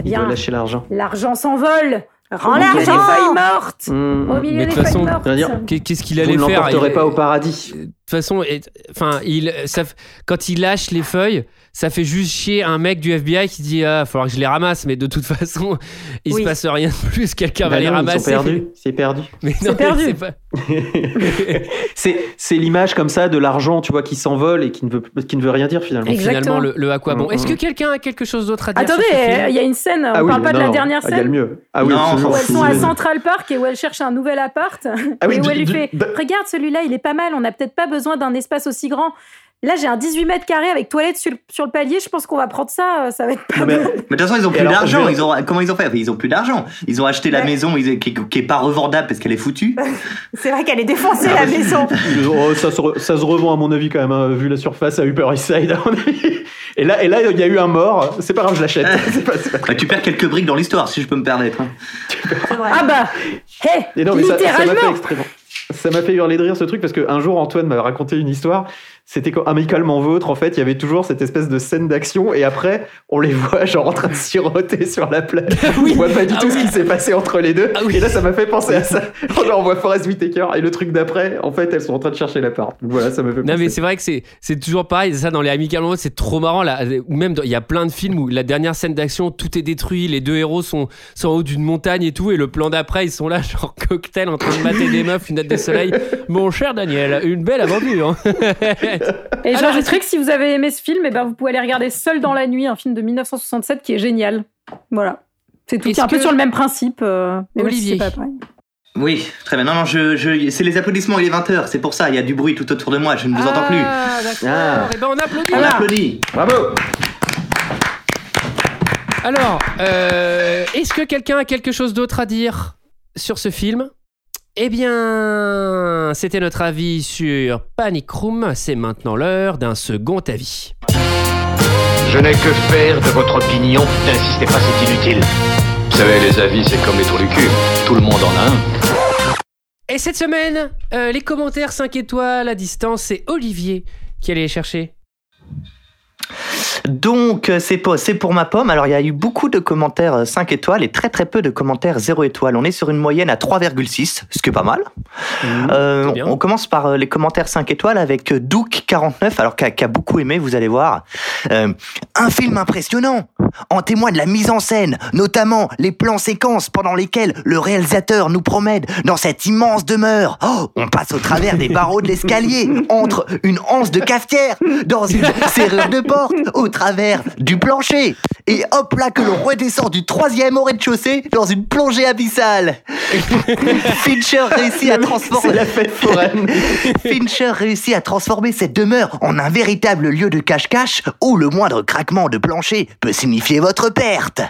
Il doit bien, lâcher l'argent. l'argent s'envole. Rends Au milieu l'argent des feuilles mortes. Hmm. Au milieu Mais de toute feuilles façon, Qu'est-ce qu'il Vous allait ne faire? Il- pas au paradis. De toute façon, et- enfin, il, ça, quand il lâche les feuilles, ça fait juste chier un mec du FBI qui dit ah, falloir que je les ramasse, mais de toute façon, il Oui. se passe rien de plus. Quelqu'un Bah va les non, ils ramasser. sont perdus. C'est perdu. [laughs] Mais C'est perdu. c'est pas- [laughs] l'image comme ça de l'argent, tu vois, qui s'envole et qui ne veut qui ne veut rien dire finalement. Exactement. finalement, le, le à quoi bon? Mm, Est-ce mm. que quelqu'un a quelque chose d'autre à dire Attendez, euh, il y a une scène, on Ah oui, parle pas de la dernière Ah, Il y a le scène mieux. Ah oui, Non, où elles sont à. [laughs] Central Park et où elle cherche un nouvel appart. Ah oui, et où du- elle lui du- fait de- Regarde, celui-là, il est pas mal, on n'a peut-être pas besoin d'un espace aussi grand. Là, j'ai un 18 mètres carrés avec toilette sur, sur le palier, je pense qu'on va prendre ça, euh, ça va être pas mais- Mais de toute façon, ils ont plus d'argent. Ils ont comment ils ont fait? Ils ont plus d'argent. Ils ont acheté la Ouais. maison ils- qui, qui est pas revendable parce qu'elle est foutue. [laughs] C'est vrai qu'elle est défoncée la maison. [laughs] Oh, ça, se re- ça se revend à mon avis quand même, hein, vu la surface à Upper East Side. à mon avis. Et là, et là, il y a eu un mort. C'est pas grave, je l'achète. [laughs] Bah, tu perds quelques briques dans l'histoire, si je peux me permettre. hein. Ah bah, Et non, mais ça- ça m'a fait littéralement extrêmement. Ça m'a fait hurler de rire ce truc parce qu'un jour Antoine m'avait raconté une histoire. C'était amicalement vôtre, en fait, il y avait toujours cette espèce de scène d'action et après on les voit genre en train de siroter sur la plage. Oui. On voit pas du Ah tout ce qui s'est passé entre les deux. Ah oui. Et là ça m'a fait penser à ça. Genre [laughs] on voit Forrest Whitaker et le truc d'après, en fait elles sont en train de chercher l'appart. Donc voilà, ça m'a fait Non penser. mais c'est vrai que c'est c'est toujours pareil ça dans les amicalement c'est trop marrant là ou même il y a plein de films où la dernière scène d'action tout est détruit les deux héros sont, sont en haut d'une montagne et tout et le plan d'après ils sont là [laughs] genre cocktail en train de mater des meufs lunettes de soleil mon cher Daniel une belle aventure [laughs] Et Alors, j'ajouterais que si vous avez aimé ce film, eh ben, vous pouvez aller regarder Seul dans la nuit, un film de 1967 qui est génial. Voilà. C'est tout. C'est un peu sur le même principe. euh, mais même si Olivier. pas. Oui, très bien. Non, non, je, je, c'est les applaudissements, il est 20h, c'est pour ça, il y a du bruit tout autour de moi, je ne vous entends plus. ah d'accord Ah. et ben on applaudit On applaudit. Bravo Alors, euh, est-ce que quelqu'un a quelque chose d'autre à dire sur ce film? Eh bien, c'était notre avis sur Panic Room. C'est maintenant l'heure d'un second avis. Je n'ai que faire de votre opinion. N'insistez pas, c'est inutile. Vous savez, les avis, c'est comme les trous du cul. Tout le monde en a un. Et cette semaine, euh, les commentaires 5 étoiles à distance, c'est Olivier qui allait les chercher. Donc, euh, c'est pour, ma pomme. Alors, il y a eu beaucoup de commentaires euh, 5 étoiles et très très peu de commentaires 0 étoiles. On est sur une moyenne à 3,6, ce qui est pas mal. Euh, on commence par euh, les commentaires 5 étoiles avec euh, Douk49, alors qui a, beaucoup aimé, vous allez voir. Euh, un film impressionnant en témoigne la mise en scène, notamment les plans séquences pendant lesquels le réalisateur nous promène dans cette immense demeure. Oh, on passe au travers des barreaux de l'escalier, [laughs] entre une anse de cafetière, dans une serrure de porte, au travers du plancher. Et hop là que l'on redescend du troisième au rez-de-chaussée dans une plongée abyssale. [laughs] Fincher réussit à transformer la fête foraine. [laughs] Fincher réussit à transformer cette demeure en un véritable lieu de cache-cache où le moindre craquement de plancher peut signifier votre perte.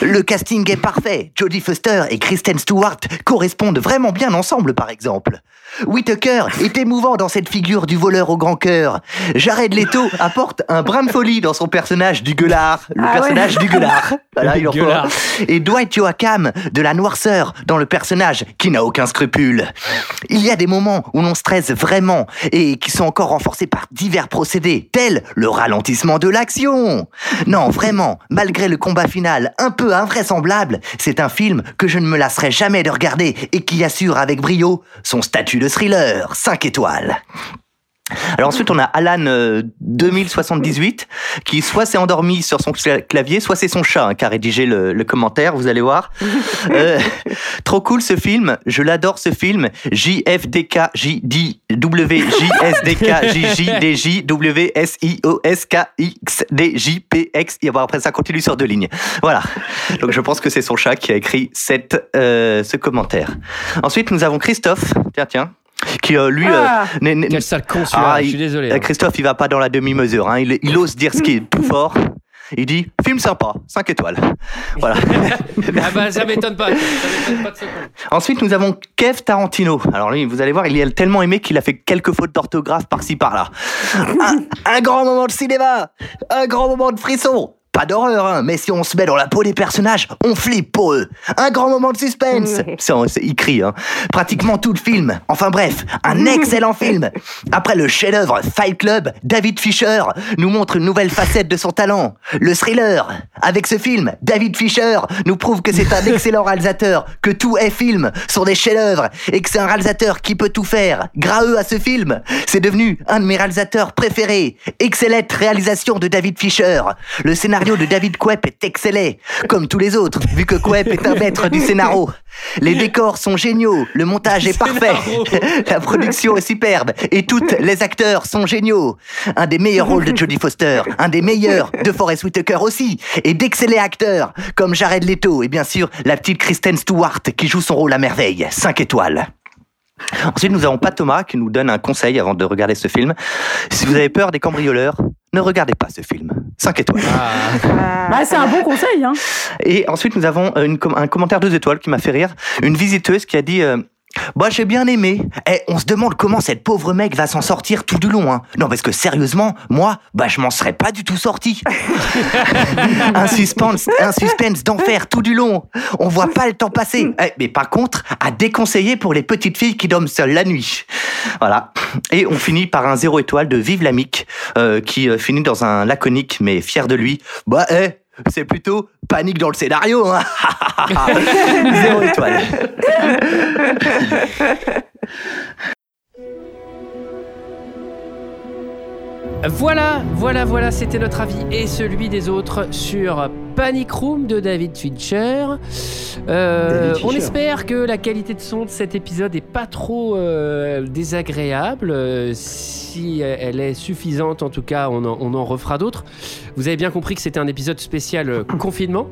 Le casting est parfait. Jodie Foster et Kristen Stewart correspondent vraiment bien ensemble, par exemple. Whitaker est émouvant dans cette figure du voleur au grand cœur. Jared Leto [laughs] apporte un brin de folie dans son personnage du gueulard. Le Ah personnage ouais. du gueulard. [laughs] Voilà, il en. Gueulard. Et Dwight Yoakam de la noirceur dans le personnage qui n'a aucun scrupule. Il y a des moments où l'on stresse vraiment et qui sont encore renforcés par divers procédés, tels le ralentissement de l'action. Non, vraiment, malgré le combat final un peu invraisemblable, c'est un film que je ne me lasserai jamais de regarder et qui assure avec brio son statut de thriller 5 étoiles. Alors ensuite, on a Alan euh, 2078 qui soit s'est endormi sur son cla- clavier, soit c'est son chat hein, qui a rédigé le, le commentaire, vous allez voir. [laughs] Euh, trop cool ce film, je l'adore ce film. JFDK JD WJSDK JJDJ WSIOSKX DJPX. Et bon, après ça continue sur deux lignes. Voilà. Donc je pense que c'est son chat qui a écrit cette, euh, ce commentaire. Ensuite, nous avons Christophe. Tiens, tiens. Qui euh, lui, Ah. euh, con celui-là, je il- suis désolé, euh, hein. Christophe, il va pas dans la demi-mesure. hein. Il, il ose dire ce qui est plus fort. Il dit film sympa, 5 étoiles. [laughs] Voilà. [laughs] ah bah ça m'étonne pas. Ça m'étonne pas de. Ensuite, nous avons Kev Tarantino. Alors lui, vous allez voir, il a tellement aimé qu'il a fait quelques fautes d'orthographe par-ci par-là. [laughs] Un, un grand moment de cinéma, un grand moment de frisson. Pas d'horreur, hein, mais si on se met dans la peau des personnages, on flippe pour eux. Un grand moment de suspense. Il crie, hein. Pratiquement tout le film. Enfin bref, un [laughs] excellent film. Après le chef-d'œuvre Fight Club, David Fisher nous montre une nouvelle facette de son talent, le thriller. Avec ce film, David Fisher nous prouve que c'est un [laughs] excellent réalisateur, que tous les films sont des chefs-d'œuvre et que c'est un réalisateur qui peut tout faire. Graeux à ce film, c'est devenu un de mes réalisateurs préférés. Excellente réalisation de David Fisher. Le scénario de David Koepp est excellent, comme tous les autres, vu que Koepp est un maître du scénario. Les décors sont géniaux, le montage est parfait, la production est superbe et toutes les acteurs sont géniaux. Un des meilleurs rôles de Jodie Foster, un des meilleurs de Forest Whitaker aussi, et d'excellents acteurs comme Jared Leto et bien sûr la petite Kristen Stewart qui joue son rôle à merveille. 5 étoiles. Ensuite, nous avons Pat Thomas qui nous donne un conseil avant de regarder ce film. Si vous avez peur des cambrioleurs, ne regardez pas ce film. 5 étoiles. Bah, c'est un bon conseil. Hein. Et ensuite, nous avons euh, une un commentaire deux étoiles qui m'a fait rire. Une visiteuse qui a dit euh, Bah, j'ai bien aimé. Eh, on se demande comment cette pauvre mec va s'en sortir tout du long. Hein. Non, parce que sérieusement, moi, bah, je m'en serais pas du tout sorti. [laughs] un suspense, un suspense d'enfer tout du long. On voit pas le temps passer. Eh, mais par contre, à déconseiller pour les petites filles qui dorment seules la nuit. Voilà. Et on finit par un zéro étoile de Vive l'Amic, euh, qui euh, finit dans un laconique mais fier de lui. Bah, eh, c'est plutôt panique dans le scénario. Hein. [laughs] zéro étoile. [laughs] Voilà, voilà, voilà, c'était notre avis et celui des autres sur Panic Room de David Fincher. Euh, David on espère que la qualité de son de cet épisode est pas trop euh, désagréable. Euh, si elle est suffisante, en tout cas, on en, on en refera d'autres. Vous avez bien compris que c'était un épisode spécial confinement.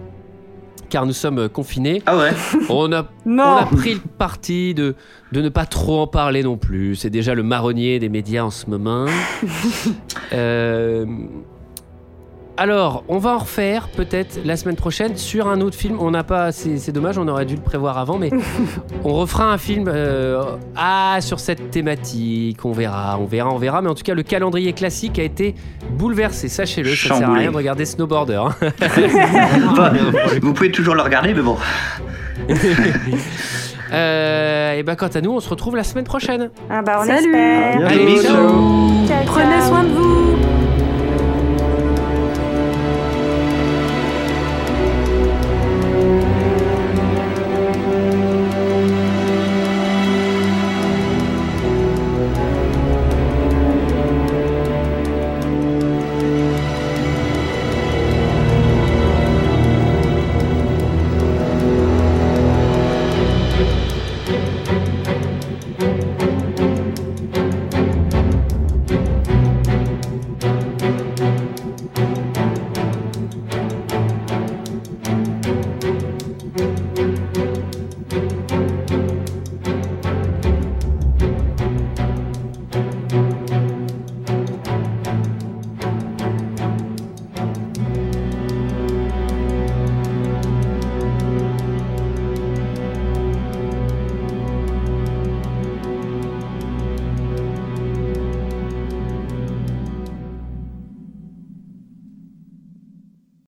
Car nous sommes euh, confinés. Ah ouais [laughs] On a, Non. on a pris le parti de, de ne pas trop en parler non plus. C'est déjà le marronnier des médias en ce moment. [laughs] Euh, alors, on va en refaire peut-être la semaine prochaine sur un autre film. On n'a pas, c'est dommage, on aurait dû le prévoir avant, mais [laughs] on refera un film euh, ah, sur cette thématique. On verra, on verra, on verra. Mais en tout cas, le calendrier classique a été bouleversé. Sachez-le, ça ne sert à rien de regarder Snowboarder. hein. [laughs] Vous pouvez toujours le regarder, mais bon. [laughs] Euh, et ben quant à nous, on se retrouve la semaine prochaine. Ah bah on Salut. espère. Allez, bisous. ciao. Ciao, Prenez soin de vous.